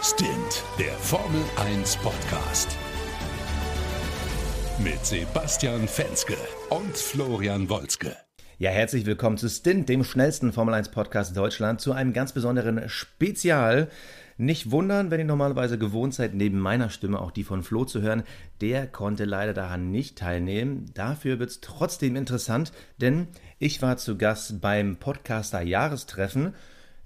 Stint, der Formel 1 Podcast. Mit Sebastian Fenske und Florian Wolzke. Ja, herzlich willkommen zu Stint, dem schnellsten Formel 1 Podcast Deutschland, zu einem ganz besonderen Spezial. Nicht wundern, wenn ihr normalerweise gewohnt seid, neben meiner Stimme auch die von Flo zu hören. Der konnte leider daran nicht teilnehmen. Dafür wird es trotzdem interessant, denn ich war zu Gast beim Podcaster Jahrestreffen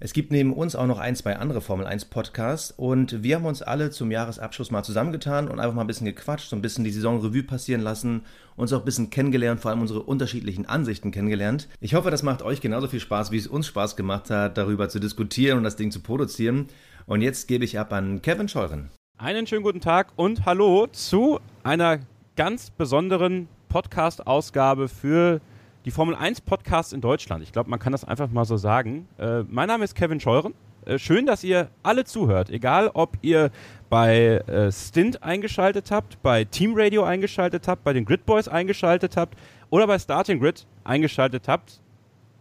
es gibt neben uns auch noch ein, zwei andere Formel 1 Podcasts und wir haben uns alle zum Jahresabschluss mal zusammengetan und einfach mal ein bisschen gequatscht, so ein bisschen die Saison Revue passieren lassen, uns auch ein bisschen kennengelernt, vor allem unsere unterschiedlichen Ansichten kennengelernt. Ich hoffe, das macht euch genauso viel Spaß, wie es uns Spaß gemacht hat, darüber zu diskutieren und das Ding zu produzieren. Und jetzt gebe ich ab an Kevin Scheuren. Einen schönen guten Tag und hallo zu einer ganz besonderen Podcast-Ausgabe für die Formel 1 Podcasts in Deutschland. Ich glaube, man kann das einfach mal so sagen. Äh, mein Name ist Kevin Scheuren. Äh, schön, dass ihr alle zuhört. Egal, ob ihr bei äh, Stint eingeschaltet habt, bei Team Radio eingeschaltet habt, bei den Grid Boys eingeschaltet habt oder bei Starting Grid eingeschaltet habt.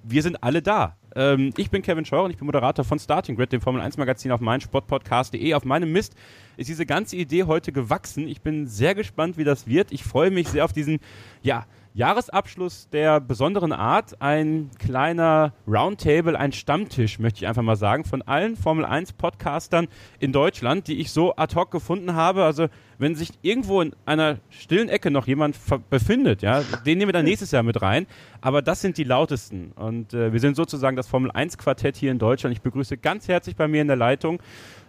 Wir sind alle da. Ähm, ich bin Kevin Scheuren, ich bin Moderator von Starting Grid, dem Formel 1 Magazin auf meinsportpodcast.de. Auf meinem Mist ist diese ganze Idee heute gewachsen. Ich bin sehr gespannt, wie das wird. Ich freue mich sehr auf diesen, ja, Jahresabschluss der besonderen Art, ein kleiner Roundtable, ein Stammtisch, möchte ich einfach mal sagen, von allen Formel 1 Podcastern in Deutschland, die ich so ad hoc gefunden habe. Also, wenn sich irgendwo in einer stillen Ecke noch jemand befindet, ja, den nehmen wir dann nächstes Jahr mit rein. Aber das sind die lautesten. Und äh, wir sind sozusagen das Formel 1 Quartett hier in Deutschland. Ich begrüße ganz herzlich bei mir in der Leitung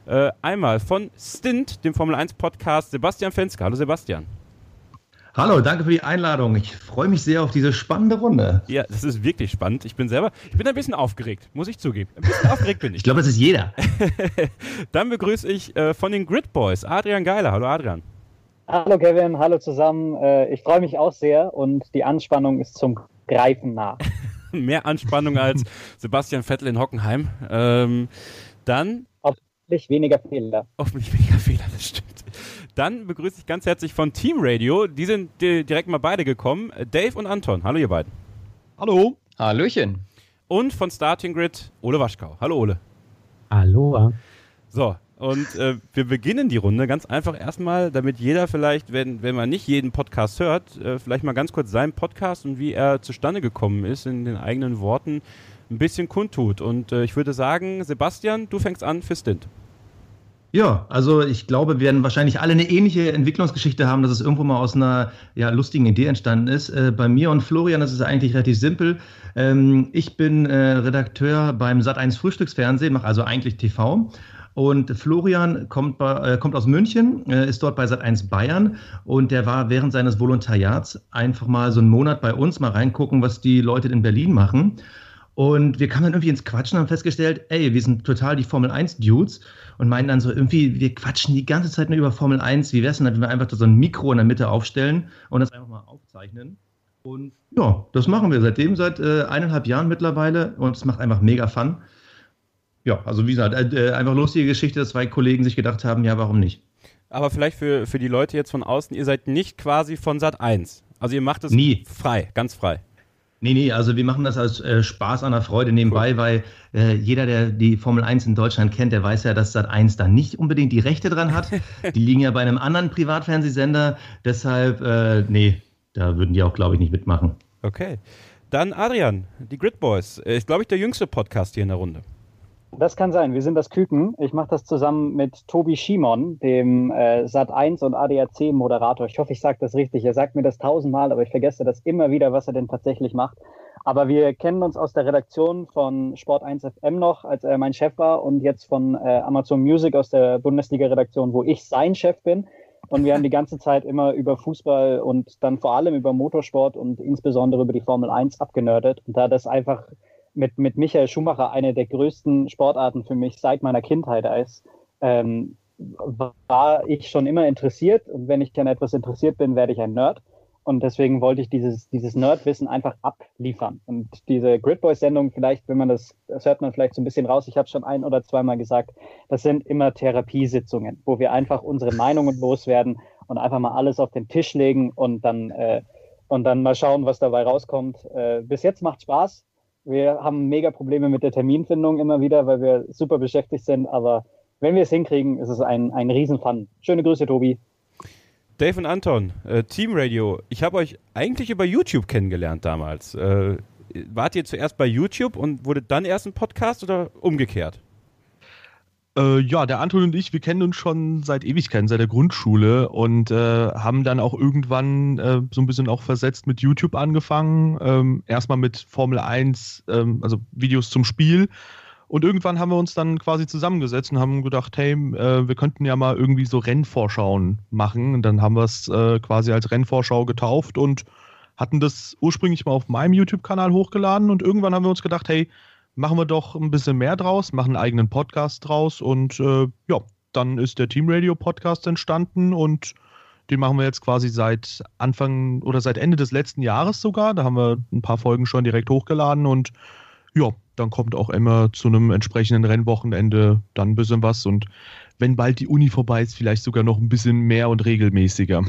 äh, einmal von Stint, dem Formel 1 Podcast, Sebastian Fenske. Hallo Sebastian. Hallo, danke für die Einladung. Ich freue mich sehr auf diese spannende Runde. Ja, das ist wirklich spannend. Ich bin selber, ich bin ein bisschen aufgeregt, muss ich zugeben. Ein bisschen aufgeregt bin ich. Ich glaube, das ist jeder. Dann begrüße ich äh, von den Grid Boys Adrian Geiler. Hallo Adrian. Hallo Kevin, hallo zusammen. Äh, ich freue mich auch sehr und die Anspannung ist zum Greifen nah. Mehr Anspannung als Sebastian Vettel in Hockenheim. Ähm, dann. Hoffentlich weniger Fehler. Hoffentlich weniger Fehler, das stimmt. Dann begrüße ich ganz herzlich von Team Radio. Die sind direkt mal beide gekommen. Dave und Anton. Hallo, ihr beiden. Hallo. Hallöchen. Und von Starting Grid Ole Waschkau. Hallo, Ole. Hallo. So, und äh, wir beginnen die Runde ganz einfach erstmal, damit jeder vielleicht, wenn, wenn man nicht jeden Podcast hört, äh, vielleicht mal ganz kurz seinen Podcast und wie er zustande gekommen ist, in den eigenen Worten ein bisschen kundtut. Und äh, ich würde sagen, Sebastian, du fängst an für Stint. Ja, also ich glaube, wir werden wahrscheinlich alle eine ähnliche Entwicklungsgeschichte haben, dass es irgendwo mal aus einer ja, lustigen Idee entstanden ist. Äh, bei mir und Florian ist es eigentlich relativ simpel. Ähm, ich bin äh, Redakteur beim Sat1 Frühstücksfernsehen, mache also eigentlich TV. Und Florian kommt, bei, äh, kommt aus München, äh, ist dort bei Sat1 Bayern und der war während seines Volontariats einfach mal so einen Monat bei uns, mal reingucken, was die Leute in Berlin machen. Und wir kamen dann irgendwie ins Quatschen und haben festgestellt, ey, wir sind total die Formel 1 Dudes und meinen dann so irgendwie, wir quatschen die ganze Zeit nur über Formel 1. Wie wäre es denn, wenn wir einfach so ein Mikro in der Mitte aufstellen und das einfach mal aufzeichnen? Und ja, das machen wir seitdem, seit äh, eineinhalb Jahren mittlerweile und es macht einfach mega Fun. Ja, also wie gesagt, äh, äh, einfach lustige Geschichte, dass zwei Kollegen sich gedacht haben, ja, warum nicht? Aber vielleicht für, für die Leute jetzt von außen, ihr seid nicht quasi von Sat 1. Also ihr macht es Nie. frei, ganz frei. Nee, nee, also wir machen das als äh, Spaß an der Freude nebenbei, cool. weil äh, jeder, der die Formel 1 in Deutschland kennt, der weiß ja, dass Sat 1 da nicht unbedingt die Rechte dran hat. die liegen ja bei einem anderen Privatfernsehsender. Deshalb, äh, nee, da würden die auch, glaube ich, nicht mitmachen. Okay. Dann Adrian, die Grid Boys. Äh, ist, glaube ich, der jüngste Podcast hier in der Runde. Das kann sein. Wir sind das Küken. Ich mache das zusammen mit Tobi Schimon, dem äh, Sat1 und ADAC-Moderator. Ich hoffe, ich sage das richtig. Er sagt mir das tausendmal, aber ich vergesse das immer wieder, was er denn tatsächlich macht. Aber wir kennen uns aus der Redaktion von Sport 1 FM noch, als er mein Chef war, und jetzt von äh, Amazon Music aus der Bundesliga-Redaktion, wo ich sein Chef bin. Und wir haben die ganze Zeit immer über Fußball und dann vor allem über Motorsport und insbesondere über die Formel 1 abgenördet. Und da das einfach mit, mit Michael Schumacher eine der größten Sportarten für mich seit meiner Kindheit ist, ähm, war ich schon immer interessiert. Und wenn ich an etwas interessiert bin, werde ich ein Nerd. Und deswegen wollte ich dieses, dieses Nerdwissen einfach abliefern. Und diese Gridboys-Sendung, vielleicht, wenn man das, das hört man vielleicht so ein bisschen raus, ich habe schon ein oder zweimal gesagt, das sind immer Therapiesitzungen, wo wir einfach unsere Meinungen loswerden und einfach mal alles auf den Tisch legen und dann, äh, und dann mal schauen, was dabei rauskommt. Äh, bis jetzt macht Spaß. Wir haben mega Probleme mit der Terminfindung immer wieder, weil wir super beschäftigt sind, aber wenn wir es hinkriegen, ist es ein, ein Riesenfun. Schöne Grüße, Tobi. Dave und Anton, äh, Team Radio. Ich habe euch eigentlich über YouTube kennengelernt damals. Äh, wart ihr zuerst bei YouTube und wurde dann erst ein Podcast oder umgekehrt? Äh, ja, der Anton und ich, wir kennen uns schon seit Ewigkeiten, seit der Grundschule und äh, haben dann auch irgendwann äh, so ein bisschen auch versetzt mit YouTube angefangen. Ähm, erstmal mit Formel 1, ähm, also Videos zum Spiel. Und irgendwann haben wir uns dann quasi zusammengesetzt und haben gedacht, hey, äh, wir könnten ja mal irgendwie so Rennvorschauen machen. Und dann haben wir es äh, quasi als Rennvorschau getauft und hatten das ursprünglich mal auf meinem YouTube-Kanal hochgeladen. Und irgendwann haben wir uns gedacht, hey, machen wir doch ein bisschen mehr draus, machen einen eigenen Podcast draus und äh, ja, dann ist der Team Radio Podcast entstanden und den machen wir jetzt quasi seit Anfang oder seit Ende des letzten Jahres sogar. Da haben wir ein paar Folgen schon direkt hochgeladen und ja, dann kommt auch immer zu einem entsprechenden Rennwochenende dann ein bisschen was und wenn bald die Uni vorbei ist, vielleicht sogar noch ein bisschen mehr und regelmäßiger.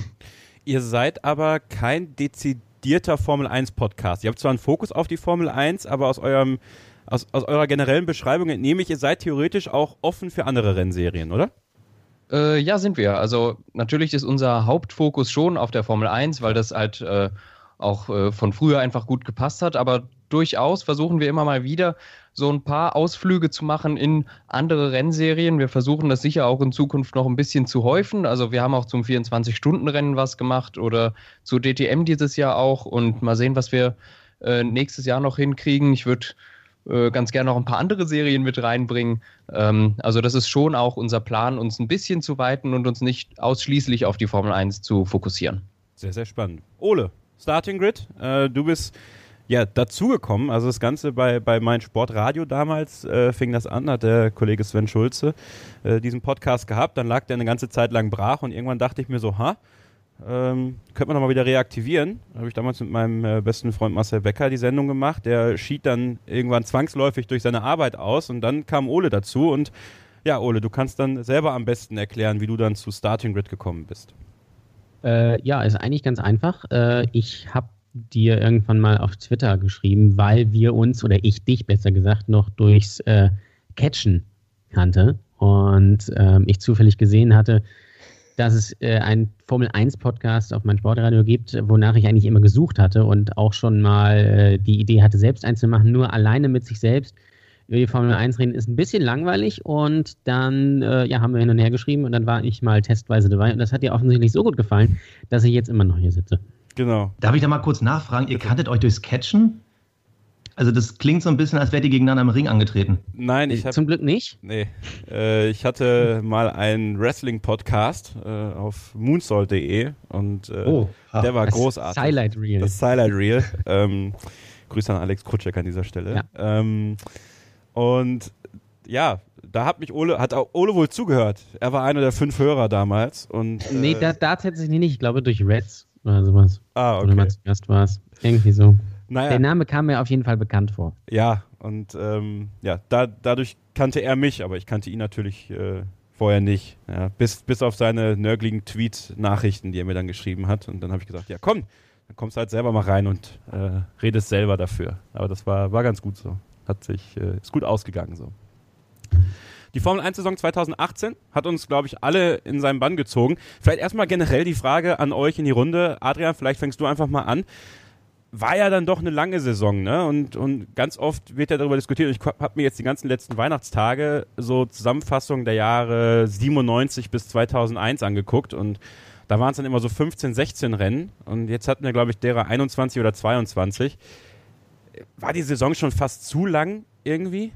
Ihr seid aber kein dezidierter Formel 1 Podcast. Ihr habt zwar einen Fokus auf die Formel 1, aber aus eurem aus, aus eurer generellen Beschreibung entnehme ich, ihr seid theoretisch auch offen für andere Rennserien, oder? Äh, ja, sind wir. Also natürlich ist unser Hauptfokus schon auf der Formel 1, weil das halt äh, auch äh, von früher einfach gut gepasst hat. Aber durchaus versuchen wir immer mal wieder so ein paar Ausflüge zu machen in andere Rennserien. Wir versuchen das sicher auch in Zukunft noch ein bisschen zu häufen. Also wir haben auch zum 24-Stunden-Rennen was gemacht oder zu DTM dieses Jahr auch und mal sehen, was wir äh, nächstes Jahr noch hinkriegen. Ich würde äh, ganz gerne noch ein paar andere Serien mit reinbringen. Ähm, also das ist schon auch unser Plan, uns ein bisschen zu weiten und uns nicht ausschließlich auf die Formel 1 zu fokussieren. Sehr, sehr spannend. Ole, Starting Grid, äh, du bist ja dazugekommen. Also das Ganze bei, bei mein Sportradio damals äh, fing das an, hat der Kollege Sven Schulze äh, diesen Podcast gehabt. Dann lag der eine ganze Zeit lang brach und irgendwann dachte ich mir so, ha, ähm, könnte man nochmal wieder reaktivieren. Da habe ich damals mit meinem äh, besten Freund Marcel Becker die Sendung gemacht. Der schied dann irgendwann zwangsläufig durch seine Arbeit aus und dann kam Ole dazu. Und ja, Ole, du kannst dann selber am besten erklären, wie du dann zu Starting Grid gekommen bist. Äh, ja, ist eigentlich ganz einfach. Äh, ich habe dir irgendwann mal auf Twitter geschrieben, weil wir uns, oder ich dich besser gesagt, noch durchs äh, Catchen kannte. Und ähm, ich zufällig gesehen hatte, dass es äh, einen Formel 1 Podcast auf meinem Sportradio gibt, wonach ich eigentlich immer gesucht hatte und auch schon mal äh, die Idee hatte, selbst eins zu machen, nur alleine mit sich selbst über die Formel 1 reden, ist ein bisschen langweilig und dann äh, ja, haben wir hin und her geschrieben und dann war ich mal testweise dabei und das hat dir offensichtlich so gut gefallen, dass ich jetzt immer noch hier sitze. Genau. Darf ich da mal kurz nachfragen? Ihr kanntet euch durchs Catchen? Also das klingt so ein bisschen, als wärt ihr gegeneinander im Ring angetreten. Nein, ich habe zum Glück nicht. Nee, äh, ich hatte mal einen Wrestling-Podcast äh, auf moonsault.de und äh, oh, ah, der war großartig. Das Highlight Reel. Das Highlight Reel. ähm, Grüße an Alex Krutschek an dieser Stelle. Ja. Ähm, und ja, da hat mich Ole, hat auch Ole wohl zugehört. Er war einer der fünf Hörer damals. Und, nee, äh, da, da tatsächlich nicht. Ich glaube durch Reds oder sowas. Ah, okay. Oder mal zuerst war es. Irgendwie so. Naja. Der Name kam mir auf jeden Fall bekannt vor. Ja, und ähm, ja, da, dadurch kannte er mich, aber ich kannte ihn natürlich äh, vorher nicht. Ja, bis, bis auf seine nörgligen Tweet-Nachrichten, die er mir dann geschrieben hat. Und dann habe ich gesagt, ja komm, dann kommst du halt selber mal rein und äh, redest selber dafür. Aber das war, war ganz gut so. Hat sich, äh, ist gut ausgegangen so. Die Formel 1 Saison 2018 hat uns, glaube ich, alle in seinen Bann gezogen. Vielleicht erstmal generell die Frage an euch in die Runde. Adrian, vielleicht fängst du einfach mal an war ja dann doch eine lange Saison, ne? Und, und ganz oft wird ja darüber diskutiert. Ich habe mir jetzt die ganzen letzten Weihnachtstage so Zusammenfassungen der Jahre 97 bis 2001 angeguckt und da waren es dann immer so 15, 16 Rennen und jetzt hatten wir, glaube ich, derer 21 oder 22. War die Saison schon fast zu lang irgendwie?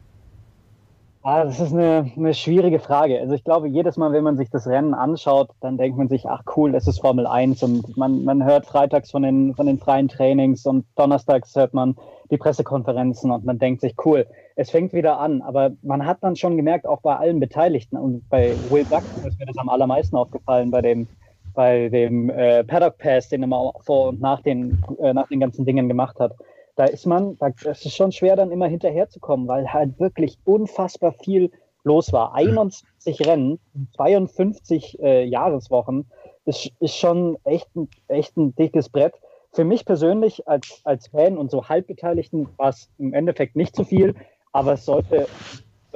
Ah, das ist eine, eine schwierige Frage. Also ich glaube, jedes Mal, wenn man sich das Rennen anschaut, dann denkt man sich, ach cool, das ist Formel 1 und man, man hört freitags von den, von den freien Trainings und donnerstags hört man die Pressekonferenzen und man denkt sich, cool, es fängt wieder an. Aber man hat dann schon gemerkt, auch bei allen Beteiligten und bei Will Buck ist mir das am allermeisten aufgefallen, bei dem, bei dem äh, Paddock Pass, den er mal vor und nach den, äh, nach den ganzen Dingen gemacht hat da ist man, da, das ist schon schwer, dann immer hinterherzukommen, weil halt wirklich unfassbar viel los war. 21 Rennen, 52 äh, Jahreswochen, ist, ist schon echt ein, echt ein dickes Brett. Für mich persönlich als, als Fan und so Halbbeteiligten war es im Endeffekt nicht zu viel, aber es sollte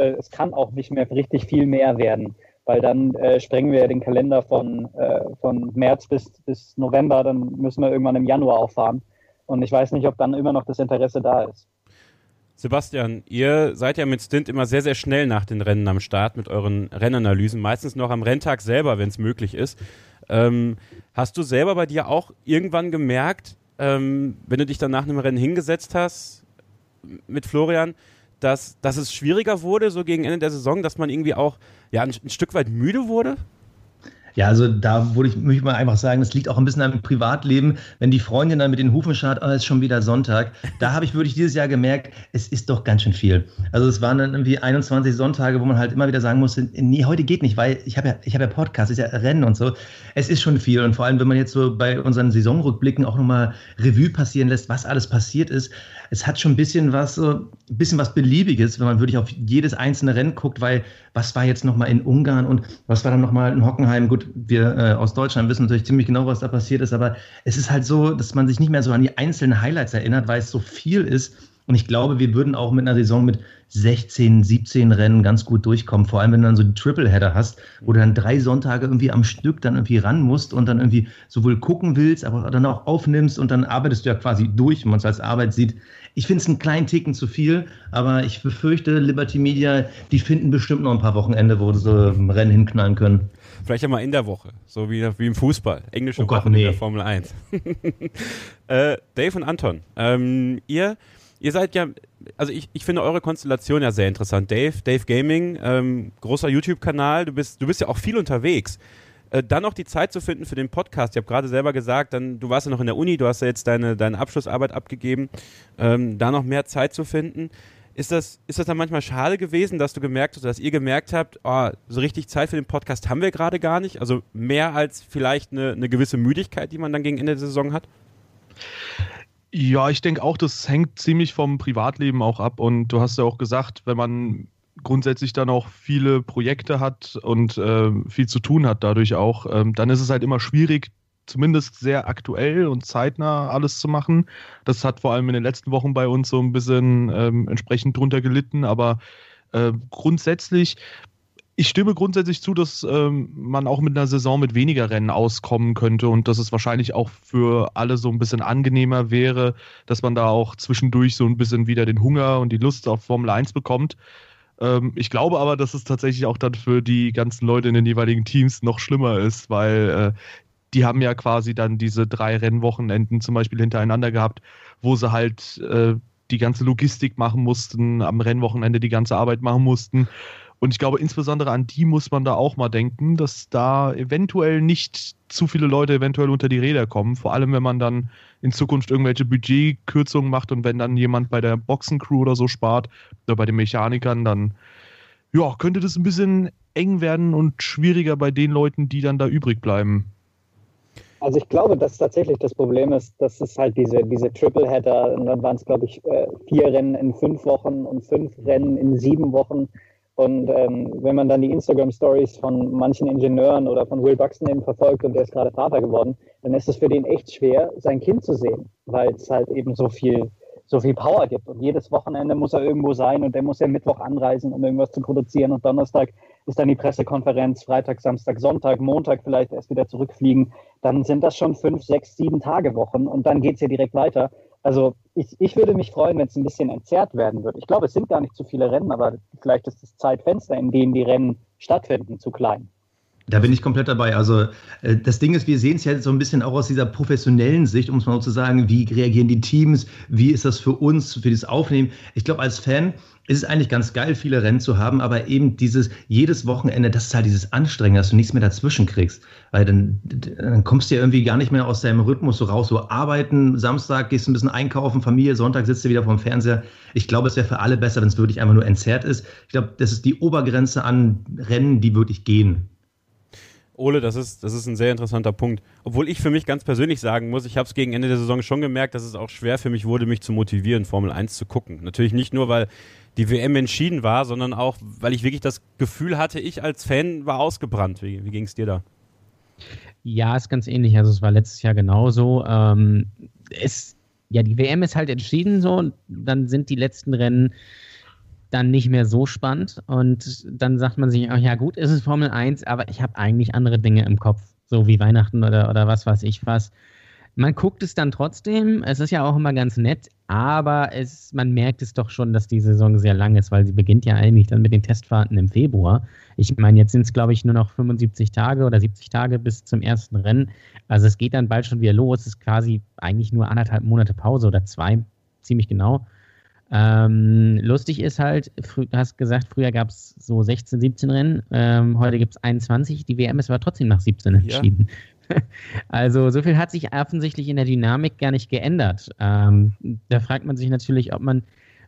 glaube, es kann auch nicht mehr richtig viel mehr werden, weil dann äh, sprengen wir den Kalender von, äh, von März bis, bis November, dann müssen wir irgendwann im Januar auffahren. Und ich weiß nicht, ob dann immer noch das Interesse da ist. Sebastian, ihr seid ja mit Stint immer sehr, sehr schnell nach den Rennen am Start mit euren Rennanalysen, meistens noch am Renntag selber, wenn es möglich ist. Ähm, hast du selber bei dir auch irgendwann gemerkt, ähm, wenn du dich dann nach einem Rennen hingesetzt hast mit Florian, dass, dass es schwieriger wurde, so gegen Ende der Saison, dass man irgendwie auch ja, ein, ein Stück weit müde wurde? Ja, also da würde ich, möchte ich mal einfach sagen, das liegt auch ein bisschen am Privatleben. Wenn die Freundin dann mit den Hufen schaut, oh, ist schon wieder Sonntag. Da habe ich wirklich dieses Jahr gemerkt, es ist doch ganz schön viel. Also es waren dann irgendwie 21 Sonntage, wo man halt immer wieder sagen musste, nee, heute geht nicht, weil ich habe ja, ich habe ja Podcast, ist ja Rennen und so. Es ist schon viel. Und vor allem, wenn man jetzt so bei unseren Saisonrückblicken auch nochmal Revue passieren lässt, was alles passiert ist, es hat schon ein bisschen was, so ein bisschen was Beliebiges, wenn man wirklich auf jedes einzelne Rennen guckt, weil was war jetzt nochmal in Ungarn und was war dann nochmal in Hockenheim? Gut, wir äh, aus Deutschland wissen natürlich ziemlich genau, was da passiert ist, aber es ist halt so, dass man sich nicht mehr so an die einzelnen Highlights erinnert, weil es so viel ist. Und ich glaube, wir würden auch mit einer Saison mit 16, 17 Rennen ganz gut durchkommen. Vor allem, wenn du dann so die Triple-Header hast, wo du dann drei Sonntage irgendwie am Stück dann irgendwie ran musst und dann irgendwie sowohl gucken willst, aber dann auch aufnimmst und dann arbeitest du ja quasi durch, wenn man es als Arbeit sieht. Ich finde es einen kleinen Ticken zu viel, aber ich befürchte, Liberty Media, die finden bestimmt noch ein paar Wochenende, wo sie so Rennen hinknallen können. Vielleicht ja mal in der Woche, so wie, wie im Fußball. Englische Oh Gott, Wochen in nee. der Formel 1. äh, Dave und Anton, ähm, ihr, ihr seid ja, also ich, ich finde eure Konstellation ja sehr interessant. Dave, Dave Gaming, ähm, großer YouTube-Kanal, du bist, du bist ja auch viel unterwegs. Äh, dann noch die Zeit zu finden für den Podcast. Ich habe gerade selber gesagt, dann, du warst ja noch in der Uni, du hast ja jetzt deine, deine Abschlussarbeit abgegeben, ähm, da noch mehr Zeit zu finden. Ist das, ist das dann manchmal schade gewesen, dass du gemerkt hast, dass ihr gemerkt habt, oh, so richtig Zeit für den Podcast haben wir gerade gar nicht? Also mehr als vielleicht eine, eine gewisse Müdigkeit, die man dann gegen Ende der Saison hat? Ja, ich denke auch, das hängt ziemlich vom Privatleben auch ab. Und du hast ja auch gesagt, wenn man grundsätzlich dann auch viele Projekte hat und äh, viel zu tun hat dadurch auch, ähm, dann ist es halt immer schwierig, zumindest sehr aktuell und zeitnah alles zu machen. Das hat vor allem in den letzten Wochen bei uns so ein bisschen ähm, entsprechend drunter gelitten, aber äh, grundsätzlich ich stimme grundsätzlich zu, dass ähm, man auch mit einer Saison mit weniger Rennen auskommen könnte und dass es wahrscheinlich auch für alle so ein bisschen angenehmer wäre, dass man da auch zwischendurch so ein bisschen wieder den Hunger und die Lust auf Formel 1 bekommt. Ähm, ich glaube aber, dass es tatsächlich auch dann für die ganzen Leute in den jeweiligen Teams noch schlimmer ist, weil äh, die haben ja quasi dann diese drei Rennwochenenden zum Beispiel hintereinander gehabt, wo sie halt äh, die ganze Logistik machen mussten, am Rennwochenende die ganze Arbeit machen mussten. Und ich glaube, insbesondere an die muss man da auch mal denken, dass da eventuell nicht zu viele Leute eventuell unter die Räder kommen. Vor allem, wenn man dann in Zukunft irgendwelche Budgetkürzungen macht und wenn dann jemand bei der Boxencrew oder so spart oder bei den Mechanikern, dann ja, könnte das ein bisschen eng werden und schwieriger bei den Leuten, die dann da übrig bleiben. Also ich glaube, dass tatsächlich das Problem ist, dass es halt diese, diese Triple-Header, und dann waren es, glaube ich, äh, vier Rennen in fünf Wochen und fünf Rennen in sieben Wochen. Und ähm, wenn man dann die Instagram-Stories von manchen Ingenieuren oder von Will Buxton eben verfolgt und der ist gerade Vater geworden, dann ist es für den echt schwer, sein Kind zu sehen, weil es halt eben so viel, so viel Power gibt. Und jedes Wochenende muss er irgendwo sein und der muss ja Mittwoch anreisen, um irgendwas zu produzieren. Und Donnerstag ist dann die Pressekonferenz, Freitag, Samstag, Sonntag, Montag vielleicht erst wieder zurückfliegen. Dann sind das schon fünf, sechs, sieben Tage Wochen und dann geht's ja direkt weiter. Also ich, ich würde mich freuen, wenn es ein bisschen entzerrt werden wird. Ich glaube, es sind gar nicht zu viele Rennen, aber vielleicht ist das Zeitfenster, in dem die Rennen stattfinden, zu klein. Da bin ich komplett dabei. Also äh, das Ding ist, wir sehen es ja so ein bisschen auch aus dieser professionellen Sicht, um es mal so zu sagen, wie reagieren die Teams, wie ist das für uns, für das Aufnehmen. Ich glaube, als Fan ist es eigentlich ganz geil, viele Rennen zu haben, aber eben dieses jedes Wochenende, das ist halt dieses Anstrengende, dass du nichts mehr dazwischen kriegst. Weil dann, dann kommst du ja irgendwie gar nicht mehr aus deinem Rhythmus so raus. So arbeiten, Samstag gehst du ein bisschen einkaufen, Familie, Sonntag sitzt du wieder vorm Fernseher. Ich glaube, es wäre für alle besser, wenn es wirklich einfach nur entzerrt ist. Ich glaube, das ist die Obergrenze an Rennen, die wirklich gehen. Ole, das ist, das ist ein sehr interessanter Punkt. Obwohl ich für mich ganz persönlich sagen muss, ich habe es gegen Ende der Saison schon gemerkt, dass es auch schwer für mich wurde, mich zu motivieren, Formel 1 zu gucken. Natürlich nicht nur, weil die WM entschieden war, sondern auch, weil ich wirklich das Gefühl hatte, ich als Fan war ausgebrannt. Wie, wie ging es dir da? Ja, ist ganz ähnlich. Also es war letztes Jahr genauso. Ähm, es, ja, die WM ist halt entschieden so und dann sind die letzten Rennen dann nicht mehr so spannend und dann sagt man sich, oh ja gut, ist es Formel 1, aber ich habe eigentlich andere Dinge im Kopf, so wie Weihnachten oder, oder was weiß ich was. Man guckt es dann trotzdem, es ist ja auch immer ganz nett, aber es, man merkt es doch schon, dass die Saison sehr lang ist, weil sie beginnt ja eigentlich dann mit den Testfahrten im Februar. Ich meine, jetzt sind es, glaube ich, nur noch 75 Tage oder 70 Tage bis zum ersten Rennen. Also es geht dann bald schon wieder los. Es ist quasi eigentlich nur anderthalb Monate Pause oder zwei, ziemlich genau. Ähm, lustig ist halt, du hast gesagt, früher gab es so 16, 17 Rennen, ähm, heute gibt es 21. Die WM ist aber trotzdem nach 17 entschieden. Ja. Also so viel hat sich offensichtlich in der Dynamik gar nicht geändert. Ähm, da fragt man sich natürlich, ob man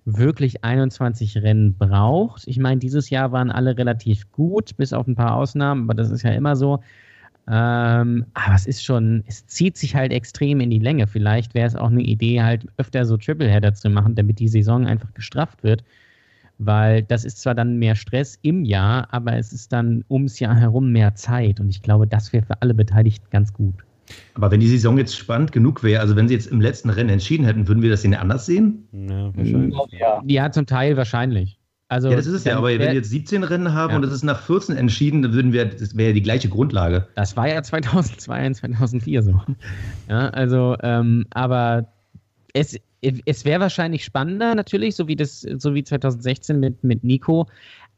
wirklich 21 Rennen braucht. Ich meine, dieses Jahr waren alle relativ gut, bis auf ein paar Ausnahmen, aber das ist ja immer so. Ähm, aber es ist schon, es zieht sich halt extrem in die Länge. Vielleicht wäre es auch eine Idee, halt öfter so Tripleheader zu machen, damit die Saison einfach gestrafft wird. Weil das ist zwar dann mehr Stress im Jahr, aber es ist dann ums Jahr herum mehr Zeit. Und ich glaube, das wäre für alle Beteiligten ganz gut. Aber wenn die Saison jetzt spannend genug wäre, also wenn sie jetzt im letzten Rennen entschieden hätten, würden wir das denn anders sehen? Ja, wahrscheinlich. Ja, ja zum Teil wahrscheinlich. Also, ja, das ist es ja, aber wenn wir jetzt 17 Rennen haben ja. und es ist nach 14 entschieden, dann würden wir, das wäre ja die gleiche Grundlage. Das war ja 2002 und 2004 so. Ja, also, ähm, aber es, es wäre wahrscheinlich spannender natürlich, so wie das, so wie 2016 mit, mit Nico.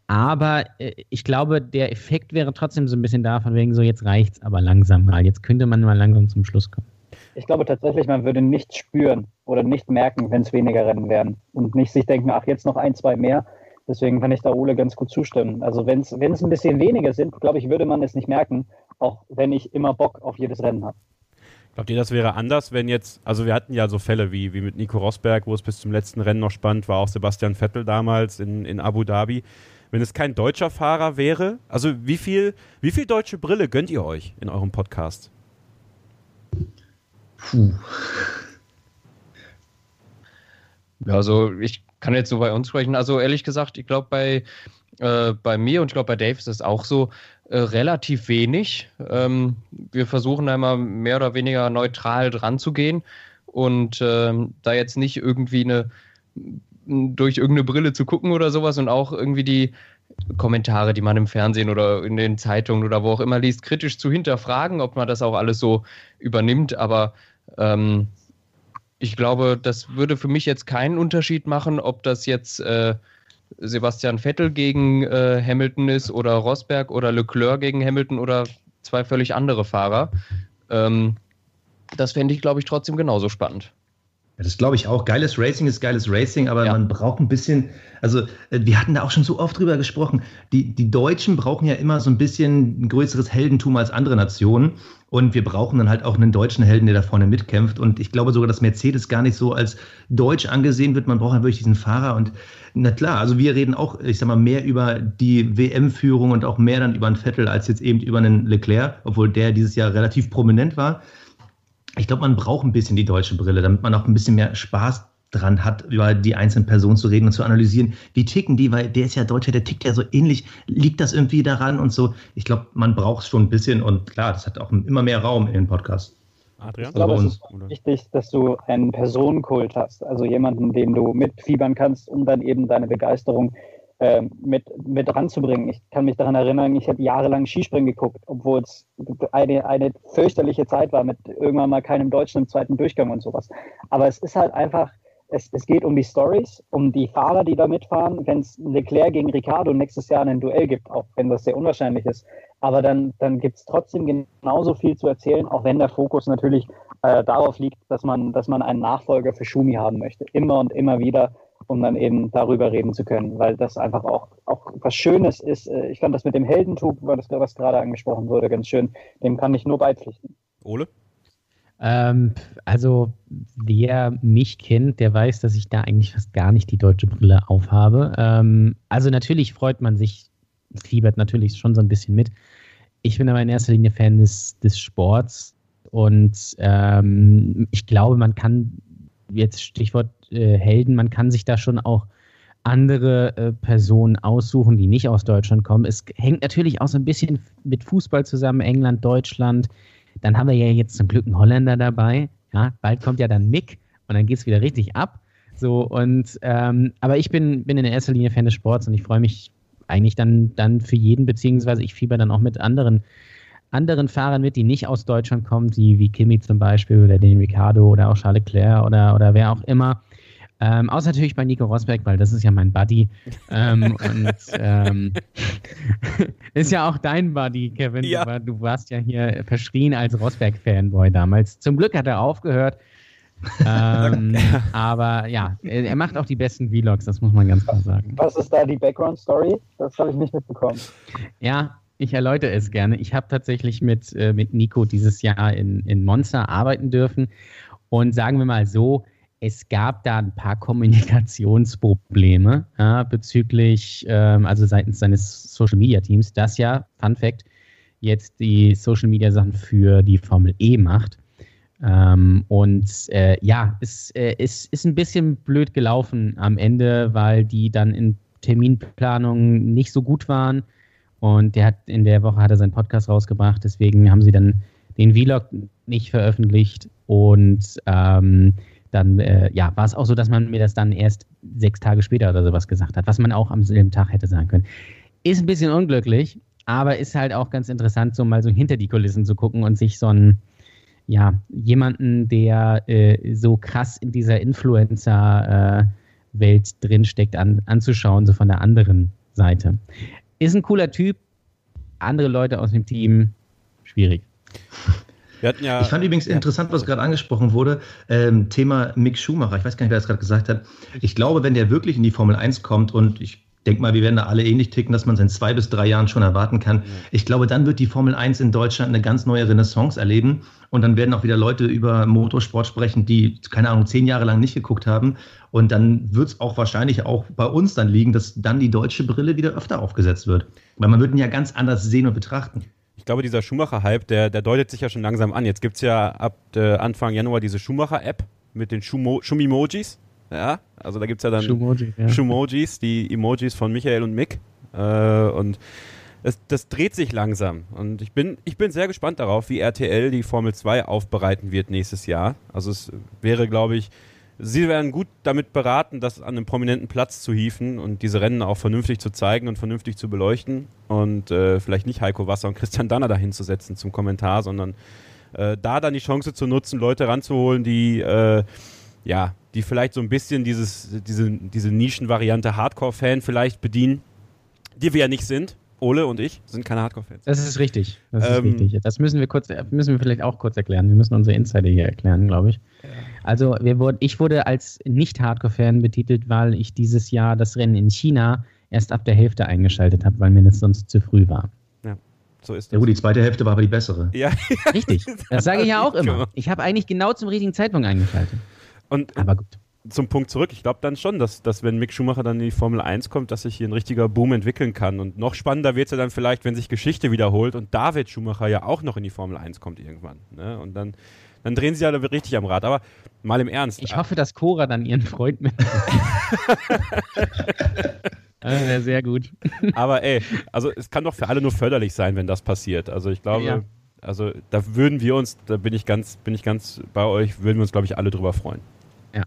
Aber äh, ich glaube, der Effekt wäre trotzdem so ein bisschen davon wegen so, jetzt reicht's aber langsam mal. Jetzt könnte man mal langsam zum Schluss kommen. Ich glaube tatsächlich, man würde nichts spüren oder nicht merken, wenn es weniger Rennen werden. Und nicht sich denken, ach, jetzt noch ein, zwei mehr. Deswegen kann ich da Ole ganz gut zustimmen. Also wenn es ein bisschen weniger sind, glaube ich, würde man es nicht merken, auch wenn ich immer Bock auf jedes Rennen habe. Glaubt ihr, das wäre anders, wenn jetzt, also wir hatten ja so Fälle wie, wie mit Nico Rosberg, wo es bis zum letzten Rennen noch spannend war, auch Sebastian Vettel damals in, in Abu Dhabi. Wenn es kein deutscher Fahrer wäre, also wie viel, wie viel deutsche Brille gönnt ihr euch in eurem Podcast? Puh. Ja, also ich kann jetzt so bei uns sprechen. Also ehrlich gesagt, ich glaube bei, äh, bei mir und ich glaube bei Dave ist es auch so äh, relativ wenig. Ähm, wir versuchen einmal mehr oder weniger neutral dran zu gehen und ähm, da jetzt nicht irgendwie eine durch irgendeine Brille zu gucken oder sowas und auch irgendwie die Kommentare, die man im Fernsehen oder in den Zeitungen oder wo auch immer liest, kritisch zu hinterfragen, ob man das auch alles so übernimmt. Aber ähm, ich glaube, das würde für mich jetzt keinen Unterschied machen, ob das jetzt äh, Sebastian Vettel gegen äh, Hamilton ist oder Rosberg oder Leclerc gegen Hamilton oder zwei völlig andere Fahrer. Ähm, das fände ich, glaube ich, trotzdem genauso spannend. Ja, das glaube ich auch. Geiles Racing ist geiles Racing, aber ja. man braucht ein bisschen, also äh, wir hatten da auch schon so oft drüber gesprochen, die, die Deutschen brauchen ja immer so ein bisschen ein größeres Heldentum als andere Nationen. Und wir brauchen dann halt auch einen deutschen Helden, der da vorne mitkämpft. Und ich glaube sogar, dass Mercedes gar nicht so als deutsch angesehen wird. Man braucht halt wirklich diesen Fahrer. Und na klar, also wir reden auch, ich sag mal, mehr über die WM-Führung und auch mehr dann über einen Vettel als jetzt eben über einen Leclerc, obwohl der dieses Jahr relativ prominent war ich glaube, man braucht ein bisschen die deutsche Brille, damit man auch ein bisschen mehr Spaß dran hat, über die einzelnen Personen zu reden und zu analysieren. Wie ticken die? Weil der ist ja Deutscher, der tickt ja so ähnlich. Liegt das irgendwie daran und so? Ich glaube, man braucht es schon ein bisschen und klar, das hat auch immer mehr Raum in den Podcast. Adrian? Ich glaube, es ist wichtig, dass du einen Personenkult hast, also jemanden, dem du mitfiebern kannst, um dann eben deine Begeisterung äh, mit, mit ranzubringen. Ich kann mich daran erinnern, ich habe jahrelang Skispringen geguckt, obwohl es eine, eine fürchterliche Zeit war mit irgendwann mal keinem Deutschen im zweiten Durchgang und sowas. Aber es ist halt einfach, es, es geht um die Stories, um die Fahrer, die da mitfahren. Wenn es Leclerc gegen Ricardo nächstes Jahr ein Duell gibt, auch wenn das sehr unwahrscheinlich ist, aber dann, dann gibt es trotzdem genauso viel zu erzählen, auch wenn der Fokus natürlich äh, darauf liegt, dass man, dass man einen Nachfolger für Schumi haben möchte. Immer und immer wieder um dann eben darüber reden zu können, weil das einfach auch, auch was Schönes ist. Äh, ich fand das mit dem Heldentum, was gerade angesprochen wurde, ganz schön. Dem kann ich nur beipflichten. Ole? Ähm, also, wer mich kennt, der weiß, dass ich da eigentlich fast gar nicht die deutsche Brille aufhabe. Ähm, also, natürlich freut man sich, fiebert natürlich schon so ein bisschen mit. Ich bin aber in erster Linie Fan des, des Sports und ähm, ich glaube, man kann jetzt Stichwort äh, Helden, man kann sich da schon auch andere äh, Personen aussuchen, die nicht aus Deutschland kommen. Es hängt natürlich auch so ein bisschen mit Fußball zusammen, England, Deutschland. Dann haben wir ja jetzt zum Glück einen Holländer dabei. Ja, bald kommt ja dann Mick und dann geht es wieder richtig ab. So, und ähm, aber ich bin, bin in erster Linie Fan des Sports und ich freue mich eigentlich dann, dann für jeden, beziehungsweise ich fieber dann auch mit anderen, anderen Fahrern mit, die nicht aus Deutschland kommen, die wie Kimi zum Beispiel oder den Ricardo oder auch Charles Leclerc oder, oder wer auch immer. Ähm, außer natürlich bei Nico Rosberg, weil das ist ja mein Buddy. ähm, und ähm, ist ja auch dein Buddy, Kevin. Ja. Du, war, du warst ja hier verschrien als Rosberg-Fanboy damals. Zum Glück hat er aufgehört. ähm, aber ja, er, er macht auch die besten Vlogs, das muss man ganz klar sagen. Was ist da die Background-Story? Das habe ich nicht mitbekommen. Ja, ich erläutere es gerne. Ich habe tatsächlich mit, äh, mit Nico dieses Jahr in, in Monster arbeiten dürfen. Und sagen wir mal so, es gab da ein paar Kommunikationsprobleme ja, bezüglich, ähm, also seitens seines Social Media Teams, das ja, Fun Fact, jetzt die Social Media Sachen für die Formel E macht. Ähm, und äh, ja, es äh, ist, ist ein bisschen blöd gelaufen am Ende, weil die dann in Terminplanung nicht so gut waren. Und der hat in der Woche hat er seinen Podcast rausgebracht, deswegen haben sie dann den Vlog nicht veröffentlicht und ähm, dann äh, ja, war es auch so, dass man mir das dann erst sechs Tage später oder sowas gesagt hat, was man auch am selben Tag hätte sagen können. Ist ein bisschen unglücklich, aber ist halt auch ganz interessant, so mal so hinter die Kulissen zu gucken und sich so einen, ja, jemanden, der äh, so krass in dieser Influencer-Welt äh, drinsteckt, an, anzuschauen, so von der anderen Seite. Ist ein cooler Typ, andere Leute aus dem Team, schwierig. Ja, Ich fand übrigens interessant, was gerade angesprochen wurde, ähm, Thema Mick Schumacher. Ich weiß gar nicht, wer das gerade gesagt hat. Ich glaube, wenn der wirklich in die Formel 1 kommt und ich denke mal, wir werden da alle ähnlich ticken, dass man es in zwei bis drei Jahren schon erwarten kann. Ich glaube, dann wird die Formel 1 in Deutschland eine ganz neue Renaissance erleben und dann werden auch wieder Leute über Motorsport sprechen, die, keine Ahnung, zehn Jahre lang nicht geguckt haben. Und dann wird es auch wahrscheinlich auch bei uns dann liegen, dass dann die deutsche Brille wieder öfter aufgesetzt wird. Weil man wird ihn ja ganz anders sehen und betrachten. Ich glaube, dieser Schumacher-Hype, der, der deutet sich ja schon langsam an. Jetzt gibt es ja ab äh, Anfang Januar diese Schumacher-App mit den Schumimojis. Ja, also da gibt es ja dann Schumoji, ja. Schumojis, die Emojis von Michael und Mick. Äh, und es, das dreht sich langsam. Und ich bin, ich bin sehr gespannt darauf, wie RTL die Formel 2 aufbereiten wird nächstes Jahr. Also es wäre, glaube ich, sie werden gut damit beraten, das an einem prominenten Platz zu hieven und diese Rennen auch vernünftig zu zeigen und vernünftig zu beleuchten. Und äh, vielleicht nicht Heiko Wasser und Christian Danner dahin zu setzen zum Kommentar, sondern äh, da dann die Chance zu nutzen, Leute ranzuholen, die äh, ja, die vielleicht so ein bisschen dieses, diese, diese Nischenvariante Hardcore-Fan vielleicht bedienen, die wir ja nicht sind. Ole und ich sind keine Hardcore-Fans. Das ist richtig. Das ist Ähm, richtig. Das müssen wir kurz, müssen wir vielleicht auch kurz erklären. Wir müssen unsere Insider hier erklären, glaube ich. Also wir wurden, ich wurde als Nicht-Hardcore-Fan betitelt, weil ich dieses Jahr das Rennen in China erst ab der Hälfte eingeschaltet habe, weil mir das sonst zu früh war. So ist Ja das. gut, die zweite Hälfte war aber die bessere. Ja, Richtig. Das sage ich ja auch Genau. immer. Ich habe eigentlich genau zum richtigen Zeitpunkt eingeschaltet. und Aber gut. Zum Punkt zurück. Ich glaube dann schon, dass, dass wenn Mick Schumacher dann in die Formel 1 kommt, dass sich hier ein richtiger Boom entwickeln kann. Und noch spannender wird es ja dann vielleicht, wenn sich Geschichte wiederholt und David Schumacher ja auch noch in die Formel 1 kommt irgendwann. Ne? Und dann, dann drehen sie ja richtig am Rad. Aber mal im Ernst. Ich hoffe, dass Cora dann ihren Freund mit. Das wäre sehr gut. Aber ey, also es kann doch für alle nur förderlich sein, wenn das passiert. Also ich glaube, Ja. also da würden wir uns, da bin ich ganz, bin ich ganz bei euch, würden wir uns, glaube ich, alle drüber freuen.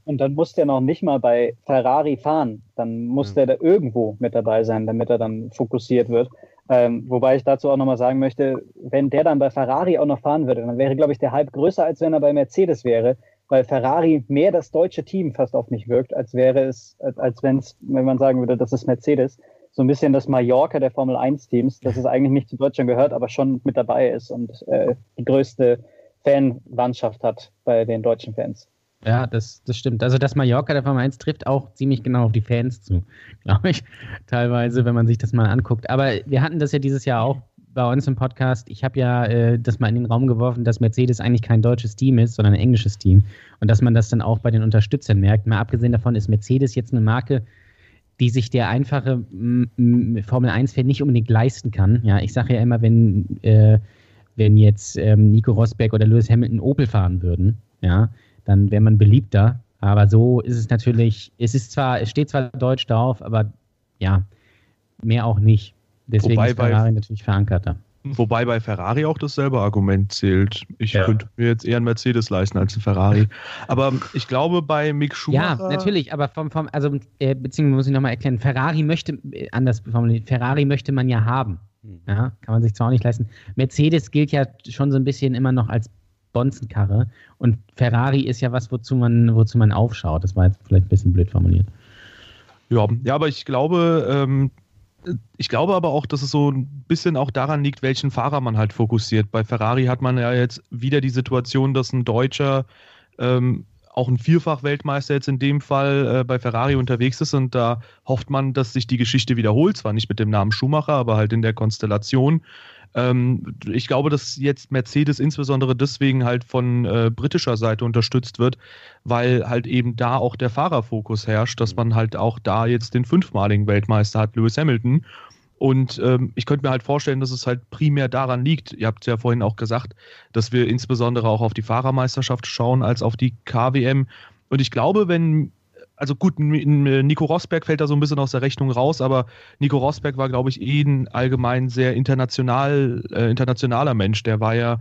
Und dann muss der noch nicht mal bei Ferrari fahren. Dann muss Mhm. der da irgendwo mit dabei sein, damit er dann fokussiert wird. Ähm, wobei ich dazu auch nochmal sagen möchte, wenn der dann bei Ferrari auch noch fahren würde, dann wäre, glaube ich, der Hype größer, als wenn er bei Mercedes wäre, weil Ferrari mehr das deutsche Team fast auf mich wirkt, als wäre es, als, als wenn's, wenn man sagen würde, das ist Mercedes. So ein bisschen das Mallorca der Formel 1-Teams, das es eigentlich nicht zu Deutschland gehört, aber schon mit dabei ist und äh, die größte Fanlandschaft hat bei den deutschen Fans. Ja, das, das stimmt. Also das Mallorca der Formel 1 trifft auch ziemlich genau auf die Fans zu, glaube ich, teilweise, wenn man sich das mal anguckt. Aber wir hatten das ja dieses Jahr auch bei uns im Podcast. Ich habe ja äh, das mal in den Raum geworfen, dass Mercedes eigentlich kein deutsches Team ist, sondern ein englisches Team. Und dass man das dann auch bei den Unterstützern merkt. Mal abgesehen davon ist Mercedes jetzt eine Marke, die sich der einfache m, m, Formel 1-Fan nicht unbedingt leisten kann. Ja, ich sage ja immer, wenn, äh, wenn jetzt ähm, Nico Rosberg oder Lewis Hamilton Opel fahren würden, ja, dann wäre man beliebter. Aber so ist es natürlich, es ist zwar, es steht zwar Deutsch drauf, aber ja, mehr auch nicht. Deswegen Wobei ist bei- Ferrari natürlich verankerter. Wobei bei Ferrari auch dasselbe Argument zählt. Ich ja. könnte mir jetzt eher einen Mercedes leisten als einen Ferrari. Aber ich glaube, bei Mick Schumacher. Ja, natürlich, aber vom, vom also, äh, beziehungsweise muss ich nochmal erklären, Ferrari möchte, äh, anders formuliert, Ferrari möchte man ja haben. Hm. Ja, kann man sich zwar auch nicht leisten. Mercedes gilt ja schon so ein bisschen immer noch als Bonzenkarre und Ferrari ist ja was, wozu man, wozu man aufschaut. Das war jetzt vielleicht ein bisschen blöd formuliert. Ja, ja aber ich glaube, ähm, ich glaube aber auch, dass es so ein bisschen auch daran liegt, welchen Fahrer man halt fokussiert. Bei Ferrari hat man ja jetzt wieder die Situation, dass ein Deutscher, ähm, auch ein Vierfach-Weltmeister jetzt in dem Fall äh, bei Ferrari unterwegs ist und da hofft man, dass sich die Geschichte wiederholt. Zwar nicht mit dem Namen Schumacher, aber halt in der Konstellation. Ähm, ich glaube, dass jetzt Mercedes insbesondere deswegen halt von äh, britischer Seite unterstützt wird, weil halt eben da auch der Fahrerfokus herrscht, dass man halt auch da jetzt den fünfmaligen Weltmeister hat, Lewis Hamilton. Und ähm, ich könnte mir halt vorstellen, dass es halt primär daran liegt, ihr habt es ja vorhin auch gesagt, dass wir insbesondere auch auf die Fahrermeisterschaft schauen als auf die KWM. Und ich glaube, wenn also gut, Nico Rosberg fällt da so ein bisschen aus der Rechnung raus, aber Nico Rosberg war, glaube ich, eh ein allgemein sehr international, äh, internationaler Mensch. Der war ja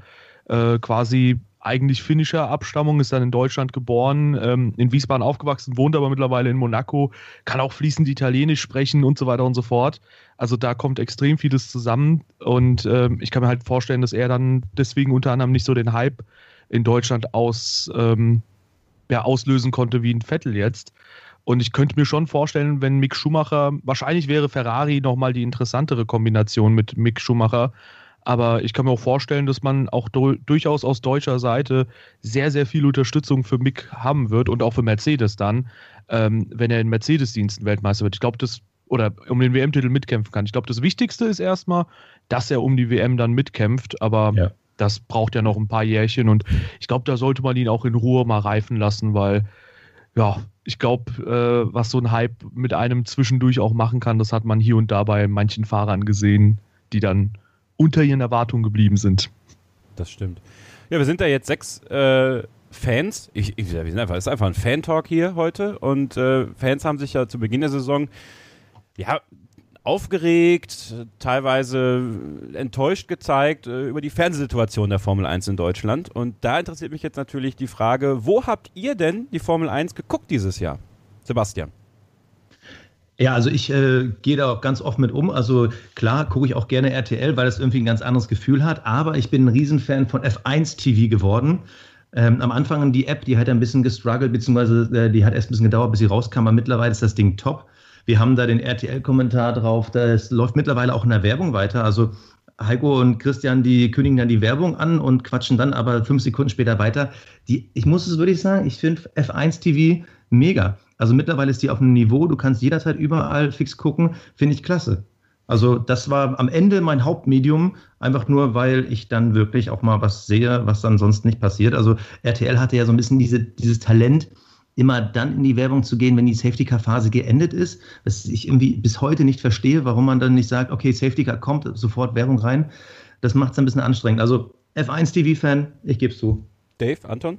äh, quasi eigentlich finnischer Abstammung, ist dann in Deutschland geboren, ähm, in Wiesbaden aufgewachsen, wohnt aber mittlerweile in Monaco, kann auch fließend Italienisch sprechen und so weiter und so fort. Also da kommt extrem vieles zusammen und äh, ich kann mir halt vorstellen, dass er dann deswegen unter anderem nicht so den Hype in Deutschland aus, ähm, ja, auslösen konnte wie ein Vettel jetzt. Und ich könnte mir schon vorstellen, wenn Mick Schumacher, wahrscheinlich wäre Ferrari nochmal die interessantere Kombination mit Mick Schumacher. Aber ich kann mir auch vorstellen, dass man auch durchaus aus deutscher Seite sehr, sehr viel Unterstützung für Mick haben wird und auch für Mercedes dann, ähm, wenn er in Mercedes-Diensten Weltmeister wird. Ich glaube, das, oder um den WM-Titel mitkämpfen kann. Ich glaube, das Wichtigste ist erstmal, dass er um die WM dann mitkämpft. Aber ja das braucht ja noch ein paar Jährchen und ich glaube, da sollte man ihn auch in Ruhe mal reifen lassen, weil ja, ich glaube, äh, was so ein Hype mit einem zwischendurch auch machen kann, das hat man hier und da bei manchen Fahrern gesehen, die dann unter ihren Erwartungen geblieben sind. Das stimmt. Ja, wir sind da jetzt sechs äh, Fans. Ich, ich, wir sind einfach, es ist einfach ein Fan-Talk hier heute und äh, Fans haben sich ja zu Beginn der Saison ja, aufgeregt, teilweise enttäuscht gezeigt äh, über die Fernsehsituation der Formel 1 in Deutschland. Und da interessiert mich jetzt natürlich die Frage, wo habt ihr denn die Formel 1 geguckt dieses Jahr? Sebastian. Ja, also ich äh, gehe da auch ganz offen mit um. Also klar gucke ich auch gerne RTL, weil das irgendwie ein ganz anderes Gefühl hat. Aber ich bin ein Riesenfan von F1 TV geworden. Ähm, am Anfang die App, die hat ein bisschen gestruggelt, beziehungsweise äh, die hat erst ein bisschen gedauert, bis sie rauskam. Aber mittlerweile ist das Ding top. Wir haben da den RTL-Kommentar drauf. Das läuft mittlerweile auch in der Werbung weiter. Also Heiko und Christian, die kündigen dann die Werbung an und quatschen dann aber fünf Sekunden später weiter. Die, ich muss es wirklich sagen, ich finde F1 TV mega. Also mittlerweile ist die auf einem Niveau, du kannst jederzeit überall fix gucken, finde ich klasse. Also das war am Ende mein Hauptmedium, einfach nur, weil ich dann wirklich auch mal was sehe, was dann sonst nicht passiert. Also RTL hatte ja so ein bisschen diese, dieses Talent, immer dann in die Werbung zu gehen, wenn die Safety-Car-Phase geendet ist. Was ich irgendwie bis heute nicht verstehe, warum man dann nicht sagt, okay, Safety-Car kommt, sofort Werbung rein. Das macht es ein bisschen anstrengend. Also F1 TV-Fan, ich gebe es zu. Dave, Anton?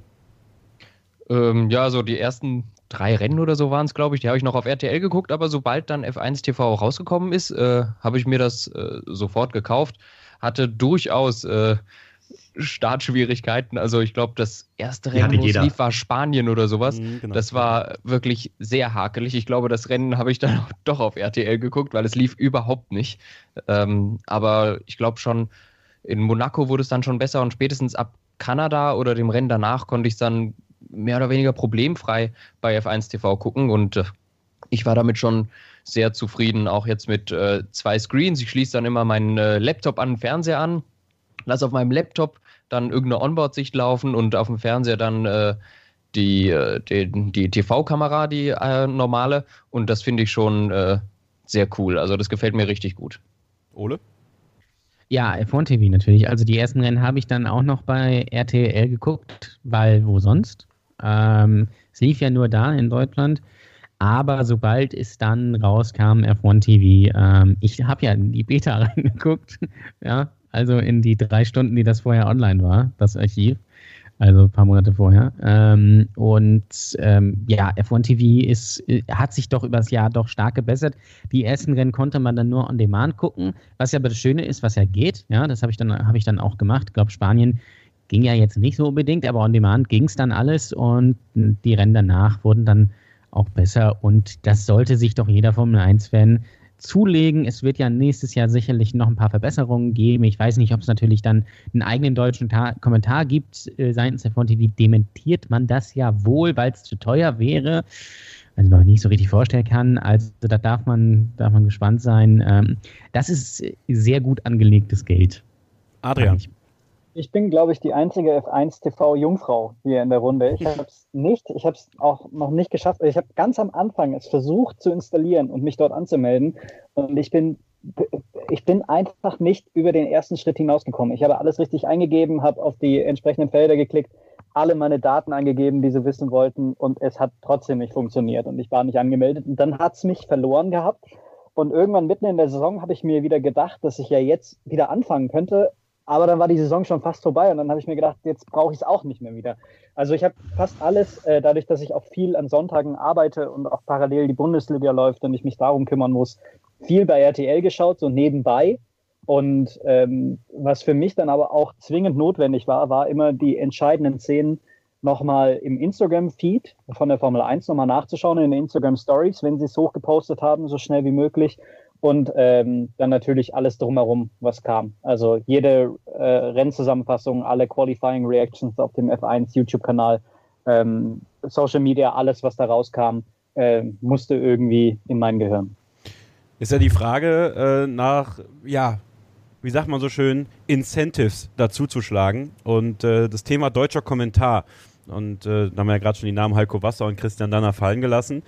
Ähm, ja, so die ersten drei Rennen oder so waren es, glaube ich. Die habe ich noch auf RTL geguckt, aber sobald dann F1 TV rausgekommen ist, äh, habe ich mir das äh, sofort gekauft. Hatte durchaus äh, Startschwierigkeiten. Also ich glaube, das erste Rennen, wo es lief, war Spanien oder sowas. Mhm, genau. Das war wirklich sehr hakelig. Ich glaube, das Rennen habe ich dann doch auf RTL geguckt, weil es lief überhaupt nicht. Ähm, aber ich glaube schon, in Monaco wurde es dann schon besser und spätestens ab Kanada oder dem Rennen danach konnte ich es dann mehr oder weniger problemfrei bei F1 TV gucken und äh, ich war damit schon sehr zufrieden, auch jetzt mit äh, zwei Screens. Ich schließe dann immer meinen äh, Laptop an den Fernseher an lasse auf meinem Laptop dann irgendeine Onboard-Sicht laufen und auf dem Fernseher dann äh, die, äh, die, die TV-Kamera, die äh, normale. Und das finde ich schon äh, sehr cool. Also das gefällt mir richtig gut. Ole? Ja, F1 TV natürlich. Also die ersten Rennen habe ich dann auch noch bei RTL geguckt, weil wo sonst? Ähm, es lief ja nur da in Deutschland. Aber sobald es dann rauskam, F1 TV, ähm, ich habe ja in die Beta reingeguckt, ja, also in die drei Stunden, die das vorher online war, das Archiv. also ein paar Monate vorher. Ähm, und ähm, ja, F1 TV ist, äh, hat sich doch übers Jahr doch stark gebessert. Die ersten Rennen konnte man dann nur on demand gucken, was ja aber das Schöne ist, was ja geht. Ja, das habe ich, dann, hab ich dann auch gemacht. Ich glaube, Spanien ging ja jetzt nicht so unbedingt, aber on demand ging es dann alles und die Rennen danach wurden dann auch besser. Und das sollte sich doch jeder Formel 1-Fan zulegen. Es wird ja nächstes Jahr sicherlich noch ein paar Verbesserungen geben. Ich weiß nicht, ob es natürlich dann einen eigenen deutschen Ta Kommentar gibt äh, seitens der TV. Dementiert man das ja wohl, weil es zu teuer wäre. Also noch nicht so richtig vorstellen kann. Also da darf man, darf man gespannt sein. Ähm, das ist sehr gut angelegtes Geld. Adrian. Ich bin, glaube ich, die einzige F1 TV Jungfrau hier in der Runde. Ich habe es nicht, ich habe es auch noch nicht geschafft. Ich habe ganz am Anfang es versucht zu installieren und mich dort anzumelden. Und ich bin, ich bin einfach nicht über den ersten Schritt hinausgekommen. Ich habe alles richtig eingegeben, habe auf die entsprechenden Felder geklickt, alle meine Daten angegeben, die sie wissen wollten, und es hat trotzdem nicht funktioniert und ich war nicht angemeldet. Und dann hat es mich verloren gehabt. Und irgendwann mitten in der Saison habe ich mir wieder gedacht, dass ich ja jetzt wieder anfangen könnte aber dann war die Saison schon fast vorbei und dann habe ich mir gedacht, jetzt brauche ich es auch nicht mehr wieder. Also ich habe fast alles, äh, dadurch, dass ich auch viel an Sonntagen arbeite und auch parallel die Bundesliga läuft und ich mich darum kümmern muss, viel bei RTL geschaut, so nebenbei. Und ähm, was für mich dann aber auch zwingend notwendig war, war immer die entscheidenden Szenen nochmal im Instagram-Feed von der Formel 1 nochmal nachzuschauen, in den Instagram Stories, wenn sie es hochgepostet haben, so schnell wie möglich und ähm, dann natürlich alles drumherum, was kam. Also jede äh, Rennzusammenfassung, alle Qualifying Reactions auf dem F1 YouTube-Kanal, ähm, Social Media, alles, was da rauskam, äh, musste irgendwie in mein Gehirn. Ist ja die Frage äh, nach, ja, wie sagt man so schön, Incentives dazuzuschlagen. Und äh, das Thema deutscher Kommentar. Und äh, da haben wir ja gerade schon die Namen Heiko Wasser und Christian Danner fallen gelassen.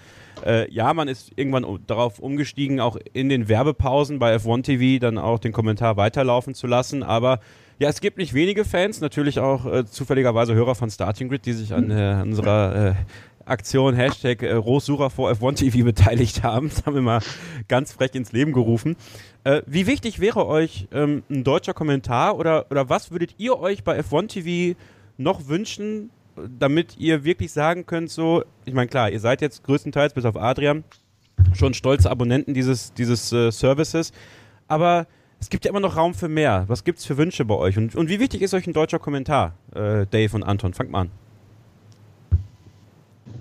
Äh, ja, man ist irgendwann darauf umgestiegen, auch in den Werbepausen bei F1 TV dann auch den Kommentar weiterlaufen zu lassen. Aber ja, es gibt nicht wenige Fans, natürlich auch äh, zufälligerweise Hörer von Starting Grid, die sich an äh, unserer äh, Aktion Hashtag äh, Rohsucher vor F1 TV beteiligt haben. Das haben wir mal ganz frech ins Leben gerufen. Äh, wie wichtig wäre euch ähm, ein deutscher Kommentar oder, oder was würdet ihr euch bei F1 TV noch wünschen, damit ihr wirklich sagen könnt, so, ich meine, klar, ihr seid jetzt größtenteils, bis auf Adrian, schon stolze Abonnenten dieses, dieses äh, Services, aber es gibt ja immer noch Raum für mehr. Was gibt es für Wünsche bei euch? Und, und wie wichtig ist euch ein deutscher Kommentar, äh, Dave und Anton? Fangt mal an.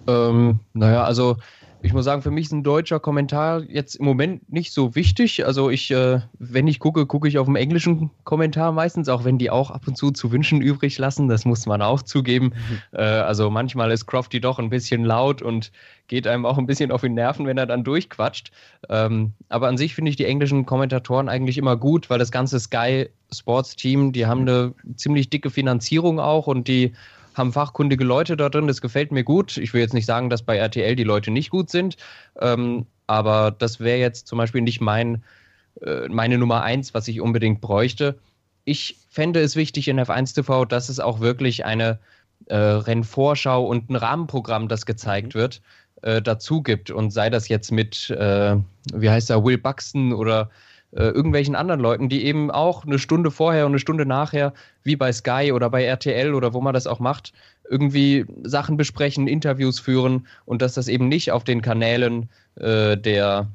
Ähm, naja, also ich muss sagen, für mich ist ein deutscher Kommentar jetzt im Moment nicht so wichtig. Also ich, äh, wenn ich gucke, gucke ich auf dem englischen Kommentar meistens, auch wenn die auch ab und zu zu wünschen übrig lassen. Das muss man auch zugeben. Mhm. Äh, also manchmal ist Crofty doch ein bisschen laut und geht einem auch ein bisschen auf die Nerven, wenn er dann durchquatscht. Ähm, aber an sich finde ich die englischen Kommentatoren eigentlich immer gut, weil das ganze Sky Sports Team, die haben eine ziemlich dicke Finanzierung auch und die haben fachkundige Leute da drin, das gefällt mir gut. Ich will jetzt nicht sagen, dass bei RTL die Leute nicht gut sind, ähm, aber das wäre jetzt zum Beispiel nicht mein, äh, meine Nummer eins, was ich unbedingt bräuchte. Ich fände es wichtig in F1 TV, dass es auch wirklich eine äh, Rennvorschau und ein Rahmenprogramm, das gezeigt mhm. wird, äh, dazu gibt. Und sei das jetzt mit, äh, wie heißt er, Will Buxton oder äh, irgendwelchen anderen Leuten, die eben auch eine Stunde vorher und eine Stunde nachher, wie bei Sky oder bei RTL oder wo man das auch macht, irgendwie Sachen besprechen, Interviews führen und dass das eben nicht auf den Kanälen äh, der,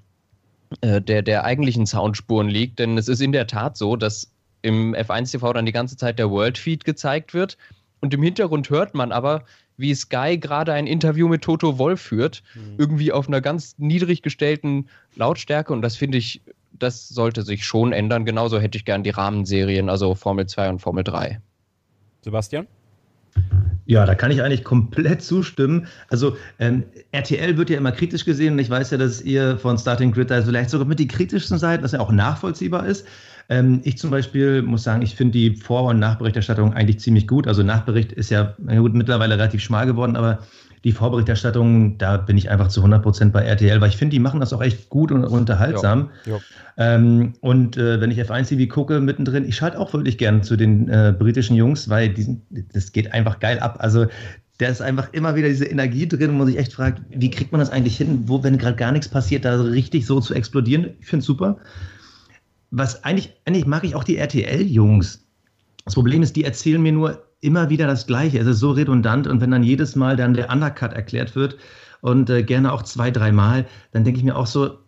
äh, der, der eigentlichen Soundspuren liegt. Denn es ist in der Tat so, dass im F1 TV dann die ganze Zeit der World Feed gezeigt wird und im Hintergrund hört man aber, wie Sky gerade ein Interview mit Toto Wolf führt, mhm. irgendwie auf einer ganz niedrig gestellten Lautstärke und das finde ich das sollte sich schon ändern. Genauso hätte ich gern die Rahmenserien, also Formel 2 und Formel 3. Sebastian? Ja, da kann ich eigentlich komplett zustimmen. Also ähm, RTL wird ja immer kritisch gesehen und ich weiß ja, dass ihr von Starting Grid da vielleicht sogar mit die kritischsten seid, was ja auch nachvollziehbar ist. Ähm, ich zum Beispiel muss sagen, ich finde die Vor- und Nachberichterstattung eigentlich ziemlich gut. Also Nachbericht ist ja gut, mittlerweile relativ schmal geworden, aber die Vorberichterstattung, da bin ich einfach zu 100 Prozent bei RTL, weil ich finde, die machen das auch echt gut und unterhaltsam. Ja, ja. Ähm, und äh, wenn ich F1 TV gucke mittendrin, ich schalte auch wirklich gerne zu den äh, britischen Jungs, weil die, das geht einfach geil ab. Also da ist einfach immer wieder diese Energie drin, wo man sich echt fragt, wie kriegt man das eigentlich hin, wo, wenn gerade gar nichts passiert, da richtig so zu explodieren. Ich finde es super. Was eigentlich, eigentlich mag ich auch die RTL-Jungs. Das Problem ist, die erzählen mir nur immer wieder das Gleiche. Es ist so redundant und wenn dann jedes Mal dann der Undercut erklärt wird und äh, gerne auch zwei, dreimal, dann denke ich mir auch so,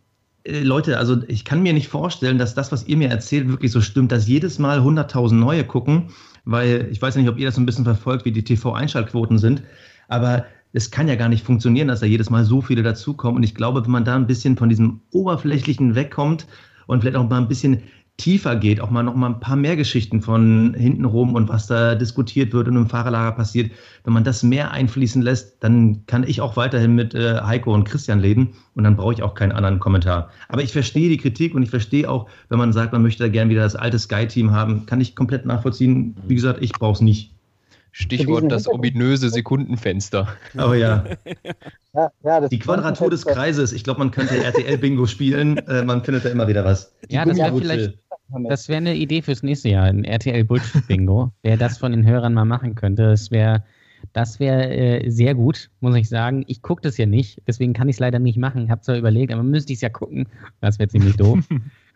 äh, Leute, also ich kann mir nicht vorstellen, dass das, was ihr mir erzählt, wirklich so stimmt, dass jedes Mal 100.000 neue gucken, weil ich weiß ja nicht, ob ihr das so ein bisschen verfolgt, wie die TV-Einschaltquoten sind, aber es kann ja gar nicht funktionieren, dass da jedes Mal so viele dazukommen. Und ich glaube, wenn man da ein bisschen von diesem Oberflächlichen wegkommt und vielleicht auch mal ein bisschen tiefer geht, auch mal noch mal ein paar mehr Geschichten von hinten rum und was da diskutiert wird und im Fahrerlager passiert, wenn man das mehr einfließen lässt, dann kann ich auch weiterhin mit äh, Heiko und Christian leben und dann brauche ich auch keinen anderen Kommentar. Aber ich verstehe die Kritik und ich verstehe auch, wenn man sagt, man möchte da gerne wieder das alte Sky-Team haben, kann ich komplett nachvollziehen. Wie gesagt, ich brauche es nicht. Stichwort das ominöse Sekundenfenster. Oh ja. ja, ja die Quadratur des Kreises. Ich glaube, man könnte RTL-Bingo spielen. Äh, man findet da immer wieder was. Die ja, das wäre vielleicht das wäre eine Idee fürs nächste Jahr, ein RTL Bullshit-Bingo. Wer das von den Hörern mal machen könnte, das wäre das wäre äh, sehr gut, muss ich sagen. Ich gucke das ja nicht, deswegen kann ich es leider nicht machen. Ich habe zwar überlegt, aber müsste ich es ja gucken. Das wäre ziemlich doof.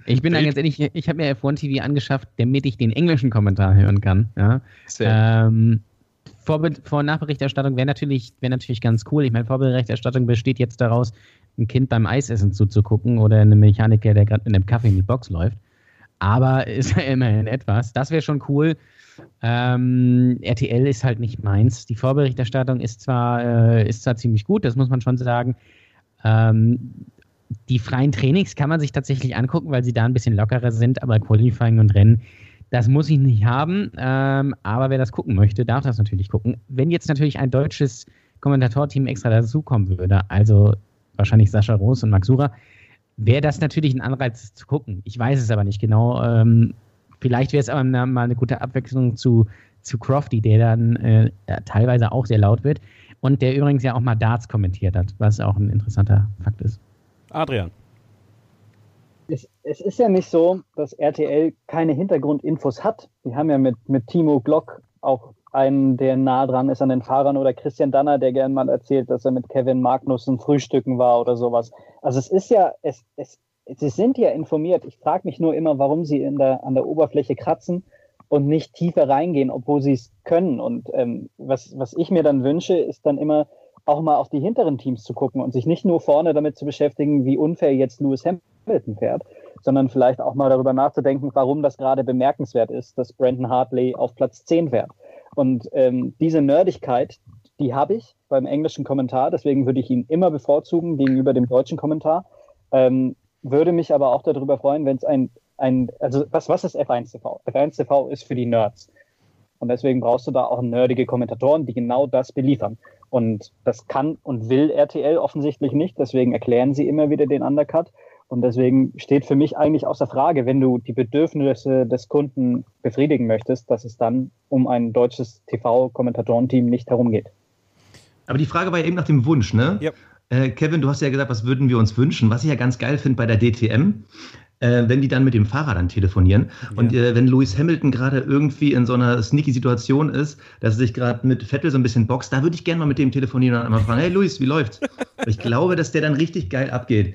Ich bin dann ganz ehrlich, ich habe mir F1 TV angeschafft, damit ich den englischen Kommentar hören kann. Ja. Ähm, Vor-, Vor und Nachberichterstattung wäre natürlich, wär natürlich ganz cool. Ich meine, Vorberichterstattung besteht jetzt daraus, ein Kind beim Eisessen zuzugucken oder einen Mechaniker, der gerade mit einem Kaffee in die Box läuft aber ist ja immerhin etwas. Das wäre schon cool. Ähm, RTL ist halt nicht meins. Die Vorberichterstattung ist zwar, äh, ist zwar ziemlich gut, das muss man schon sagen. Ähm, die freien Trainings kann man sich tatsächlich angucken, weil sie da ein bisschen lockerer sind, aber Qualifying und Rennen, das muss ich nicht haben. Ähm, aber wer das gucken möchte, darf das natürlich gucken. Wenn jetzt natürlich ein deutsches Kommentatorteam extra dazukommen würde, also wahrscheinlich Sascha Roos und Max Sura, wäre das natürlich ein Anreiz zu gucken. Ich weiß es aber nicht genau. Ähm, vielleicht wäre es aber mal eine gute Abwechslung zu, zu Crofty, der dann äh, teilweise auch sehr laut wird und der übrigens ja auch mal Darts kommentiert hat, was auch ein interessanter Fakt ist. Adrian. Es, es, ist ja nicht so, dass RTL keine Hintergrundinfos hat. Die haben ja mit, mit Timo Glock auch einen, der nah dran ist an den Fahrern oder Christian Danner, der gern mal erzählt, dass er mit Kevin Magnussen frühstücken war oder sowas. Also es ist ja, es, es, sie sind ja informiert. Ich frage mich nur immer, warum sie in der, an der Oberfläche kratzen und nicht tiefer reingehen, obwohl sie es können. Und ähm, was, was ich mir dann wünsche, ist dann immer auch mal auf die hinteren Teams zu gucken und sich nicht nur vorne damit zu beschäftigen, wie unfair jetzt Lewis Hamilton fährt, sondern vielleicht auch mal darüber nachzudenken, warum das gerade bemerkenswert ist, dass Brandon Hartley auf Platz 10 fährt. Und ähm, diese Nerdigkeit, die habe ich beim englischen Kommentar, deswegen würde ich ihn immer bevorzugen gegenüber dem deutschen Kommentar. Ähm, würde mich aber auch darüber freuen, wenn es ein, ein, also was, was ist F1 TV? F1 TV ist für die Nerds. Und deswegen brauchst du da auch nerdige Kommentatoren, die genau das beliefern. Und das kann und will RTL offensichtlich nicht, deswegen erklären sie immer wieder den Undercut. Und deswegen steht für mich eigentlich außer Frage, wenn du die Bedürfnisse des Kunden befriedigen möchtest, dass es dann um ein deutsches TV-Kommentatorenteam nicht herumgeht. Aber die Frage war ja eben nach dem Wunsch, ne? Ja. Äh, Kevin, du hast ja gesagt, was würden wir uns wünschen? Was ich ja ganz geil finde bei der DTM, äh, wenn die dann mit dem Fahrer dann telefonieren. Ja. Und äh, wenn Lewis Hamilton gerade irgendwie in so einer sneaky Situation ist, dass er sich gerade mit Vettel so ein bisschen boxt, da würde ich gerne mal mit dem telefonieren und einmal fragen, hey Luis, wie läuft's? ich glaube, dass der dann richtig geil abgeht.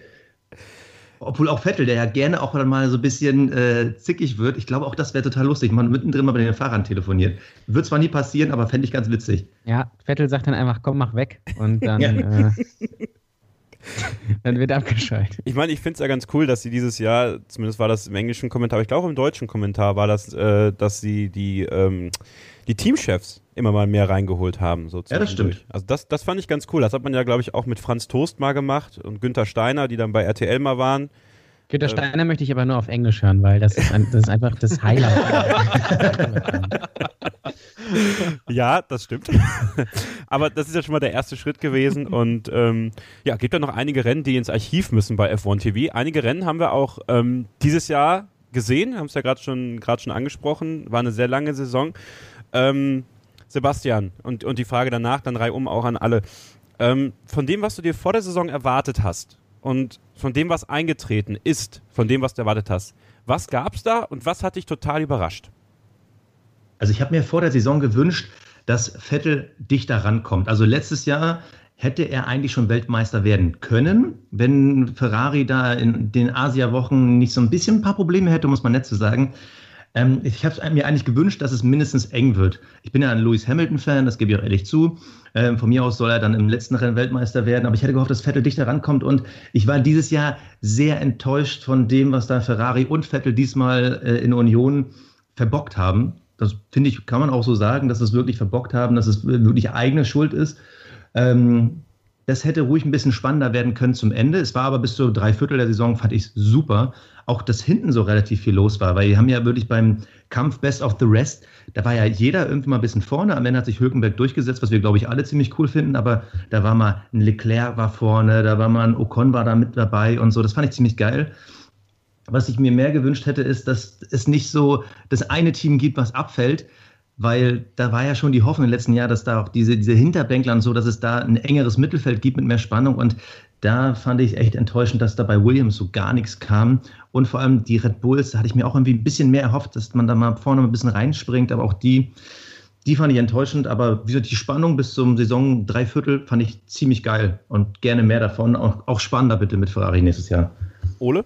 Obwohl auch Vettel, der ja gerne auch mal so ein bisschen äh, zickig wird, ich glaube auch, das wäre total lustig, man mittendrin mal bei den Fahrern telefoniert. Wird zwar nie passieren, aber fände ich ganz witzig. Ja, Vettel sagt dann einfach, komm, mach weg. Und dann, äh, dann wird abgeschaltet. Ich meine, ich finde es ja ganz cool, dass sie dieses Jahr, zumindest war das im englischen Kommentar, aber ich glaube auch im deutschen Kommentar war das, äh, dass sie die, ähm, die Teamchefs immer mal mehr reingeholt haben. So ja, das stimmt. Also das, das fand ich ganz cool. Das hat man ja, glaube ich, auch mit Franz Toast mal gemacht und Günther Steiner, die dann bei RTL mal waren. Günther äh, Steiner möchte ich aber nur auf Englisch hören, weil das ist, ein, das ist einfach das Highlight. ja, das stimmt. aber das ist ja schon mal der erste Schritt gewesen und ähm, ja, gibt ja noch einige Rennen, die ins Archiv müssen bei F1 TV. Einige Rennen haben wir auch ähm, dieses Jahr gesehen, haben es ja gerade schon, schon angesprochen, war eine sehr lange Saison. Ähm, Sebastian, und, und die Frage danach, dann reihum auch an alle. Ähm, von dem, was du dir vor der Saison erwartet hast und von dem, was eingetreten ist, von dem, was du erwartet hast, was gab es da und was hat dich total überrascht? Also ich habe mir vor der Saison gewünscht, dass Vettel dichter rankommt. Also letztes Jahr hätte er eigentlich schon Weltmeister werden können, wenn Ferrari da in den Asia-Wochen nicht so ein bisschen ein paar Probleme hätte, muss man nett zu sagen. Ähm, ich habe mir eigentlich gewünscht, dass es mindestens eng wird. Ich bin ja ein Lewis Hamilton-Fan, das gebe ich auch ehrlich zu. Ähm, von mir aus soll er dann im letzten Rennen Weltmeister werden, aber ich hätte gehofft, dass Vettel dichter rankommt und ich war dieses Jahr sehr enttäuscht von dem, was da Ferrari und Vettel diesmal äh, in Union verbockt haben. Das finde ich, kann man auch so sagen, dass es wirklich verbockt haben, dass es wirklich eigene Schuld ist. Ähm, das hätte ruhig ein bisschen spannender werden können zum Ende. Es war aber bis zu drei Viertel der Saison, fand ich super. Auch dass hinten so relativ viel los war, weil die haben ja wirklich beim Kampf Best of the Rest, da war ja jeder irgendwie mal ein bisschen vorne. Am Ende hat sich Hülkenberg durchgesetzt, was wir, glaube ich, alle ziemlich cool finden. Aber da war mal ein Leclerc war vorne, da war mal ein Ocon war da mit dabei und so. Das fand ich ziemlich geil. Was ich mir mehr gewünscht hätte, ist, dass es nicht so das eine Team gibt, was abfällt, weil da war ja schon die Hoffnung im letzten Jahr, dass da auch diese, diese Hinterbänkler und so, dass es da ein engeres Mittelfeld gibt mit mehr Spannung und da fand ich echt enttäuschend, dass da bei Williams so gar nichts kam. Und vor allem die Red Bulls, da hatte ich mir auch irgendwie ein bisschen mehr erhofft, dass man da mal vorne ein bisschen reinspringt, aber auch die, die fand ich enttäuschend. Aber wie gesagt, die Spannung bis zum Saison Dreiviertel fand ich ziemlich geil und gerne mehr davon. Auch, auch spannender bitte mit Ferrari nächstes Jahr. Ole?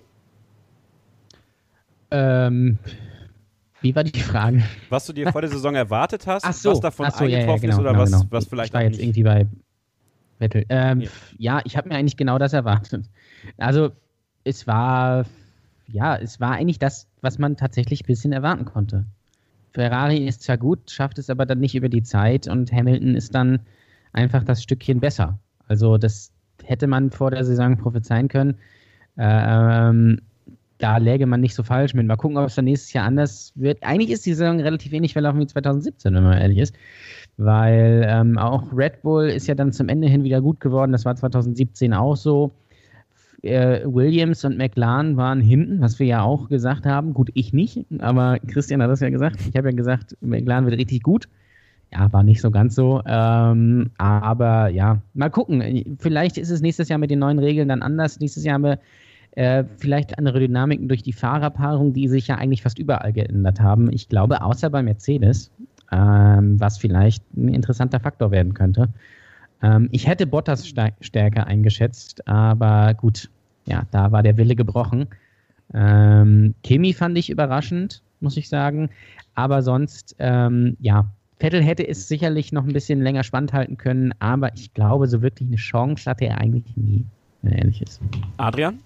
Ähm, wie war die Frage? Was du dir vor der Saison erwartet hast, so, was davon so, ja, ja, eingetroffen genau, ist oder genau, was, genau. was vielleicht Ich war jetzt irgendwie bei Vettel. Ähm, Ja. ja. ich habe mir eigentlich genau das erwartet. Also es war, ja, es war eigentlich das, was man tatsächlich ein bisschen erwarten konnte. Ferrari ist zwar gut, schafft es aber dann nicht über die Zeit und Hamilton ist dann einfach das Stückchen besser. Also das hätte man vor der Saison prophezeien können. Ähm, da läge man nicht so falsch mit. Mal gucken, ob es dann nächstes Jahr anders wird. Eigentlich ist die Saison relativ ähnlich verlaufen wie 2017, wenn man ehrlich ist. Weil ähm, auch Red Bull ist ja dann zum Ende hin wieder gut geworden. Das war 2017 auch so. Äh, Williams und McLaren waren hinten, was wir ja auch gesagt haben. Gut, ich nicht, aber Christian hat das ja gesagt. Ich habe ja gesagt, McLaren wird richtig gut. Ja, war nicht so ganz so. Ähm, aber ja, mal gucken. Vielleicht ist es nächstes Jahr mit den neuen Regeln dann anders. Nächstes Jahr haben wir äh, vielleicht andere Dynamiken durch die Fahrerpaarung, die sich ja eigentlich fast überall geändert haben. Ich glaube, außer bei Mercedes, ähm, was vielleicht ein interessanter Faktor werden könnte. Ähm, ich hätte Bottas stärker eingeschätzt, aber gut, ja, da war der Wille gebrochen. Ähm, Kimi fand ich überraschend, muss ich sagen. Aber sonst, ähm, ja, Vettel hätte es sicherlich noch ein bisschen länger spannend halten können, aber ich glaube, so wirklich eine Chance hatte er eigentlich nie, wenn er ehrlich ist. Adrian?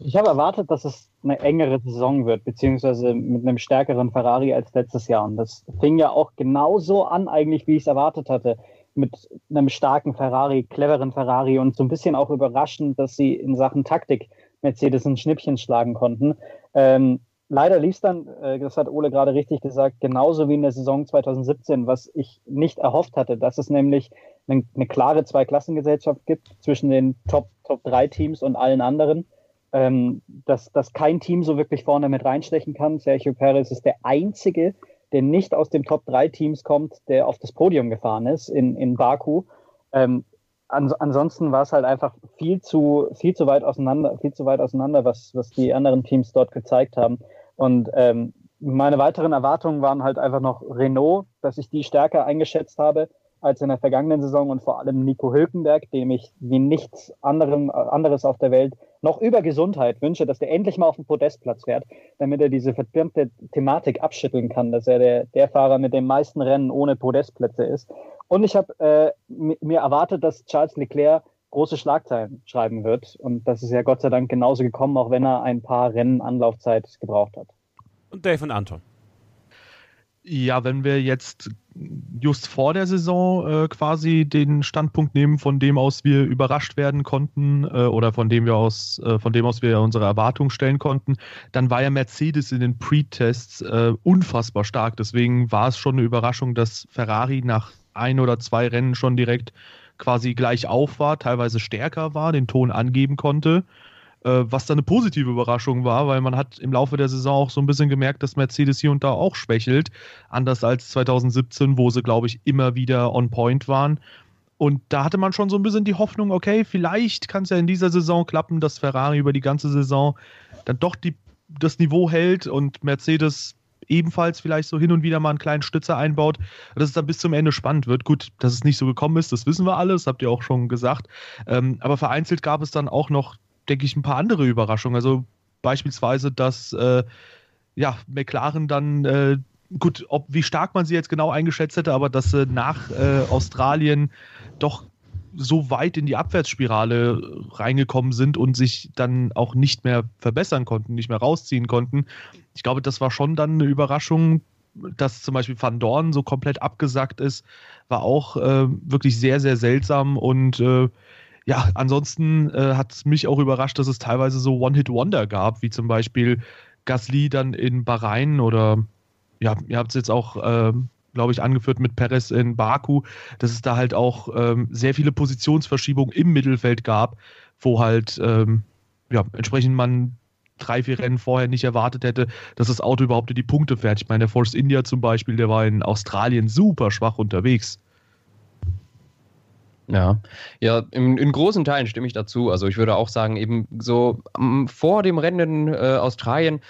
Ich habe erwartet, dass es eine engere Saison wird, beziehungsweise mit einem stärkeren Ferrari als letztes Jahr. Und das fing ja auch genauso an, eigentlich, wie ich es erwartet hatte. Mit einem starken Ferrari, cleveren Ferrari und so ein bisschen auch überraschend, dass sie in Sachen Taktik Mercedes ein Schnippchen schlagen konnten. Ähm, leider lief es dann, äh, das hat Ole gerade richtig gesagt, genauso wie in der Saison 2017, was ich nicht erhofft hatte, dass es nämlich eine, eine klare Zweiklassengesellschaft gibt zwischen den Top, Top 3 Teams und allen anderen ähm, dass, dass kein Team so wirklich vorne mit reinstechen kann. Sergio Perez ist der einzige, der nicht aus dem Top 3 Teams kommt, der auf das Podium gefahren ist in, in Baku. Ähm, an, ansonsten war es halt einfach viel zu, viel zu weit auseinander, viel zu weit auseinander, was, was die anderen Teams dort gezeigt haben. Und ähm, meine weiteren Erwartungen waren halt einfach noch Renault, dass ich die stärker eingeschätzt habe als in der vergangenen Saison und vor allem Nico Hülkenberg, dem ich wie nichts anderem, anderes auf der Welt noch über Gesundheit wünsche, dass der endlich mal auf den Podestplatz fährt, damit er diese verdammte Thematik abschütteln kann, dass er der, der Fahrer mit den meisten Rennen ohne Podestplätze ist. Und ich habe äh, mir erwartet, dass Charles Leclerc große Schlagzeilen schreiben wird. Und das ist ja Gott sei Dank genauso gekommen, auch wenn er ein paar Rennen Anlaufzeit gebraucht hat. Und Dave und Anton. Ja, wenn wir jetzt just vor der Saison äh, quasi den Standpunkt nehmen, von dem aus wir überrascht werden konnten äh, oder von dem wir aus, äh, von dem aus wir unsere Erwartungen stellen konnten, dann war ja Mercedes in den Pre-Tests äh, unfassbar stark. Deswegen war es schon eine Überraschung, dass Ferrari nach ein oder zwei Rennen schon direkt quasi gleich auf war, teilweise stärker war, den Ton angeben konnte was dann eine positive Überraschung war, weil man hat im Laufe der Saison auch so ein bisschen gemerkt, dass Mercedes hier und da auch schwächelt, anders als 2017, wo sie, glaube ich, immer wieder on point waren. Und da hatte man schon so ein bisschen die Hoffnung, okay, vielleicht kann es ja in dieser Saison klappen, dass Ferrari über die ganze Saison dann doch die, das Niveau hält und Mercedes ebenfalls vielleicht so hin und wieder mal einen kleinen Stützer einbaut, dass es dann bis zum Ende spannend wird. Gut, dass es nicht so gekommen ist, das wissen wir alle, das habt ihr auch schon gesagt. Ähm, aber vereinzelt gab es dann auch noch denke ich, ein paar andere Überraschungen. Also beispielsweise, dass äh, ja, McLaren dann äh, gut, ob wie stark man sie jetzt genau eingeschätzt hätte, aber dass sie nach äh, Australien doch so weit in die Abwärtsspirale reingekommen sind und sich dann auch nicht mehr verbessern konnten, nicht mehr rausziehen konnten. Ich glaube, das war schon dann eine Überraschung, dass zum Beispiel Van Dorn so komplett abgesackt ist, war auch äh, wirklich sehr, sehr seltsam und äh, ja, ansonsten äh, hat es mich auch überrascht, dass es teilweise so One-Hit-Wonder gab, wie zum Beispiel Gasly dann in Bahrain oder ja, ihr habt es jetzt auch, ähm, glaube ich, angeführt mit Perez in Baku, dass es da halt auch ähm, sehr viele Positionsverschiebungen im Mittelfeld gab, wo halt ähm, ja, entsprechend man drei, vier Rennen vorher nicht erwartet hätte, dass das Auto überhaupt in die Punkte fährt. Ich meine, der Force India zum Beispiel, der war in Australien super schwach unterwegs. Ja, ja, in, in großen Teilen stimme ich dazu. Also ich würde auch sagen, eben so um, vor dem Rennen in äh, Australien,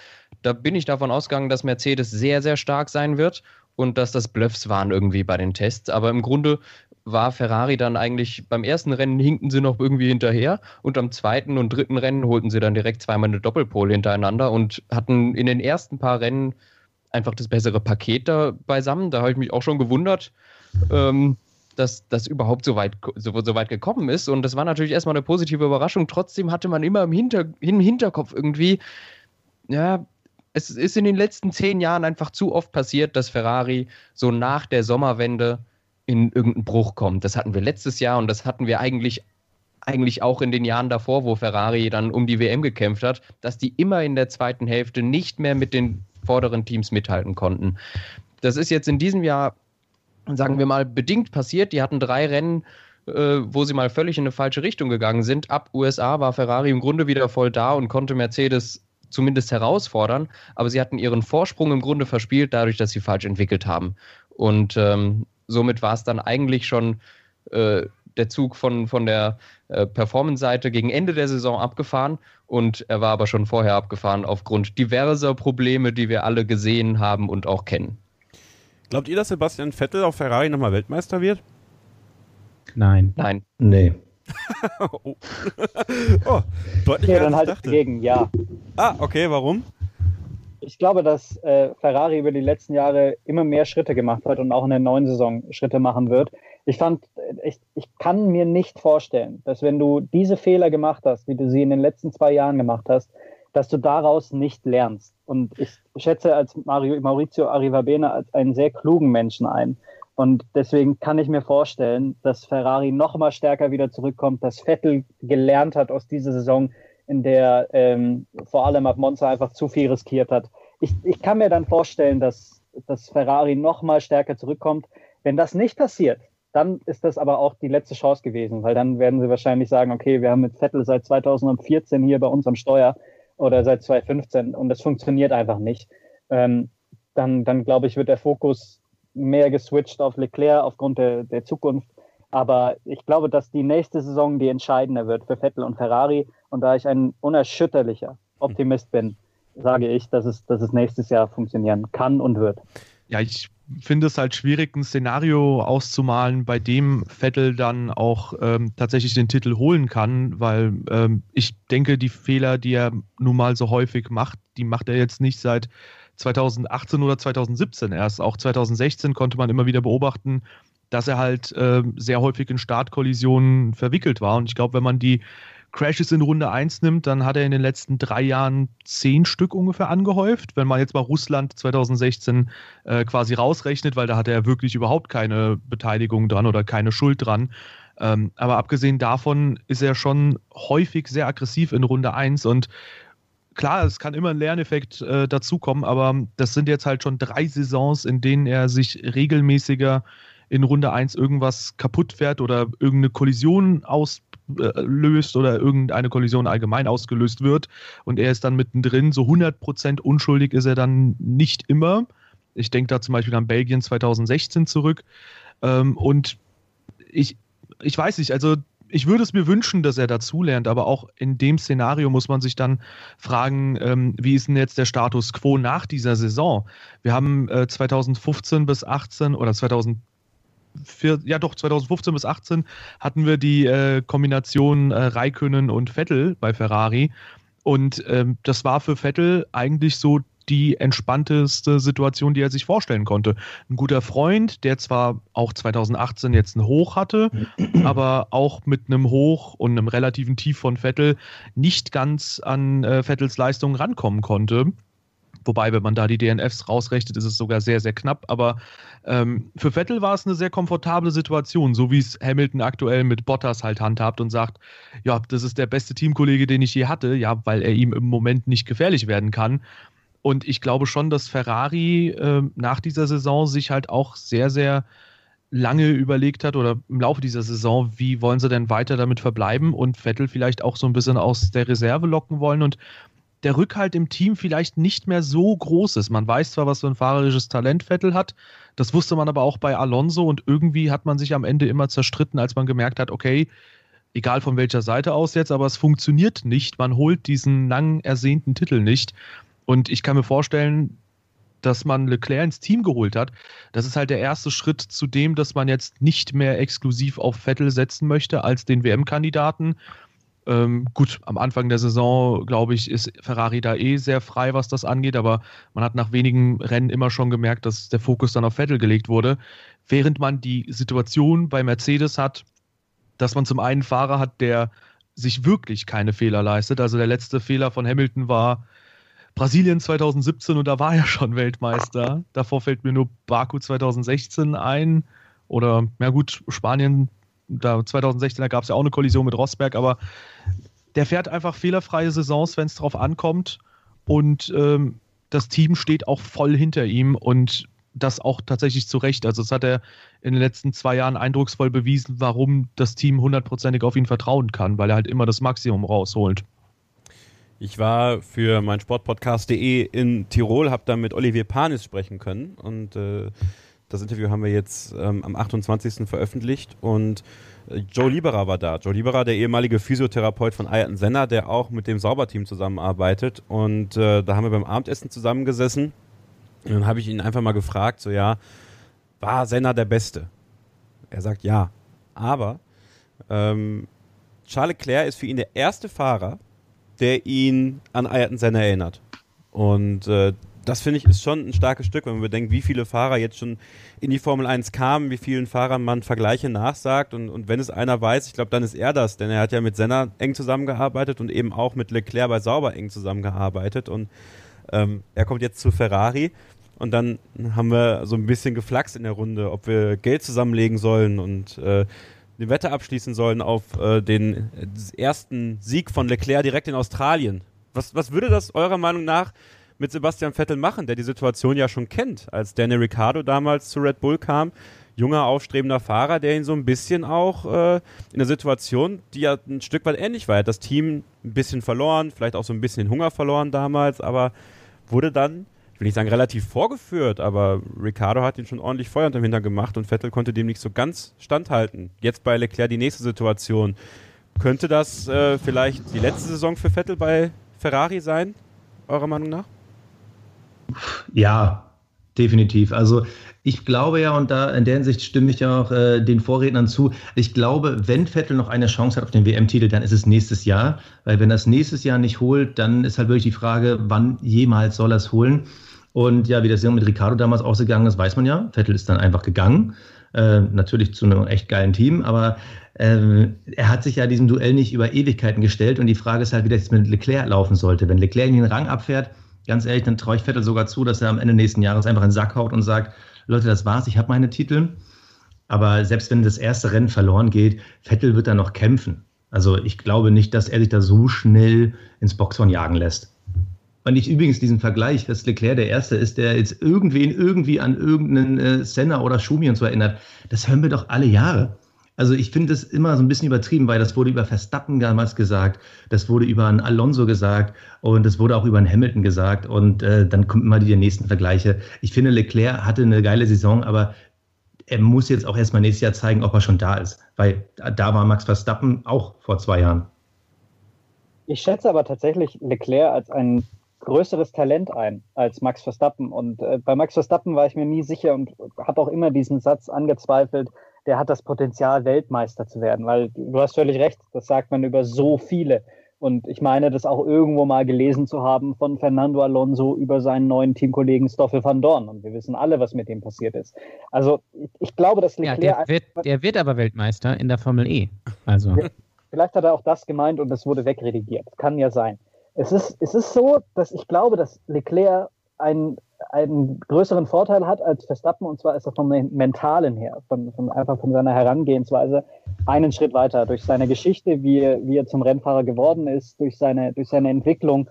da bin ich davon ausgegangen, dass Mercedes sehr, sehr stark sein wird und dass das Bluffs waren irgendwie bei den Tests. Aber im Grunde war Ferrari dann eigentlich beim ersten Rennen hinkten sie noch irgendwie hinterher und am zweiten und dritten Rennen holten sie dann direkt zweimal eine Doppelpole hintereinander und hatten in den ersten paar Rennen einfach das bessere Paket da beisammen. Da habe ich mich auch schon gewundert. Ähm, dass das überhaupt so weit, so, so, weit gekommen ist. Und das war natürlich erstmal eine positive Überraschung. Trotzdem hatte man immer im, Hinter, im Hinterkopf irgendwie, ja, es ist in den letzten zehn Jahren einfach zu oft passiert, dass Ferrari so nach der Sommerwende in irgendeinen Bruch kommt. Das hatten wir letztes Jahr und das hatten wir eigentlich eigentlich auch in den Jahren davor, wo Ferrari dann um die WM gekämpft hat, dass die immer in der zweiten Hälfte nicht mehr mit den vorderen Teams mithalten konnten. Das ist jetzt in diesem Jahr sagen wir mal, bedingt passiert. Die hatten drei Rennen, äh, wo sie mal völlig in eine falsche Richtung gegangen sind. Ab USA war Ferrari im Grunde wieder voll da und konnte Mercedes zumindest herausfordern, aber sie hatten ihren Vorsprung im Grunde verspielt, dadurch, dass sie falsch entwickelt haben. Und ähm, somit war es dann eigentlich schon äh, der Zug von, von der äh, Performance-Seite gegen Ende der Saison abgefahren und er war aber schon vorher abgefahren aufgrund diverser Probleme, die wir alle gesehen haben und auch kennen. Glaubt ihr, dass Sebastian Vettel auf Ferrari nochmal Weltmeister wird? Nein. Nein. Nee. oh. oh, deutlich okay, dann halt dagegen, ja. Ah, okay, warum? Ich glaube, dass äh, Ferrari über die letzten Jahre immer mehr Schritte gemacht hat und auch in der neuen Saison Schritte machen wird. Ich fand, ich, ich kann mir nicht vorstellen, dass wenn du diese Fehler gemacht hast, wie du sie in den letzten zwei Jahren gemacht hast, dass du daraus nicht lernst. Und ich schätze als Mario, Maurizio Arrivabene als einen sehr klugen Menschen ein. Und deswegen kann ich mir vorstellen, dass Ferrari noch mal stärker wieder zurückkommt, dass Vettel gelernt hat aus dieser Saison, in der ähm, vor allem ab Monza einfach zu viel riskiert hat. Ich, ich kann mir dann vorstellen, dass, dass Ferrari noch mal stärker zurückkommt. Wenn das nicht passiert, dann ist das aber auch die letzte Chance gewesen, weil dann werden sie wahrscheinlich sagen, okay, wir haben mit Vettel seit 2014 hier bei uns am Steuer oder seit 2015 und das funktioniert einfach nicht, ähm, dann, dann glaube ich, wird der Fokus mehr geswitcht auf Leclerc aufgrund der, der Zukunft. Aber ich glaube, dass die nächste Saison die entscheidende wird für Vettel und Ferrari. Und da ich ein unerschütterlicher Optimist bin, sage ich, dass es, dass es nächstes Jahr funktionieren kann und wird. Ja, ich finde es halt schwierig, ein Szenario auszumalen, bei dem Vettel dann auch ähm, tatsächlich den Titel holen kann, weil ähm, ich denke, die Fehler, die er nun mal so häufig macht, die macht er jetzt nicht seit 2018 oder 2017 erst. Auch 2016 konnte man immer wieder beobachten, dass er halt äh, sehr häufig in Startkollisionen verwickelt war. Und ich glaube, wenn man die Crashes in Runde 1 nimmt, dann hat er in den letzten drei Jahren zehn Stück ungefähr angehäuft. Wenn man jetzt mal Russland 2016 äh, quasi rausrechnet, weil da hatte er wirklich überhaupt keine Beteiligung dran oder keine Schuld dran. Ähm, aber abgesehen davon ist er schon häufig sehr aggressiv in Runde 1 und klar, es kann immer ein Lerneffekt äh, dazukommen, aber das sind jetzt halt schon drei Saisons, in denen er sich regelmäßiger in Runde 1 irgendwas kaputt fährt oder irgendeine Kollision auslöst oder irgendeine Kollision allgemein ausgelöst wird und er ist dann mittendrin. So 100% unschuldig ist er dann nicht immer. Ich denke da zum Beispiel an Belgien 2016 zurück. Ähm, und ich, ich weiß nicht, also ich würde es mir wünschen, dass er dazulernt, aber auch in dem Szenario muss man sich dann fragen, ähm, wie ist denn jetzt der Status quo nach dieser Saison? Wir haben äh, 2015 bis 18 oder 2000 für, ja doch, 2015 bis 18 hatten wir die äh, Kombination äh, Raikönnen und Vettel bei Ferrari. Und ähm, das war für Vettel eigentlich so die entspannteste Situation, die er sich vorstellen konnte. Ein guter Freund, der zwar auch 2018 jetzt ein Hoch hatte, aber auch mit einem Hoch und einem relativen Tief von Vettel nicht ganz an äh, Vettels Leistungen rankommen konnte. Wobei, wenn man da die DNFs rausrechnet, ist es sogar sehr, sehr knapp. Aber ähm, für Vettel war es eine sehr komfortable Situation, so wie es Hamilton aktuell mit Bottas halt handhabt und sagt, ja, das ist der beste Teamkollege, den ich je hatte, ja, weil er ihm im Moment nicht gefährlich werden kann. Und ich glaube schon, dass Ferrari äh, nach dieser Saison sich halt auch sehr, sehr lange überlegt hat oder im Laufe dieser Saison, wie wollen sie denn weiter damit verbleiben und Vettel vielleicht auch so ein bisschen aus der Reserve locken wollen und der Rückhalt im Team vielleicht nicht mehr so groß ist. Man weiß zwar, was für ein fahrerisches Talent Vettel hat, das wusste man aber auch bei Alonso und irgendwie hat man sich am Ende immer zerstritten, als man gemerkt hat, okay, egal von welcher Seite aus jetzt, aber es funktioniert nicht. Man holt diesen lang ersehnten Titel nicht. Und ich kann mir vorstellen, dass man Leclerc ins Team geholt hat. Das ist halt der erste Schritt zu dem, dass man jetzt nicht mehr exklusiv auf Vettel setzen möchte als den WM-Kandidaten, ähm, gut, am Anfang der Saison, glaube ich, ist Ferrari da eh sehr frei, was das angeht, aber man hat nach wenigen Rennen immer schon gemerkt, dass der Fokus dann auf Vettel gelegt wurde, während man die Situation bei Mercedes hat, dass man zum einen Fahrer hat, der sich wirklich keine Fehler leistet. Also der letzte Fehler von Hamilton war Brasilien 2017 und da war er schon Weltmeister. Davor fällt mir nur Baku 2016 ein. Oder, ja gut, Spanien da 2016, da gab es ja auch eine Kollision mit Rosberg, aber der fährt einfach fehlerfreie Saisons, wenn es drauf ankommt. Und ähm, das Team steht auch voll hinter ihm und das auch tatsächlich zu Recht. Also, das hat er in den letzten zwei Jahren eindrucksvoll bewiesen, warum das Team hundertprozentig auf ihn vertrauen kann, weil er halt immer das Maximum rausholt. Ich war für mein Sportpodcast.de in Tirol, habe da mit Olivier Panis sprechen können und äh, das Interview haben wir jetzt ähm, am 28. veröffentlicht und äh, Joe Lieberer war da. Joe Lieberer, der ehemalige Physiotherapeut von Ayrton Senna, der auch mit dem Sauberteam zusammenarbeitet. Und äh, da haben wir beim Abendessen zusammengesessen. Und dann habe ich ihn einfach mal gefragt, so ja, war Senna der Beste? Er sagt ja. Aber ähm, Charles Leclerc ist für ihn der erste Fahrer, der ihn an Ayrton Senna erinnert. Und äh, das finde ich ist schon ein starkes Stück, wenn man bedenkt, wie viele Fahrer jetzt schon in die Formel 1 kamen, wie vielen Fahrern man Vergleiche nachsagt. Und, und wenn es einer weiß, ich glaube, dann ist er das, denn er hat ja mit Senna eng zusammengearbeitet und eben auch mit Leclerc bei Sauber eng zusammengearbeitet. Und ähm, er kommt jetzt zu Ferrari. Und dann haben wir so ein bisschen geflaxt in der Runde, ob wir Geld zusammenlegen sollen und äh, eine Wette abschließen sollen auf äh, den ersten Sieg von Leclerc direkt in Australien. Was, was würde das eurer Meinung nach mit Sebastian Vettel machen, der die Situation ja schon kennt, als Daniel Ricciardo damals zu Red Bull kam. Junger, aufstrebender Fahrer, der ihn so ein bisschen auch äh, in der Situation, die ja ein Stück weit ähnlich war. Er hat das Team ein bisschen verloren, vielleicht auch so ein bisschen den Hunger verloren damals, aber wurde dann, ich will nicht sagen relativ vorgeführt, aber Ricciardo hat ihn schon ordentlich Feuer unterm Hintern gemacht und Vettel konnte dem nicht so ganz standhalten. Jetzt bei Leclerc die nächste Situation. Könnte das äh, vielleicht die letzte Saison für Vettel bei Ferrari sein, eurer Meinung nach? Ja, definitiv. Also ich glaube ja, und da in der Hinsicht stimme ich ja auch äh, den Vorrednern zu, ich glaube, wenn Vettel noch eine Chance hat auf den WM-Titel, dann ist es nächstes Jahr. Weil wenn er es nächstes Jahr nicht holt, dann ist halt wirklich die Frage, wann jemals soll er es holen. Und ja, wie das mit Ricardo damals ausgegangen ist, weiß man ja. Vettel ist dann einfach gegangen. Äh, natürlich zu einem echt geilen Team, aber äh, er hat sich ja diesem Duell nicht über Ewigkeiten gestellt und die Frage ist halt, wie das mit Leclerc laufen sollte. Wenn Leclerc in den Rang abfährt, ganz ehrlich, dann traue ich Vettel sogar zu, dass er am Ende nächsten Jahres einfach in den Sack haut und sagt, Leute, das war's, ich habe meine Titel. Aber selbst wenn das erste Rennen verloren geht, Vettel wird da noch kämpfen. Also ich glaube nicht, dass er sich da so schnell ins Boxhorn jagen lässt. Und ich übrigens diesen Vergleich, dass Leclerc der Erste ist, der jetzt irgendwen irgendwie an irgendeinen äh, Senna oder Schumi und so erinnert, das hören wir doch alle Jahre. Also ich finde es immer so ein bisschen übertrieben, weil das wurde über Verstappen damals gesagt, das wurde über einen Alonso gesagt und das wurde auch über einen Hamilton gesagt und äh, dann kommen immer die nächsten Vergleiche. Ich finde, Leclerc hatte eine geile Saison, aber er muss jetzt auch erstmal nächstes Jahr zeigen, ob er schon da ist, weil da war Max Verstappen auch vor zwei Jahren. Ich schätze aber tatsächlich Leclerc als ein größeres Talent ein als Max Verstappen. Und äh, bei Max Verstappen war ich mir nie sicher und habe auch immer diesen Satz angezweifelt, der hat das Potenzial, Weltmeister zu werden. Weil du hast völlig recht, das sagt man über so viele Und ich meine, das auch irgendwo mal gelesen zu haben von Fernando Alonso über seinen neuen Teamkollegen Stoffel van Dorn. Und wir wissen alle, was mit dem passiert ist. Also ich glaube, dass Leclerc. Ja, der, wird, der wird aber Weltmeister in der Formel E. Also. Vielleicht hat er auch das gemeint und es wurde wegredigiert. Kann ja sein. Es ist, es ist so, dass ich glaube, dass Leclerc einen, einen größeren Vorteil hat als Verstappen und zwar ist er vom Mentalen her, von, von einfach von seiner Herangehensweise einen Schritt weiter. Durch seine Geschichte, wie, wie er zum Rennfahrer geworden ist, durch seine, durch seine Entwicklung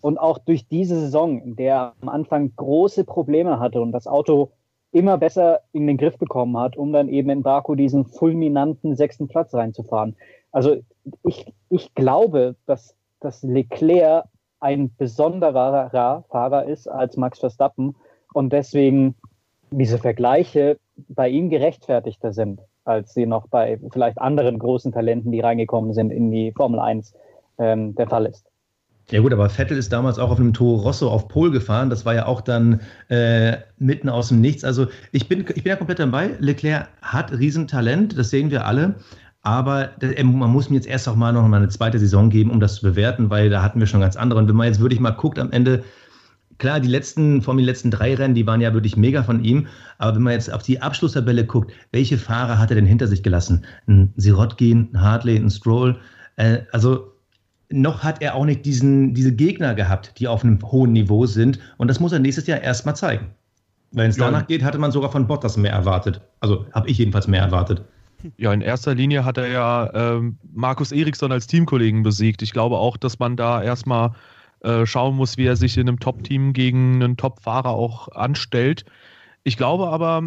und auch durch diese Saison, in der er am Anfang große Probleme hatte und das Auto immer besser in den Griff bekommen hat, um dann eben in Baku diesen fulminanten sechsten Platz reinzufahren. Also ich, ich glaube, dass, dass Leclerc ein besonderer Fahrer ist als Max Verstappen und deswegen diese Vergleiche bei ihm gerechtfertigter sind, als sie noch bei vielleicht anderen großen Talenten, die reingekommen sind in die Formel 1, ähm, der Fall ist. Ja gut, aber Vettel ist damals auch auf einem Toro Rosso auf Pol gefahren. Das war ja auch dann äh, mitten aus dem Nichts. Also ich bin, ich bin ja komplett dabei. Leclerc hat Riesentalent, das sehen wir alle. Aber man muss mir jetzt erst auch mal noch mal eine zweite Saison geben, um das zu bewerten, weil da hatten wir schon ganz andere. Und wenn man jetzt wirklich mal guckt am Ende, klar, die letzten, vor allem die letzten drei Rennen, die waren ja wirklich mega von ihm. Aber wenn man jetzt auf die Abschlusstabelle guckt, welche Fahrer hat er denn hinter sich gelassen? Ein Sirotkin, ein Hartley, ein Stroll. Äh, also noch hat er auch nicht diesen, diese Gegner gehabt, die auf einem hohen Niveau sind. Und das muss er nächstes Jahr erstmal zeigen. Wenn es ja. danach geht, hatte man sogar von Bottas mehr erwartet. Also habe ich jedenfalls mehr erwartet. Ja, in erster Linie hat er ja ähm, Markus Eriksson als Teamkollegen besiegt. Ich glaube auch, dass man da erstmal äh, schauen muss, wie er sich in einem Top-Team gegen einen Top-Fahrer auch anstellt. Ich glaube aber,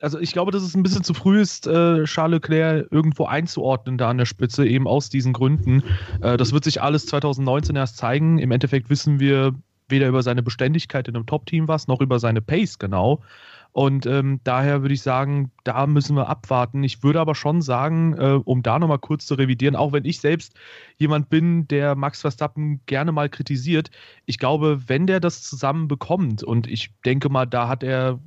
also ich glaube, dass es ein bisschen zu früh ist, äh, Charles Leclerc irgendwo einzuordnen da an der Spitze, eben aus diesen Gründen. Äh, das wird sich alles 2019 erst zeigen. Im Endeffekt wissen wir weder über seine Beständigkeit in einem Top-Team was, noch über seine Pace genau. Und ähm, daher würde ich sagen, da müssen wir abwarten. Ich würde aber schon sagen, äh, um da nochmal kurz zu revidieren, auch wenn ich selbst jemand bin, der Max Verstappen gerne mal kritisiert, ich glaube, wenn der das zusammen bekommt, und ich denke mal, da hat er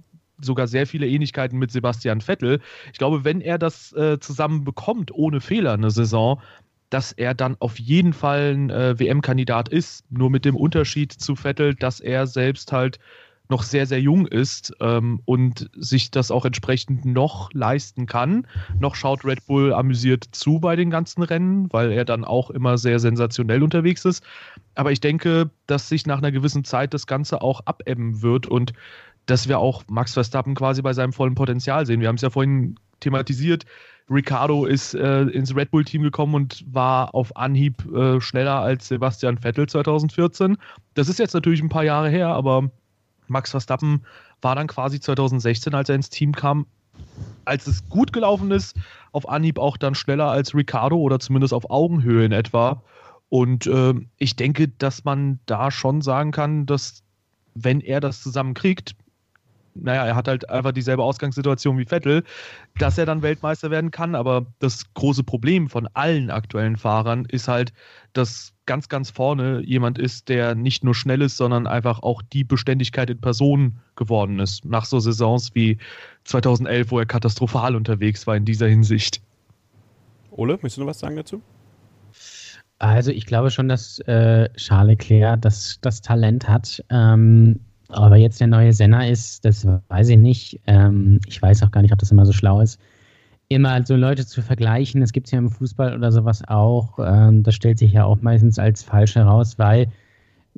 sogar sehr viele Ähnlichkeiten mit Sebastian Vettel. Ich glaube, wenn er das äh, zusammen bekommt, ohne Fehler eine Saison, dass er dann auf jeden Fall ein äh, WM-Kandidat ist. Nur mit dem Unterschied zu Vettel, dass er selbst halt noch sehr, sehr jung ist ähm, und sich das auch entsprechend noch leisten kann. Noch schaut Red Bull amüsiert zu bei den ganzen Rennen, weil er dann auch immer sehr sensationell unterwegs ist. Aber ich denke, dass sich nach einer gewissen Zeit das Ganze auch abebben wird und dass wir auch Max Verstappen quasi bei seinem vollen Potenzial sehen. Wir haben es ja vorhin thematisiert. Ricardo ist äh, ins Red Bull-Team gekommen und war auf Anhieb äh, schneller als Sebastian Vettel 2014. Das ist jetzt natürlich ein paar Jahre her, aber Max Verstappen war dann quasi 2016, als er ins Team kam, als es gut gelaufen ist, auf Anhieb auch dann schneller als Ricardo oder zumindest auf Augenhöhe in etwa. Und äh, ich denke, dass man da schon sagen kann, dass wenn er das zusammenkriegt, naja, er hat halt einfach dieselbe Ausgangssituation wie Vettel, dass er dann Weltmeister werden kann. Aber das große Problem von allen aktuellen Fahrern ist halt, dass ganz, ganz vorne jemand ist, der nicht nur schnell ist, sondern einfach auch die Beständigkeit in Person geworden ist. Nach so Saisons wie 2011, wo er katastrophal unterwegs war in dieser Hinsicht. Ole, möchtest du noch was sagen dazu? Also ich glaube schon, dass äh, Charles Leclerc das, das Talent hat. Ähm, aber jetzt der neue Senna ist, das weiß ich nicht. Ähm, ich weiß auch gar nicht, ob das immer so schlau ist. Immer so Leute zu vergleichen, das gibt es ja im Fußball oder sowas auch. Ähm, das stellt sich ja auch meistens als falsch heraus, weil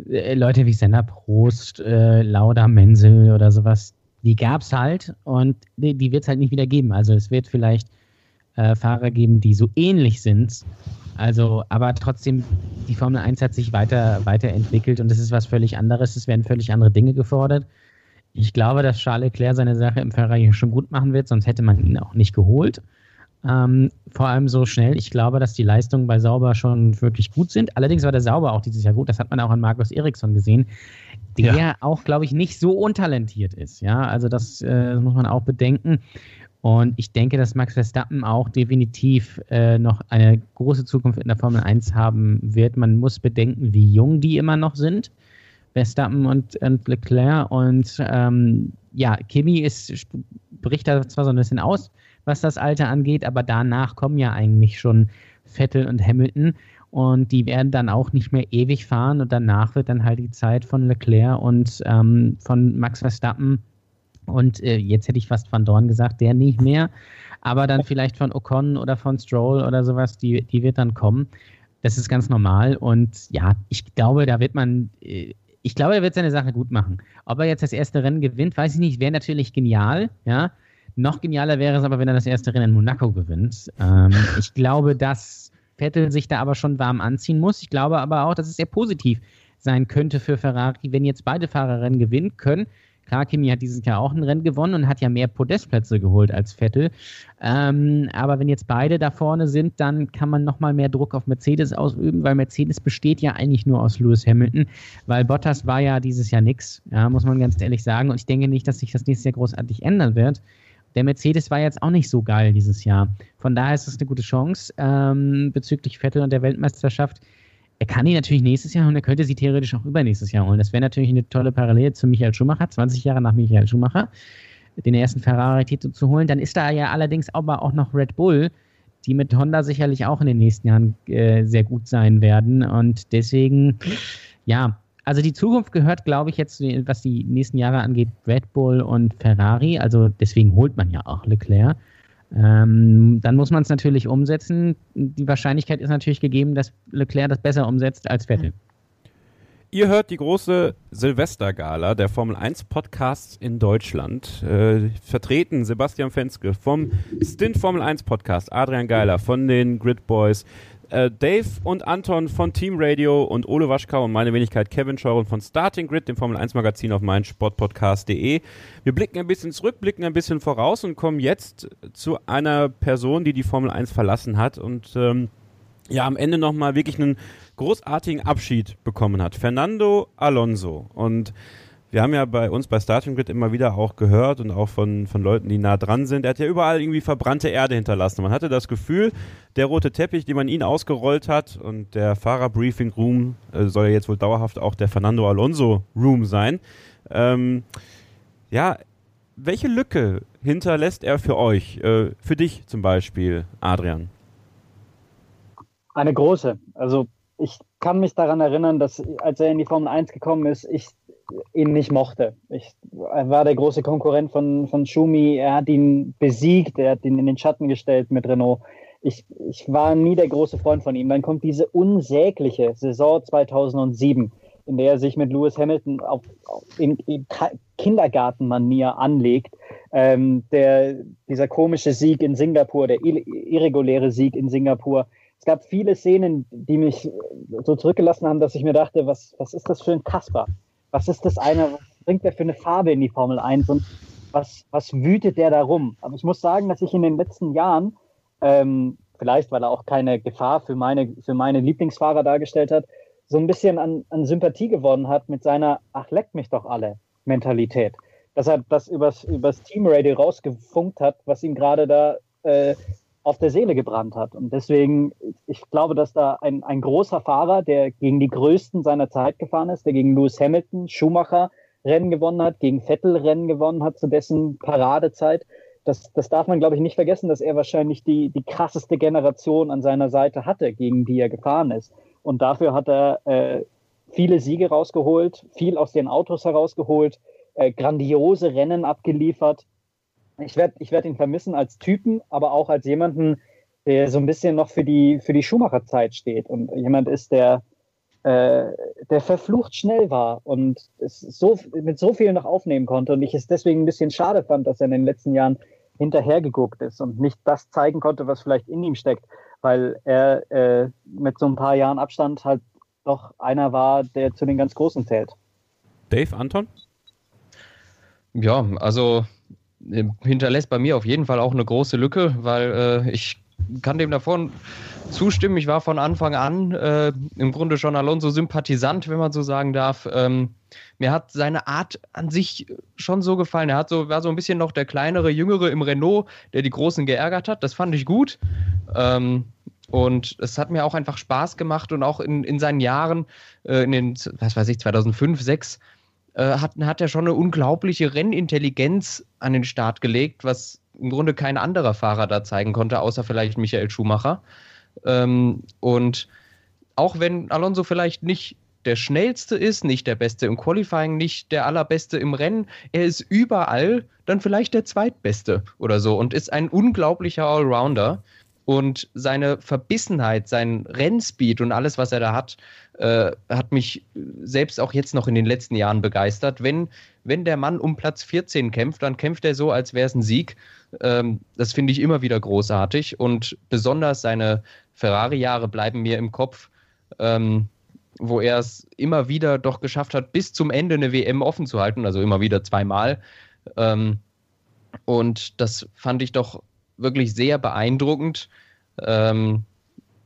äh, Leute wie Senna Prost, äh, Lauda Menzel oder sowas, die gab es halt und die, die wird es halt nicht wieder geben. Also es wird vielleicht äh, Fahrer geben, die so ähnlich sind, also, aber trotzdem, die Formel 1 hat sich weiter, weiterentwickelt und es ist was völlig anderes. Es werden völlig andere Dinge gefordert. Ich glaube, dass Charles Leclerc seine Sache im Ferrari schon gut machen wird, sonst hätte man ihn auch nicht geholt. Ähm, vor allem so schnell. Ich glaube, dass die Leistungen bei Sauber schon wirklich gut sind. Allerdings war der Sauber auch dieses Jahr gut. Das hat man auch an Markus Eriksson gesehen, der ja. auch, glaube ich, nicht so untalentiert ist. Ja, also das, äh, das muss man auch bedenken. Und ich denke, dass Max Verstappen auch definitiv äh, noch eine große Zukunft in der Formel 1 haben wird. Man muss bedenken, wie jung die immer noch sind. Verstappen und, und Leclerc. Und ähm, ja, Kimi ist, bricht da zwar so ein bisschen aus, was das Alter angeht, aber danach kommen ja eigentlich schon Vettel und Hamilton. Und die werden dann auch nicht mehr ewig fahren und danach wird dann halt die Zeit von Leclerc und ähm, von Max Verstappen und äh, jetzt hätte ich fast Van Dorn gesagt, der nicht mehr, aber dann vielleicht von Ocon oder von Stroll oder sowas, die, die wird dann kommen. Das ist ganz normal und ja, ich glaube, da wird man, äh, ich glaube, er wird seine Sache gut machen. Ob er jetzt das erste Rennen gewinnt, weiß ich nicht, wäre natürlich genial, ja. Noch genialer wäre es aber, wenn er das erste Rennen in Monaco gewinnt. Ähm, ich glaube, dass Vettel sich da aber schon warm anziehen muss. Ich glaube aber auch, dass es sehr positiv sein könnte für Ferrari, wenn jetzt beide Fahrerinnen gewinnen können. Klar, Kimi hat dieses Jahr auch ein Rennen gewonnen und hat ja mehr Podestplätze geholt als Vettel. Ähm, aber wenn jetzt beide da vorne sind, dann kann man nochmal mehr Druck auf Mercedes ausüben, weil Mercedes besteht ja eigentlich nur aus Lewis Hamilton, weil Bottas war ja dieses Jahr nix, ja, muss man ganz ehrlich sagen. Und ich denke nicht, dass sich das nächstes Jahr großartig ändern wird. Der Mercedes war jetzt auch nicht so geil dieses Jahr. Von daher ist es eine gute Chance ähm, bezüglich Vettel und der Weltmeisterschaft. Er kann die natürlich nächstes Jahr und er könnte sie theoretisch auch übernächstes Jahr holen. Das wäre natürlich eine tolle Parallele zu Michael Schumacher, 20 Jahre nach Michael Schumacher, den ersten Ferrari-Titel zu holen. Dann ist da ja allerdings aber auch noch Red Bull, die mit Honda sicherlich auch in den nächsten Jahren äh, sehr gut sein werden. Und deswegen, ja, also die Zukunft gehört, glaube ich, jetzt, was die nächsten Jahre angeht, Red Bull und Ferrari. Also deswegen holt man ja auch Leclerc. Ähm, dann muss man es natürlich umsetzen. Die Wahrscheinlichkeit ist natürlich gegeben, dass Leclerc das besser umsetzt als Vettel. Ihr hört die große Silvestergala der Formel 1 Podcasts in Deutschland. Äh, vertreten Sebastian Fenske vom Stint Formel 1 Podcast, Adrian Geiler von den Grid Boys, äh, Dave und Anton von Team Radio und Ole Waschkau und meine Wenigkeit Kevin Scheuren von Starting Grid, dem Formel 1 Magazin auf meinsportpodcast.de. Wir blicken ein bisschen zurück, blicken ein bisschen voraus und kommen jetzt zu einer Person, die die Formel 1 verlassen hat und ähm, ja am Ende nochmal wirklich einen großartigen Abschied bekommen hat. Fernando Alonso und wir haben ja bei uns bei Starting Grid immer wieder auch gehört und auch von, von Leuten, die nah dran sind, er hat ja überall irgendwie verbrannte Erde hinterlassen. Man hatte das Gefühl, der rote Teppich, den man ihn ausgerollt hat und der Fahrerbriefing Room äh, soll ja jetzt wohl dauerhaft auch der Fernando Alonso Room sein. Ähm, ja, welche Lücke hinterlässt er für euch? Äh, für dich zum Beispiel, Adrian? Eine große. Also ich kann mich daran erinnern, dass als er in die Formel 1 gekommen ist, ich ihn nicht mochte. Ich, er war der große Konkurrent von, von Schumi. Er hat ihn besiegt, er hat ihn in den Schatten gestellt mit Renault. Ich, ich war nie der große Freund von ihm. Dann kommt diese unsägliche Saison 2007, in der er sich mit Lewis Hamilton auf, auf in, in Kindergartenmanier anlegt. Ähm, der, dieser komische Sieg in Singapur, der irreguläre Sieg in Singapur. Es gab viele Szenen, die mich so zurückgelassen haben, dass ich mir dachte, was, was ist das für ein Kasper? Was ist das eine, was bringt der für eine Farbe in die Formel 1 und was, was wütet der da rum? Aber ich muss sagen, dass ich in den letzten Jahren, ähm, vielleicht weil er auch keine Gefahr für meine, für meine Lieblingsfahrer dargestellt hat, so ein bisschen an, an Sympathie gewonnen hat mit seiner Ach, leckt mich doch alle Mentalität. Dass er das übers, übers Teamradio rausgefunkt hat, was ihm gerade da äh, auf der Seele gebrannt hat. Und deswegen, ich glaube, dass da ein, ein großer Fahrer, der gegen die Größten seiner Zeit gefahren ist, der gegen Lewis Hamilton, Schumacher Rennen gewonnen hat, gegen Vettel Rennen gewonnen hat zu dessen Paradezeit, das, das darf man, glaube ich, nicht vergessen, dass er wahrscheinlich die, die krasseste Generation an seiner Seite hatte, gegen die er gefahren ist. Und dafür hat er äh, viele Siege rausgeholt, viel aus den Autos herausgeholt, äh, grandiose Rennen abgeliefert ich werde ich werd ihn vermissen als Typen, aber auch als jemanden, der so ein bisschen noch für die, für die Schumacher-Zeit steht und jemand ist, der, äh, der verflucht schnell war und es so, mit so viel noch aufnehmen konnte und ich es deswegen ein bisschen schade fand, dass er in den letzten Jahren hinterhergeguckt ist und nicht das zeigen konnte, was vielleicht in ihm steckt, weil er äh, mit so ein paar Jahren Abstand halt doch einer war, der zu den ganz Großen zählt. Dave, Anton? Ja, also hinterlässt bei mir auf jeden Fall auch eine große Lücke, weil äh, ich kann dem davon zustimmen. Ich war von Anfang an äh, im Grunde schon Alonso Sympathisant, wenn man so sagen darf. Ähm, mir hat seine Art an sich schon so gefallen. Er hat so, war so ein bisschen noch der kleinere, jüngere im Renault, der die Großen geärgert hat. Das fand ich gut. Ähm, und es hat mir auch einfach Spaß gemacht und auch in, in seinen Jahren, äh, in den, was weiß ich, 2005, 2006, äh, hat, hat er schon eine unglaubliche Rennintelligenz an den Start gelegt, was im Grunde kein anderer Fahrer da zeigen konnte, außer vielleicht Michael Schumacher. Ähm, und auch wenn Alonso vielleicht nicht der schnellste ist, nicht der beste im Qualifying, nicht der allerbeste im Rennen. Er ist überall dann vielleicht der zweitbeste oder so und ist ein unglaublicher Allrounder. Und seine Verbissenheit, sein Rennspeed und alles, was er da hat, äh, hat mich selbst auch jetzt noch in den letzten Jahren begeistert. Wenn, wenn der Mann um Platz 14 kämpft, dann kämpft er so, als wäre es ein Sieg. Ähm, das finde ich immer wieder großartig. Und besonders seine Ferrari-Jahre bleiben mir im Kopf. Ähm, wo er es immer wieder doch geschafft hat, bis zum Ende eine WM offen zu halten, also immer wieder zweimal. Ähm, und das fand ich doch wirklich sehr beeindruckend. Ähm,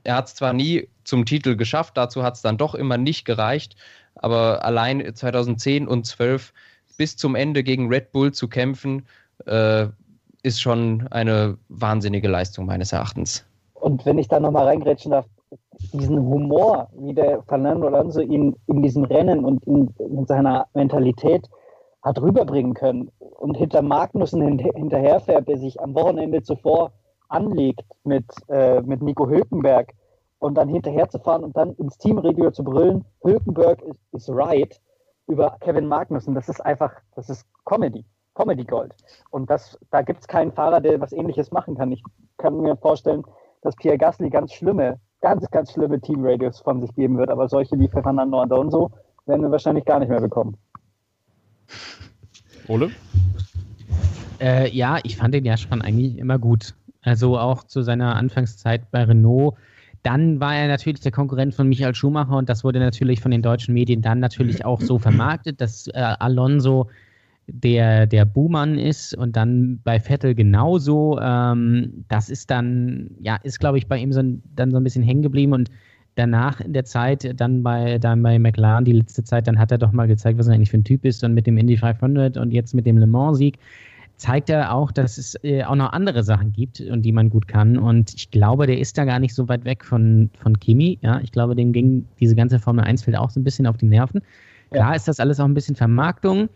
er hat es zwar nie zum Titel geschafft, dazu hat es dann doch immer nicht gereicht, aber allein 2010 und 12 bis zum Ende gegen Red Bull zu kämpfen, äh, ist schon eine wahnsinnige Leistung meines Erachtens. Und wenn ich da nochmal reingrätschen darf, diesen Humor, wie der Fernando Alonso ihn in diesem Rennen und in, in seiner Mentalität hat rüberbringen können und hinter Magnussen hin, hinterherfährt, der sich am Wochenende zuvor anlegt mit, äh, mit Nico Hülkenberg und dann hinterher zu fahren und dann ins Teamradio zu brüllen, Hülkenberg is, is right über Kevin Magnussen, das ist einfach, das ist Comedy, Comedy Gold. Und das, da gibt es keinen Fahrer, der was ähnliches machen kann. Ich kann mir vorstellen, dass Pierre Gasly ganz schlimme ganz, ganz schlimme Teamradios von sich geben wird. Aber solche wie Fernando Alonso werden wir wahrscheinlich gar nicht mehr bekommen. Ole? Äh, ja, ich fand ihn ja schon eigentlich immer gut. Also auch zu seiner Anfangszeit bei Renault. Dann war er natürlich der Konkurrent von Michael Schumacher und das wurde natürlich von den deutschen Medien dann natürlich auch so vermarktet, dass äh, Alonso der, der Buhmann ist und dann bei Vettel genauso. Ähm, das ist dann, ja, ist glaube ich bei ihm so, dann so ein bisschen hängen geblieben und danach in der Zeit, dann bei, dann bei McLaren, die letzte Zeit, dann hat er doch mal gezeigt, was er eigentlich für ein Typ ist und mit dem Indy 500 und jetzt mit dem Le Mans-Sieg zeigt er auch, dass es äh, auch noch andere Sachen gibt und die man gut kann. Und ich glaube, der ist da gar nicht so weit weg von, von Kimi. Ja, ich glaube, dem ging diese ganze Formel 1-Feld auch so ein bisschen auf die Nerven. Klar ja. ist das alles auch ein bisschen Vermarktung.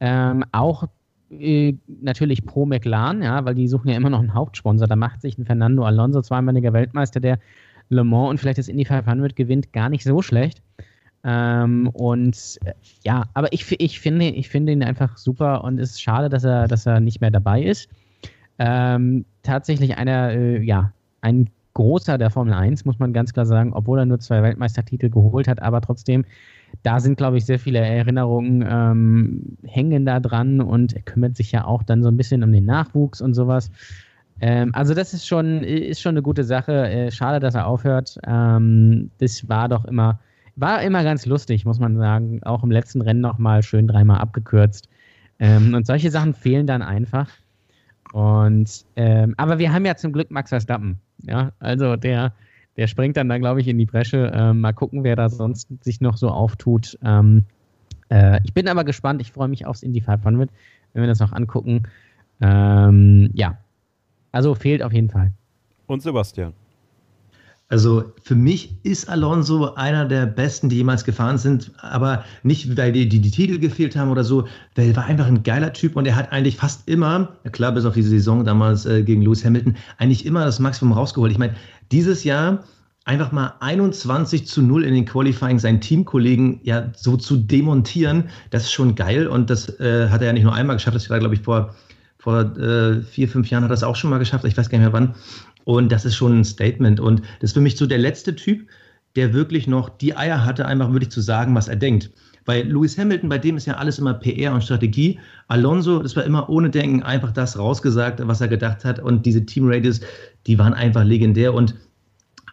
Ähm, auch äh, natürlich pro McLaren, ja, weil die suchen ja immer noch einen Hauptsponsor. Da macht sich ein Fernando Alonso, zweimaliger Weltmeister, der Le Mans und vielleicht das Indy 500 gewinnt, gar nicht so schlecht. Ähm, und äh, ja, aber ich, ich, finde, ich finde ihn einfach super und es ist schade, dass er, dass er nicht mehr dabei ist. Ähm, tatsächlich einer, äh, ja, ein großer der Formel 1, muss man ganz klar sagen, obwohl er nur zwei Weltmeistertitel geholt hat, aber trotzdem da sind, glaube ich, sehr viele Erinnerungen ähm, hängen da dran und er kümmert sich ja auch dann so ein bisschen um den Nachwuchs und sowas. Ähm, also das ist schon, ist schon eine gute Sache. Äh, schade, dass er aufhört. Ähm, das war doch immer, war immer ganz lustig, muss man sagen. Auch im letzten Rennen nochmal schön dreimal abgekürzt. Ähm, und solche Sachen fehlen dann einfach. Und ähm, aber wir haben ja zum Glück Max Verstappen. Ja, also der der springt dann da, glaube ich, in die Bresche. Ähm, mal gucken, wer da sonst sich noch so auftut. Ähm, äh, ich bin aber gespannt. Ich freue mich aufs Indy 500, wenn wir das noch angucken. Ja, also fehlt auf jeden Fall. Und Sebastian? Also für mich ist Alonso einer der besten, die jemals gefahren sind, aber nicht, weil die, die, die Titel gefehlt haben oder so, weil er war einfach ein geiler Typ und er hat eigentlich fast immer, ja klar, bis auf diese Saison damals äh, gegen Lewis Hamilton, eigentlich immer das Maximum rausgeholt. Ich meine, dieses Jahr einfach mal 21 zu 0 in den Qualifying seinen Teamkollegen ja so zu demontieren, das ist schon geil. Und das äh, hat er ja nicht nur einmal geschafft, das war, glaube ich, vor, vor äh, vier, fünf Jahren hat er das auch schon mal geschafft, ich weiß gar nicht mehr wann. Und das ist schon ein Statement. Und das ist für mich so der letzte Typ, der wirklich noch die Eier hatte, einfach wirklich zu sagen, was er denkt. Weil Lewis Hamilton, bei dem ist ja alles immer PR und Strategie. Alonso, das war immer ohne Denken einfach das rausgesagt, was er gedacht hat. Und diese Team Radios, die waren einfach legendär. Und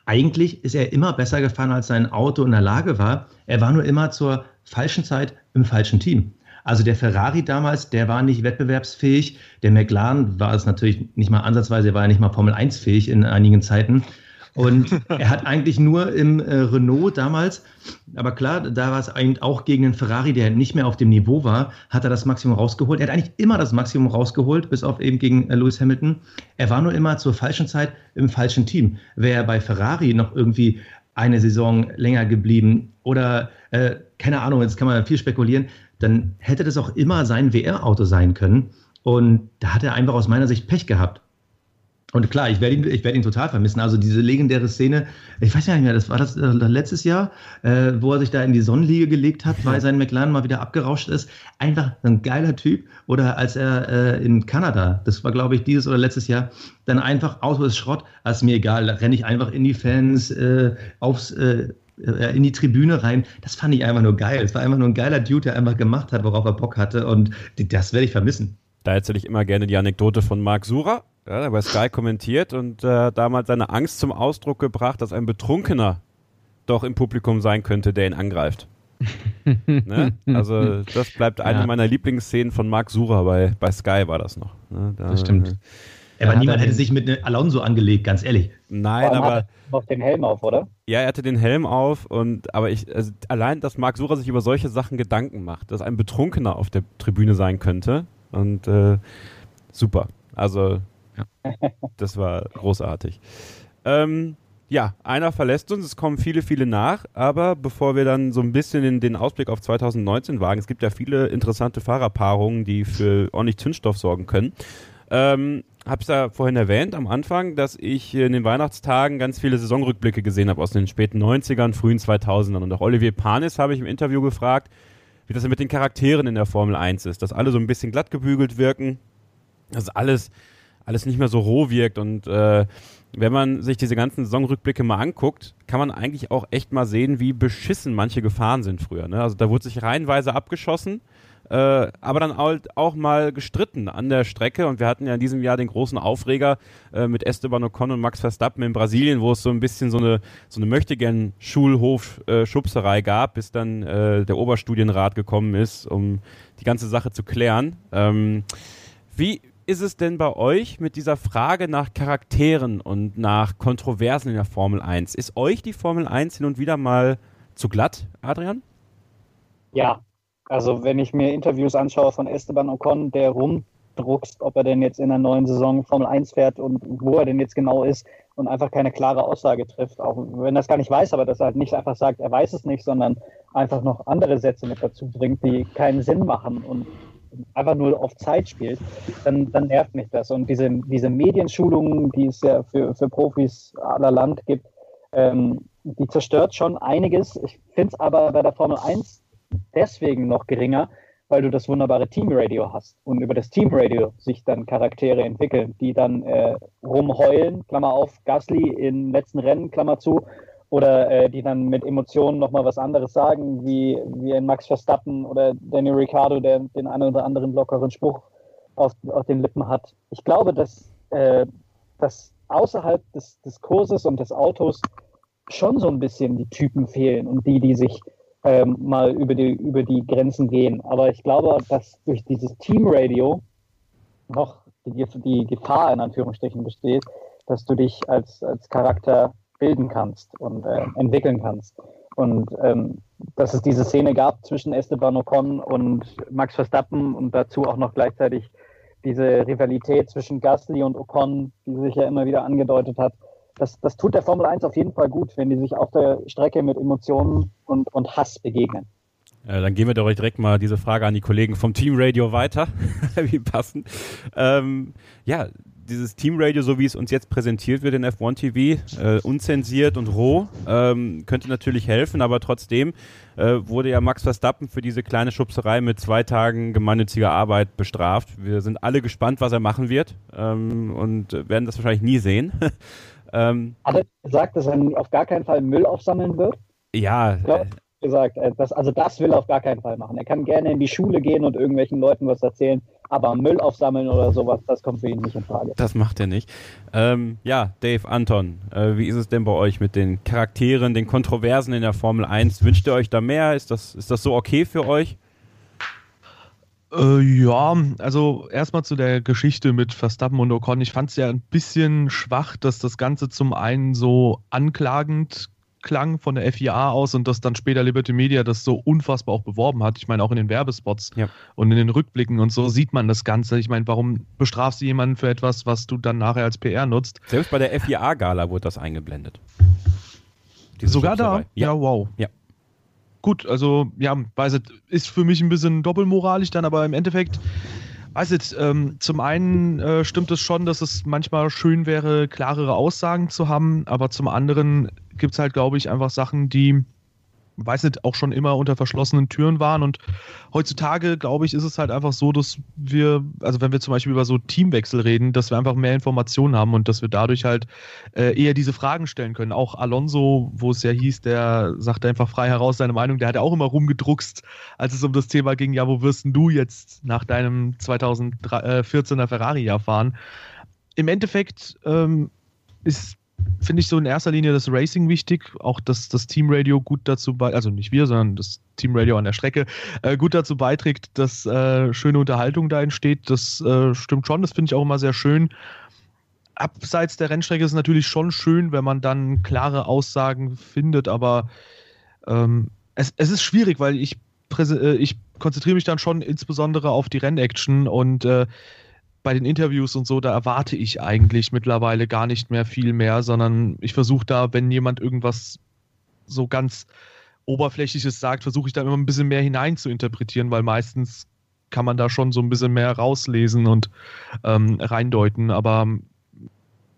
eigentlich ist er immer besser gefahren, als sein Auto in der Lage war. Er war nur immer zur falschen Zeit im falschen Team. Also der Ferrari damals, der war nicht wettbewerbsfähig. Der McLaren war es natürlich nicht mal ansatzweise, er war ja nicht mal Formel 1 fähig in einigen Zeiten. Und er hat eigentlich nur im äh, Renault damals, aber klar, da war es eigentlich auch gegen den Ferrari, der nicht mehr auf dem Niveau war, hat er das Maximum rausgeholt. Er hat eigentlich immer das Maximum rausgeholt, bis auf eben gegen äh, Lewis Hamilton. Er war nur immer zur falschen Zeit im falschen Team. Wäre er bei Ferrari noch irgendwie eine Saison länger geblieben oder äh, keine Ahnung, jetzt kann man viel spekulieren, dann hätte das auch immer sein WR-Auto sein können. Und da hat er einfach aus meiner Sicht Pech gehabt. Und klar, ich werde ihn, ich werde ihn total vermissen. Also diese legendäre Szene, ich weiß ja nicht mehr, das war das äh, letztes Jahr, äh, wo er sich da in die Sonnenliege gelegt hat, weil sein McLaren mal wieder abgerauscht ist. Einfach ein geiler Typ. Oder als er äh, in Kanada, das war glaube ich dieses oder letztes Jahr, dann einfach aus ist Schrott, das ist mir egal, da renne ich einfach in die Fans, äh, aufs äh, in die Tribüne rein. Das fand ich einfach nur geil. Es war einfach nur ein geiler Dude, der einfach gemacht hat, worauf er Bock hatte. Und das werde ich vermissen. Da erzähle ich immer gerne die Anekdote von Marc Sura, ja, der bei Sky kommentiert und äh, damals seine Angst zum Ausdruck gebracht, dass ein Betrunkener doch im Publikum sein könnte, der ihn angreift. ne? Also das bleibt eine ja. meiner Lieblingsszenen von Marc Sura bei, bei Sky war das noch. Ne? Da, das stimmt. Aber ja, niemand hätte sich mit Alonso angelegt, ganz ehrlich. Nein, aber. Hat noch den Helm auf, oder? Ja, er hatte den Helm auf und aber ich, also allein, dass Marc Sura sich über solche Sachen Gedanken macht, dass ein Betrunkener auf der Tribüne sein könnte, und äh, super. Also, ja. das war großartig. Ähm, ja, einer verlässt uns, es kommen viele, viele nach, aber bevor wir dann so ein bisschen in den Ausblick auf 2019 wagen, es gibt ja viele interessante Fahrerpaarungen, die für ordentlich Zündstoff sorgen können. Ähm, habe es ja vorhin erwähnt am Anfang, dass ich in den Weihnachtstagen ganz viele Saisonrückblicke gesehen habe aus den späten 90ern, frühen 2000ern. Und auch Olivier Panis habe ich im Interview gefragt, wie das mit den Charakteren in der Formel 1 ist, dass alle so ein bisschen glatt gebügelt wirken, dass alles, alles nicht mehr so roh wirkt und äh, wenn man sich diese ganzen Saisonrückblicke mal anguckt, kann man eigentlich auch echt mal sehen, wie beschissen manche gefahren sind früher. Ne? Also da wurde sich reihenweise abgeschossen äh, aber dann halt auch mal gestritten an der Strecke. Und wir hatten ja in diesem Jahr den großen Aufreger äh, mit Esteban Ocon und Max Verstappen in Brasilien, wo es so ein bisschen so eine, so eine Möchtegern-Schulhof-Schubserei gab, bis dann äh, der Oberstudienrat gekommen ist, um die ganze Sache zu klären. Ähm, wie ist es denn bei euch mit dieser Frage nach Charakteren und nach Kontroversen in der Formel 1? Ist euch die Formel 1 hin und wieder mal zu glatt, Adrian? Ja, also wenn ich mir Interviews anschaue von Esteban Ocon, der rumdruckst, ob er denn jetzt in der neuen Saison Formel 1 fährt und wo er denn jetzt genau ist und einfach keine klare Aussage trifft, auch wenn er es gar nicht weiß, aber dass er halt nicht einfach sagt, er weiß es nicht, sondern einfach noch andere Sätze mit dazu bringt, die keinen Sinn machen und einfach nur auf Zeit spielt, dann, dann nervt mich das. Und diese, diese Medienschulungen, die es ja für, für Profis aller Land gibt, ähm, die zerstört schon einiges. Ich finde es aber bei der Formel 1 deswegen noch geringer, weil du das wunderbare Teamradio hast und über das Teamradio sich dann Charaktere entwickeln, die dann äh, rumheulen, Klammer auf, Gasly im letzten Rennen, Klammer zu, oder äh, die dann mit Emotionen nochmal was anderes sagen, wie, wie ein Max Verstappen oder Daniel Ricciardo, der den einen oder anderen lockeren Spruch auf, auf den Lippen hat. Ich glaube, dass, äh, dass außerhalb des, des Kurses und des Autos schon so ein bisschen die Typen fehlen und die, die sich ähm, mal über die, über die Grenzen gehen. Aber ich glaube, dass durch dieses Teamradio noch die, die Gefahr in Anführungsstrichen besteht, dass du dich als, als Charakter bilden kannst und äh, entwickeln kannst. Und ähm, dass es diese Szene gab zwischen Esteban Ocon und Max Verstappen und dazu auch noch gleichzeitig diese Rivalität zwischen Gasly und Ocon, die sich ja immer wieder angedeutet hat, das, das tut der Formel 1 auf jeden Fall gut, wenn die sich auf der Strecke mit Emotionen und, und Hass begegnen. Äh, dann gehen wir doch direkt mal diese Frage an die Kollegen vom Team Radio weiter. wie passen. Ähm, ja, dieses Team Radio, so wie es uns jetzt präsentiert wird in F1 TV, äh, unzensiert und roh, ähm, könnte natürlich helfen, aber trotzdem äh, wurde ja Max Verstappen für diese kleine Schubserei mit zwei Tagen gemeinnütziger Arbeit bestraft. Wir sind alle gespannt, was er machen wird ähm, und werden das wahrscheinlich nie sehen. Ähm, Hat er gesagt, dass er auf gar keinen Fall Müll aufsammeln wird? Ja. Ich glaube, gesagt, äh, das, also das will er auf gar keinen Fall machen. Er kann gerne in die Schule gehen und irgendwelchen Leuten was erzählen, aber Müll aufsammeln oder sowas, das kommt für ihn nicht in Frage. Das macht er nicht. Ähm, ja, Dave, Anton, äh, wie ist es denn bei euch mit den Charakteren, den Kontroversen in der Formel 1? Wünscht ihr euch da mehr? Ist das, ist das so okay für euch? Äh, ja, also erstmal zu der Geschichte mit Verstappen und Ocon. Ich fand es ja ein bisschen schwach, dass das Ganze zum einen so anklagend klang von der FIA aus und dass dann später Liberty Media das so unfassbar auch beworben hat. Ich meine, auch in den Werbespots ja. und in den Rückblicken und so sieht man das Ganze. Ich meine, warum bestrafst du jemanden für etwas, was du dann nachher als PR nutzt? Selbst bei der FIA-Gala wurde das eingeblendet. Diese Sogar da? Ja. ja, wow. Ja gut, also ja, weiß nicht, ist für mich ein bisschen doppelmoralisch dann, aber im Endeffekt weiß nicht, ähm, zum einen äh, stimmt es schon, dass es manchmal schön wäre, klarere Aussagen zu haben, aber zum anderen gibt es halt, glaube ich, einfach Sachen, die weiß nicht, auch schon immer unter verschlossenen Türen waren. Und heutzutage, glaube ich, ist es halt einfach so, dass wir, also wenn wir zum Beispiel über so Teamwechsel reden, dass wir einfach mehr Informationen haben und dass wir dadurch halt äh, eher diese Fragen stellen können. Auch Alonso, wo es ja hieß, der sagte einfach frei heraus seine Meinung, der hat ja auch immer rumgedruckst, als es um das Thema ging, ja, wo wirst denn du jetzt nach deinem 2014er Ferrari-Jahr fahren? Im Endeffekt ähm, ist finde ich so in erster Linie das Racing wichtig, auch dass das Teamradio gut dazu bei, also nicht wir, sondern das Teamradio an der Strecke äh, gut dazu beiträgt, dass äh, schöne Unterhaltung da entsteht. Das äh, stimmt schon, das finde ich auch immer sehr schön. Abseits der Rennstrecke ist es natürlich schon schön, wenn man dann klare Aussagen findet, aber ähm, es, es ist schwierig, weil ich, äh, ich konzentriere mich dann schon insbesondere auf die Rennaction und äh, bei den Interviews und so, da erwarte ich eigentlich mittlerweile gar nicht mehr viel mehr, sondern ich versuche da, wenn jemand irgendwas so ganz Oberflächliches sagt, versuche ich da immer ein bisschen mehr hinein zu interpretieren, weil meistens kann man da schon so ein bisschen mehr rauslesen und ähm, reindeuten, aber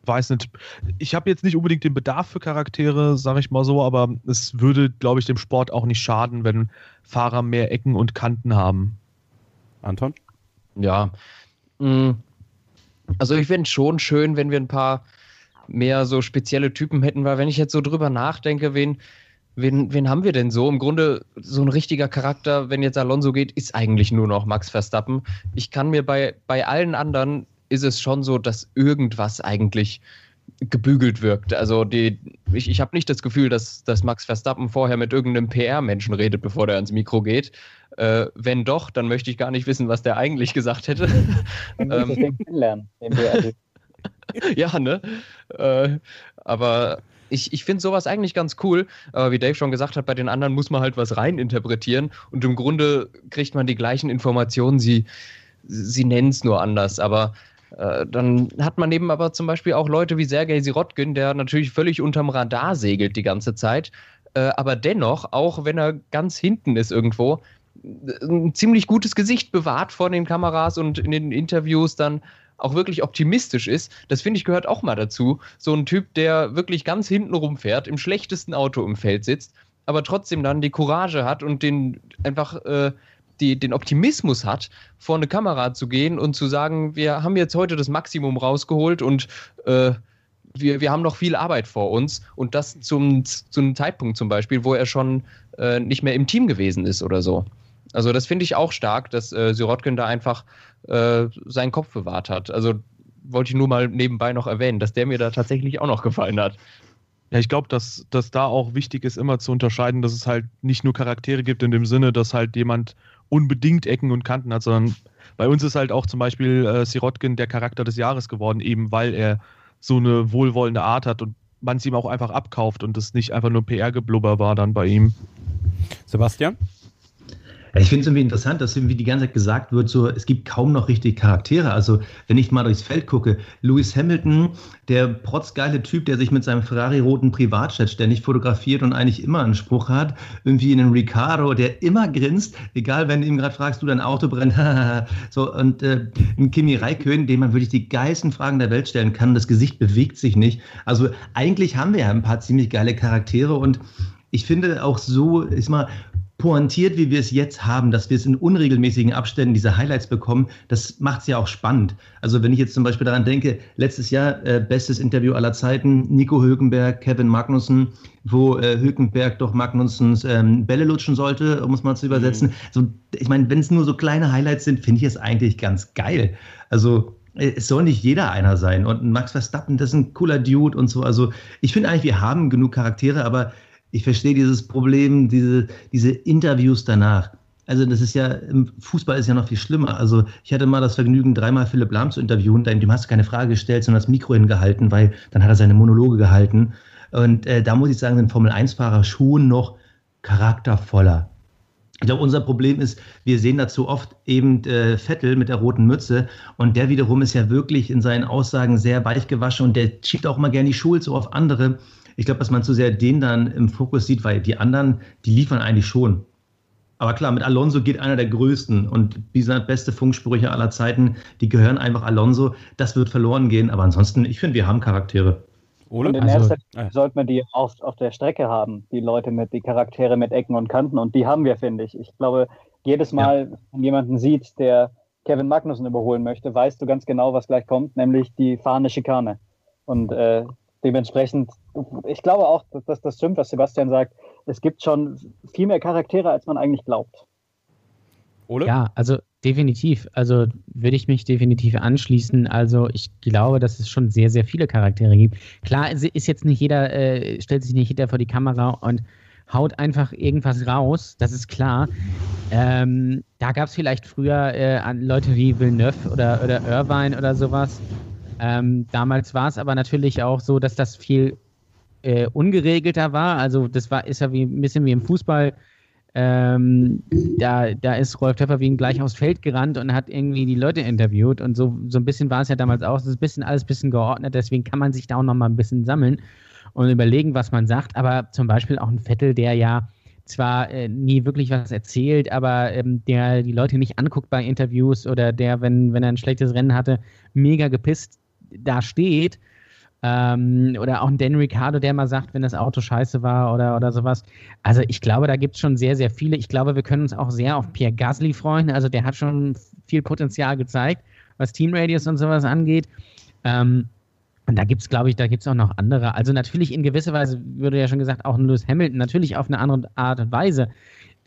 weiß nicht, ich habe jetzt nicht unbedingt den Bedarf für Charaktere, sage ich mal so, aber es würde, glaube ich, dem Sport auch nicht schaden, wenn Fahrer mehr Ecken und Kanten haben. Anton? Ja. Also ich fände es schon schön, wenn wir ein paar mehr so spezielle Typen hätten, weil wenn ich jetzt so drüber nachdenke, wen, wen, wen haben wir denn so? Im Grunde so ein richtiger Charakter, wenn jetzt Alonso geht, ist eigentlich nur noch Max Verstappen. Ich kann mir bei, bei allen anderen ist es schon so, dass irgendwas eigentlich gebügelt wirkt. Also die, ich, ich habe nicht das Gefühl, dass, dass Max Verstappen vorher mit irgendeinem PR-Menschen redet, bevor der ans Mikro geht. Äh, wenn doch, dann möchte ich gar nicht wissen, was der eigentlich gesagt hätte. ähm, kennenlernen, ja, ne? Äh, aber ich, ich finde sowas eigentlich ganz cool. Aber wie Dave schon gesagt hat, bei den anderen muss man halt was reininterpretieren und im Grunde kriegt man die gleichen Informationen. Sie, sie nennen es nur anders. Aber dann hat man eben aber zum Beispiel auch Leute wie Sergei Sirotkin, der natürlich völlig unterm Radar segelt die ganze Zeit, äh, aber dennoch, auch wenn er ganz hinten ist irgendwo, ein ziemlich gutes Gesicht bewahrt vor den Kameras und in den Interviews dann auch wirklich optimistisch ist. Das finde ich gehört auch mal dazu. So ein Typ, der wirklich ganz hinten rumfährt, im schlechtesten Auto im Feld sitzt, aber trotzdem dann die Courage hat und den einfach äh, die, den Optimismus hat, vor eine Kamera zu gehen und zu sagen, wir haben jetzt heute das Maximum rausgeholt und äh, wir, wir haben noch viel Arbeit vor uns und das zum, zu einem Zeitpunkt zum Beispiel, wo er schon äh, nicht mehr im Team gewesen ist oder so. Also das finde ich auch stark, dass äh, Sirotkin da einfach äh, seinen Kopf bewahrt hat. Also wollte ich nur mal nebenbei noch erwähnen, dass der mir da tatsächlich auch noch gefallen hat. Ja, ich glaube, dass, dass da auch wichtig ist, immer zu unterscheiden, dass es halt nicht nur Charaktere gibt in dem Sinne, dass halt jemand unbedingt Ecken und Kanten hat, sondern bei uns ist halt auch zum Beispiel äh, Sirotkin der Charakter des Jahres geworden, eben weil er so eine wohlwollende Art hat und man es ihm auch einfach abkauft und es nicht einfach nur PR-Geblubber war dann bei ihm. Sebastian? Ich finde es irgendwie interessant, dass irgendwie die ganze Zeit gesagt wird, so, es gibt kaum noch richtige Charaktere. Also, wenn ich mal durchs Feld gucke, Lewis Hamilton, der protzgeile Typ, der sich mit seinem Ferrari-roten Privatjet ständig fotografiert und eigentlich immer einen Spruch hat, irgendwie einen Ricardo, der immer grinst, egal wenn du ihm gerade fragst, du dein Auto brennt, so, und äh, ein Kimi Raikön, dem man wirklich die geilsten Fragen der Welt stellen kann, das Gesicht bewegt sich nicht. Also, eigentlich haben wir ja ein paar ziemlich geile Charaktere und ich finde auch so, ist mal, pointiert, wie wir es jetzt haben, dass wir es in unregelmäßigen Abständen diese Highlights bekommen, das macht es ja auch spannend. Also wenn ich jetzt zum Beispiel daran denke, letztes Jahr äh, bestes Interview aller Zeiten, Nico Hülkenberg, Kevin Magnussen, wo äh, Hülkenberg doch Magnussens ähm, Bälle lutschen sollte, um es mal zu übersetzen. Mhm. So, ich meine, wenn es nur so kleine Highlights sind, finde ich es eigentlich ganz geil. Also äh, es soll nicht jeder einer sein. Und Max Verstappen, das ist ein cooler Dude und so. Also ich finde eigentlich, wir haben genug Charaktere, aber ich verstehe dieses Problem, diese, diese Interviews danach. Also das ist ja, im Fußball ist ja noch viel schlimmer. Also ich hatte mal das Vergnügen, dreimal Philipp Lahm zu interviewen, dem hast du keine Frage gestellt, sondern das Mikro hingehalten, weil dann hat er seine Monologe gehalten. Und äh, da muss ich sagen, sind Formel-1-Fahrer schon noch charaktervoller. Ich glaube, unser Problem ist, wir sehen dazu oft eben äh, Vettel mit der roten Mütze und der wiederum ist ja wirklich in seinen Aussagen sehr weich gewaschen und der schiebt auch mal gerne die Schuld so auf andere. Ich glaube, dass man zu sehr den dann im Fokus sieht, weil die anderen, die liefern eigentlich schon. Aber klar, mit Alonso geht einer der größten und wie gesagt, beste Funksprüche aller Zeiten, die gehören einfach Alonso. Das wird verloren gehen. Aber ansonsten, ich finde, wir haben Charaktere. Oder? Und in also, erster Linie sollte man die auf, auf der Strecke haben, die Leute mit, die Charaktere mit Ecken und Kanten. Und die haben wir, finde ich. Ich glaube, jedes Mal, ja. wenn jemanden sieht, der Kevin Magnussen überholen möchte, weißt du ganz genau, was gleich kommt, nämlich die fahrende Schikane. Und äh, dementsprechend, ich glaube auch, dass das stimmt, was Sebastian sagt. Es gibt schon viel mehr Charaktere, als man eigentlich glaubt. Ole? Ja, also definitiv. Also würde ich mich definitiv anschließen. Also ich glaube, dass es schon sehr, sehr viele Charaktere gibt. Klar ist jetzt nicht jeder, äh, stellt sich nicht jeder vor die Kamera und haut einfach irgendwas raus, das ist klar. Ähm, da gab es vielleicht früher äh, Leute wie Villeneuve oder, oder Irvine oder sowas. Ähm, damals war es aber natürlich auch so, dass das viel äh, ungeregelter war. Also das war, ist ja wie, ein bisschen wie im Fußball. Ähm, da, da ist Rolf Töpferwien gleich aufs Feld gerannt und hat irgendwie die Leute interviewt und so, so ein bisschen war es ja damals auch. Es ist ein bisschen alles ein bisschen geordnet, deswegen kann man sich da auch noch mal ein bisschen sammeln und überlegen, was man sagt. Aber zum Beispiel auch ein Vettel, der ja zwar äh, nie wirklich was erzählt, aber ähm, der die Leute nicht anguckt bei Interviews oder der, wenn, wenn er ein schlechtes Rennen hatte, mega gepisst da steht. Ähm, oder auch ein Dan Ricciardo, der mal sagt, wenn das Auto scheiße war oder, oder sowas. Also ich glaube, da gibt es schon sehr, sehr viele. Ich glaube, wir können uns auch sehr auf Pierre Gasly freuen. Also der hat schon viel Potenzial gezeigt, was Teamradius und sowas angeht. Ähm, und da gibt es, glaube ich, da gibt es auch noch andere. Also natürlich in gewisser Weise, würde ja schon gesagt, auch ein Lewis Hamilton, natürlich auf eine andere Art und Weise.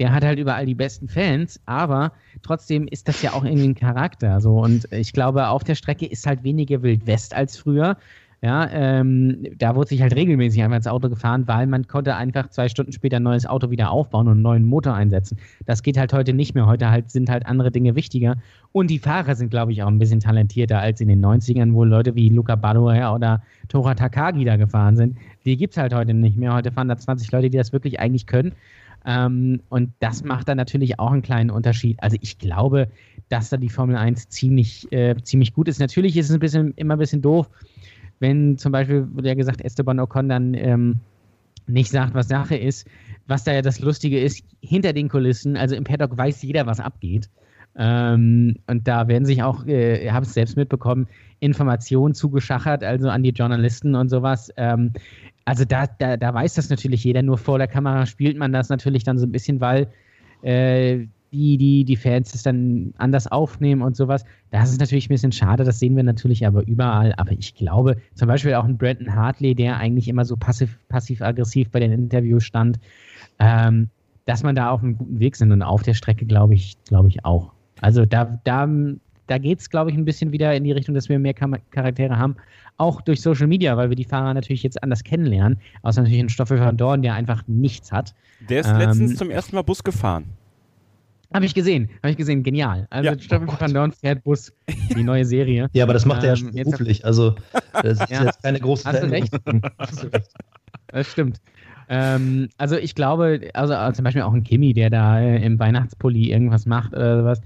Der hat halt überall die besten Fans, aber trotzdem ist das ja auch irgendwie ein Charakter. So. Und ich glaube, auf der Strecke ist halt weniger Wild West als früher. Ja, ähm, da wurde sich halt regelmäßig einfach ins Auto gefahren, weil man konnte einfach zwei Stunden später ein neues Auto wieder aufbauen und einen neuen Motor einsetzen. Das geht halt heute nicht mehr. Heute halt sind halt andere Dinge wichtiger. Und die Fahrer sind, glaube ich, auch ein bisschen talentierter als in den 90ern, wo Leute wie Luca Badoer oder Tora Takagi da gefahren sind. Die gibt es halt heute nicht mehr. Heute fahren da 20 Leute, die das wirklich eigentlich können. Ähm, und das macht dann natürlich auch einen kleinen Unterschied. Also ich glaube, dass da die Formel 1 ziemlich, äh, ziemlich gut ist. Natürlich ist es ein bisschen, immer ein bisschen doof, wenn zum Beispiel, wurde ja gesagt, Esteban Ocon dann ähm, nicht sagt, was Sache ist. Was da ja das Lustige ist, hinter den Kulissen, also im Paddock weiß jeder, was abgeht. Ähm, und da werden sich auch, äh, habe es selbst mitbekommen, Informationen zugeschachert, also an die Journalisten und sowas. Ähm, also da, da, da weiß das natürlich jeder, nur vor der Kamera spielt man das natürlich dann so ein bisschen, weil äh, die, die, die Fans es dann anders aufnehmen und sowas. Das ist natürlich ein bisschen schade, das sehen wir natürlich aber überall. Aber ich glaube, zum Beispiel auch ein Brandon Hartley, der eigentlich immer so passiv-aggressiv bei den Interviews stand, ähm, dass man da auf einem guten Weg sind und auf der Strecke glaube ich, glaube ich auch. Also da, da, da geht es, glaube ich, ein bisschen wieder in die Richtung, dass wir mehr Charaktere haben. Auch durch Social Media, weil wir die Fahrer natürlich jetzt anders kennenlernen. Außer natürlich ein Stoffel van Dorn, der einfach nichts hat. Der ist ähm, letztens zum ersten Mal Bus gefahren. Habe ich gesehen, habe ich gesehen, genial. Also ja. Stoffel oh van Dorn fährt Bus, die neue Serie. ja, aber das macht ähm, er ja schon beruflich. Also das ist ja. jetzt keine große Hast du recht? Hast du recht. Das stimmt. Ähm, also ich glaube, also, also, zum Beispiel auch ein Kimi, der da im Weihnachtspulli irgendwas macht oder sowas,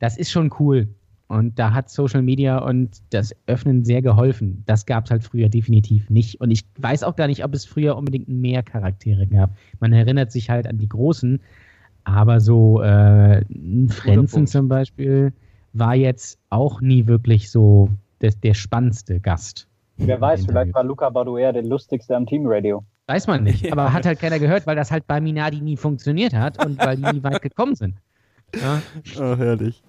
das ist schon cool. Und da hat Social Media und das Öffnen sehr geholfen. Das gab es halt früher definitiv nicht. Und ich weiß auch gar nicht, ob es früher unbedingt mehr Charaktere gab. Man erinnert sich halt an die Großen, aber so äh, Frenzen zum Beispiel war jetzt auch nie wirklich so der, der spannendste Gast. Wer weiß, vielleicht war Luca Baudouer der lustigste am Teamradio. Weiß man nicht, aber hat halt keiner gehört, weil das halt bei Minardi nie funktioniert hat und weil die nie weit gekommen sind. Ja. Oh, herrlich.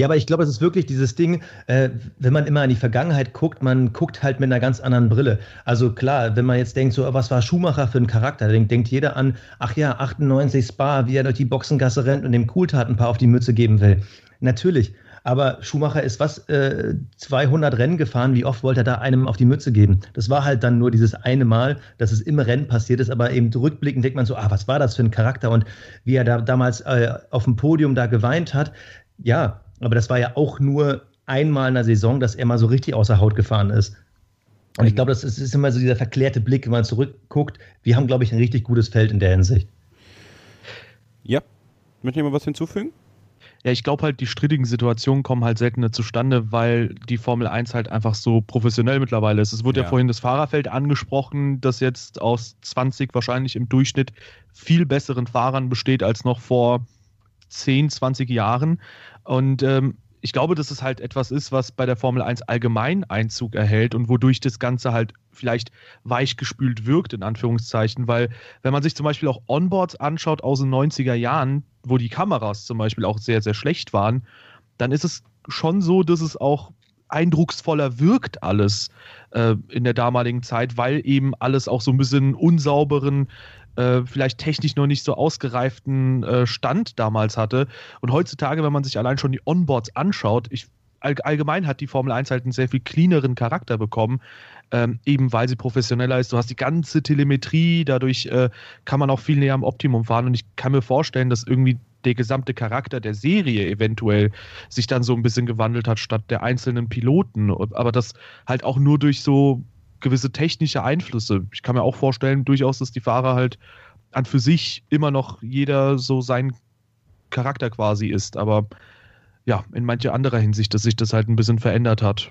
Ja, aber ich glaube, es ist wirklich dieses Ding, äh, wenn man immer in die Vergangenheit guckt, man guckt halt mit einer ganz anderen Brille. Also klar, wenn man jetzt denkt, so, was war Schumacher für ein Charakter, dann denkt jeder an, ach ja, 98 Spa, wie er durch die Boxengasse rennt und dem Cooltat ein paar auf die Mütze geben will. Natürlich. Aber Schumacher ist was, äh, 200 Rennen gefahren. Wie oft wollte er da einem auf die Mütze geben? Das war halt dann nur dieses eine Mal, dass es im Rennen passiert ist. Aber eben rückblickend denkt man so, ah, was war das für ein Charakter? Und wie er da damals äh, auf dem Podium da geweint hat. Ja, aber das war ja auch nur einmal in der Saison, dass er mal so richtig außer Haut gefahren ist. Und ich glaube, das ist, ist, immer so dieser verklärte Blick, wenn man zurückguckt. Wir haben, glaube ich, ein richtig gutes Feld in der Hinsicht. Ja. Möchte jemand was hinzufügen? Ja, ich glaube halt, die strittigen Situationen kommen halt seltener zustande, weil die Formel 1 halt einfach so professionell mittlerweile ist. Es wurde ja. ja vorhin das Fahrerfeld angesprochen, das jetzt aus 20 wahrscheinlich im Durchschnitt viel besseren Fahrern besteht als noch vor 10, 20 Jahren. Und ähm, ich glaube, dass es halt etwas ist, was bei der Formel 1 allgemein Einzug erhält und wodurch das Ganze halt vielleicht weichgespült wirkt, in Anführungszeichen, weil wenn man sich zum Beispiel auch Onboards anschaut aus den 90er Jahren, wo die Kameras zum Beispiel auch sehr, sehr schlecht waren, dann ist es schon so, dass es auch eindrucksvoller wirkt alles äh, in der damaligen Zeit, weil eben alles auch so ein bisschen unsauberen äh, vielleicht technisch noch nicht so ausgereiften äh, Stand damals hatte. Und heutzutage, wenn man sich allein schon die Onboards anschaut, ich, all, allgemein hat die Formel 1 halt einen sehr viel cleaneren Charakter bekommen, ähm, eben weil sie professioneller ist. Du hast die ganze Telemetrie, dadurch äh, kann man auch viel näher am Optimum fahren. Und ich kann mir vorstellen, dass irgendwie der gesamte Charakter der Serie eventuell sich dann so ein bisschen gewandelt hat, statt der einzelnen Piloten. Aber das halt auch nur durch so gewisse technische Einflüsse. Ich kann mir auch vorstellen, durchaus, dass die Fahrer halt an für sich immer noch jeder so sein Charakter quasi ist. Aber ja, in mancher anderer Hinsicht, dass sich das halt ein bisschen verändert hat.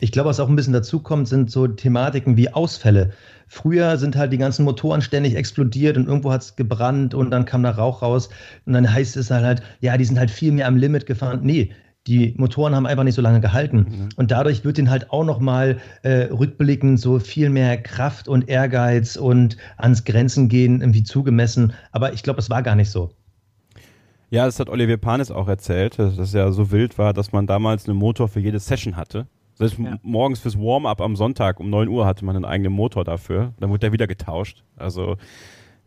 Ich glaube, was auch ein bisschen dazu kommt, sind so Thematiken wie Ausfälle. Früher sind halt die ganzen Motoren ständig explodiert und irgendwo hat es gebrannt und dann kam da Rauch raus. Und dann heißt es halt, ja, die sind halt viel mehr am Limit gefahren. Nee, die Motoren haben einfach nicht so lange gehalten. Mhm. Und dadurch wird ihnen halt auch nochmal äh, rückblickend so viel mehr Kraft und Ehrgeiz und ans Grenzen gehen irgendwie zugemessen. Aber ich glaube, es war gar nicht so. Ja, das hat Olivier Panis auch erzählt, dass es ja so wild war, dass man damals einen Motor für jede Session hatte. Selbst ja. morgens fürs Warm-up am Sonntag um 9 Uhr hatte man einen eigenen Motor dafür. Dann wurde der wieder getauscht. Also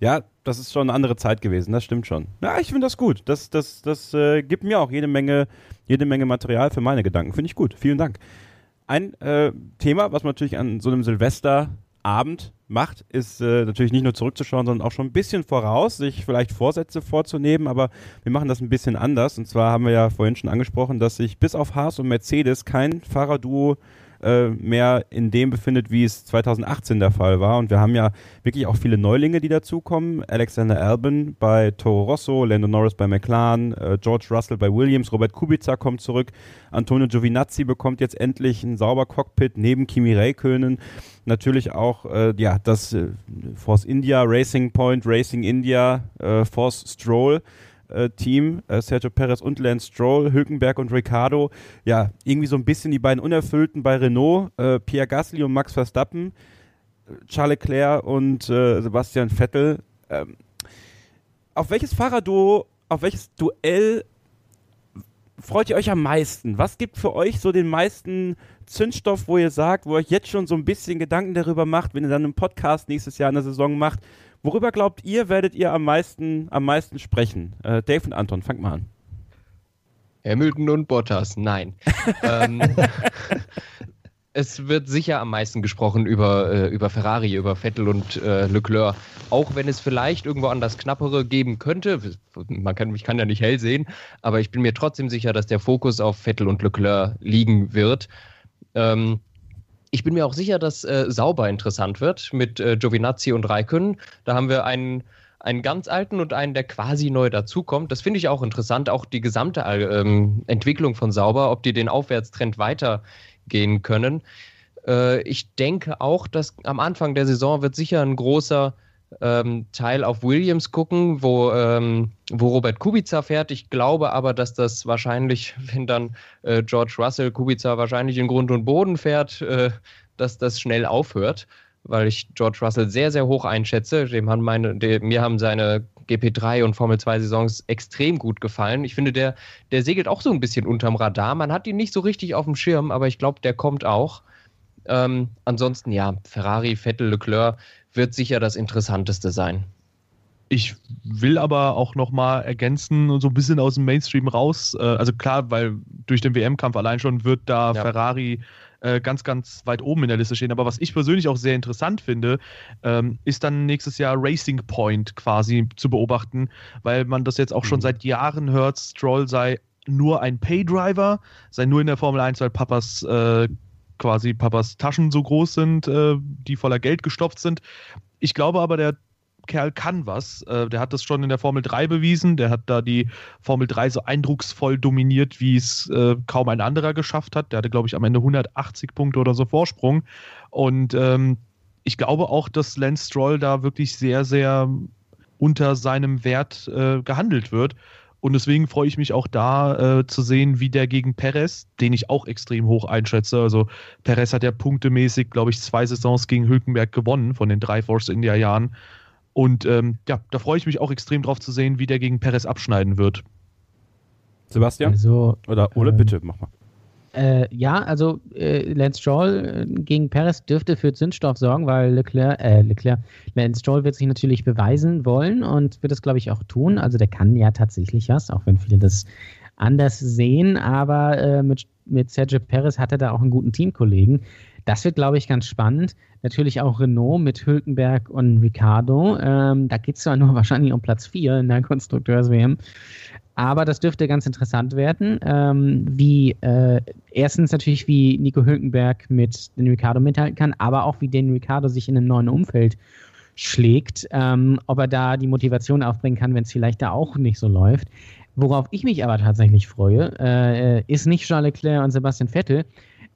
ja, das ist schon eine andere Zeit gewesen, das stimmt schon. Ja, ich finde das gut. Das, das, das äh, gibt mir auch jede Menge, jede Menge Material für meine Gedanken. Finde ich gut. Vielen Dank. Ein äh, Thema, was man natürlich an so einem Silvesterabend macht, ist äh, natürlich nicht nur zurückzuschauen, sondern auch schon ein bisschen voraus, sich vielleicht Vorsätze vorzunehmen, aber wir machen das ein bisschen anders. Und zwar haben wir ja vorhin schon angesprochen, dass sich bis auf Haas und Mercedes kein Fahrerduo äh, mehr in dem befindet, wie es 2018 der Fall war. Und wir haben ja wirklich auch viele Neulinge, die dazukommen. Alexander Albin bei Toro Rosso, Lando Norris bei McLaren, äh, George Russell bei Williams, Robert Kubica kommt zurück, Antonio Giovinazzi bekommt jetzt endlich ein sauber Cockpit neben Kimi Räikkönen. Natürlich auch äh, ja, das äh, Force India, Racing Point, Racing India, äh, Force Stroll Team, äh, Sergio Perez und Lance Stroll, Hülkenberg und Ricardo, ja, irgendwie so ein bisschen die beiden Unerfüllten bei Renault, äh, Pierre Gasly und Max Verstappen, Charles Leclerc und äh, Sebastian Vettel. Ähm, auf welches Fahrerduo, auf welches Duell freut ihr euch am meisten? Was gibt für euch so den meisten Zündstoff, wo ihr sagt, wo ihr euch jetzt schon so ein bisschen Gedanken darüber macht, wenn ihr dann einen Podcast nächstes Jahr in der Saison macht, Worüber glaubt ihr, werdet ihr am meisten, am meisten sprechen? Äh, Dave und Anton, fangt mal an. Hamilton und Bottas, nein. ähm, es wird sicher am meisten gesprochen über, äh, über Ferrari, über Vettel und äh, Leclerc. Auch wenn es vielleicht irgendwo anders knappere geben könnte. Man kann, ich kann ja nicht hell sehen, aber ich bin mir trotzdem sicher, dass der Fokus auf Vettel und Leclerc liegen wird. Ähm, ich bin mir auch sicher, dass äh, Sauber interessant wird mit äh, Giovinazzi und Raikön. Da haben wir einen, einen ganz alten und einen, der quasi neu dazukommt. Das finde ich auch interessant, auch die gesamte ähm, Entwicklung von Sauber, ob die den Aufwärtstrend weitergehen können. Äh, ich denke auch, dass am Anfang der Saison wird sicher ein großer ähm, Teil auf Williams gucken, wo, ähm, wo Robert Kubica fährt. Ich glaube aber, dass das wahrscheinlich, wenn dann äh, George Russell Kubica wahrscheinlich in Grund und Boden fährt, äh, dass das schnell aufhört, weil ich George Russell sehr, sehr hoch einschätze. Dem haben meine, dem, mir haben seine GP3 und Formel 2 Saisons extrem gut gefallen. Ich finde, der, der segelt auch so ein bisschen unterm Radar. Man hat ihn nicht so richtig auf dem Schirm, aber ich glaube, der kommt auch. Ähm, ansonsten ja, Ferrari, Vettel, Leclerc wird sicher das Interessanteste sein. Ich will aber auch nochmal ergänzen, so ein bisschen aus dem Mainstream raus. Äh, also klar, weil durch den WM-Kampf allein schon wird da ja. Ferrari äh, ganz, ganz weit oben in der Liste stehen. Aber was ich persönlich auch sehr interessant finde, ähm, ist dann nächstes Jahr Racing Point quasi zu beobachten, weil man das jetzt auch schon mhm. seit Jahren hört, Stroll sei nur ein Paydriver, sei nur in der Formel 1, weil Papas äh, quasi Papas Taschen so groß sind, äh, die voller Geld gestopft sind. Ich glaube aber, der Kerl kann was. Äh, der hat das schon in der Formel 3 bewiesen. Der hat da die Formel 3 so eindrucksvoll dominiert, wie es äh, kaum ein anderer geschafft hat. Der hatte, glaube ich, am Ende 180 Punkte oder so Vorsprung. Und ähm, ich glaube auch, dass Lance Stroll da wirklich sehr, sehr unter seinem Wert äh, gehandelt wird. Und deswegen freue ich mich auch da äh, zu sehen, wie der gegen Perez, den ich auch extrem hoch einschätze. Also Perez hat ja punktemäßig, glaube ich, zwei Saisons gegen Hülkenberg gewonnen von den drei Force India Jahren. Und ähm, ja, da freue ich mich auch extrem drauf zu sehen, wie der gegen Perez abschneiden wird. Sebastian? Also, Oder Ole, ähm, bitte, mach mal. Äh, ja, also äh, Lance Stroll äh, gegen Perez dürfte für Zündstoff sorgen, weil Leclerc, äh, Leclerc, Lance Stroll wird sich natürlich beweisen wollen und wird es, glaube ich, auch tun. Also der kann ja tatsächlich was, auch wenn viele das anders sehen, aber äh, mit, mit Sergio Perez hat er da auch einen guten Teamkollegen. Das wird, glaube ich, ganz spannend. Natürlich auch Renault mit Hülkenberg und Ricardo. Ähm, da geht es zwar nur wahrscheinlich um Platz 4 in der Konstrukteurs-WM. Aber das dürfte ganz interessant werden, ähm, wie äh, erstens natürlich, wie Nico Hülkenberg mit den Ricardo mithalten kann, aber auch wie den Ricardo sich in einem neuen Umfeld schlägt, ähm, ob er da die Motivation aufbringen kann, wenn es vielleicht da auch nicht so läuft. Worauf ich mich aber tatsächlich freue, äh, ist nicht Charles Leclerc und Sebastian Vettel,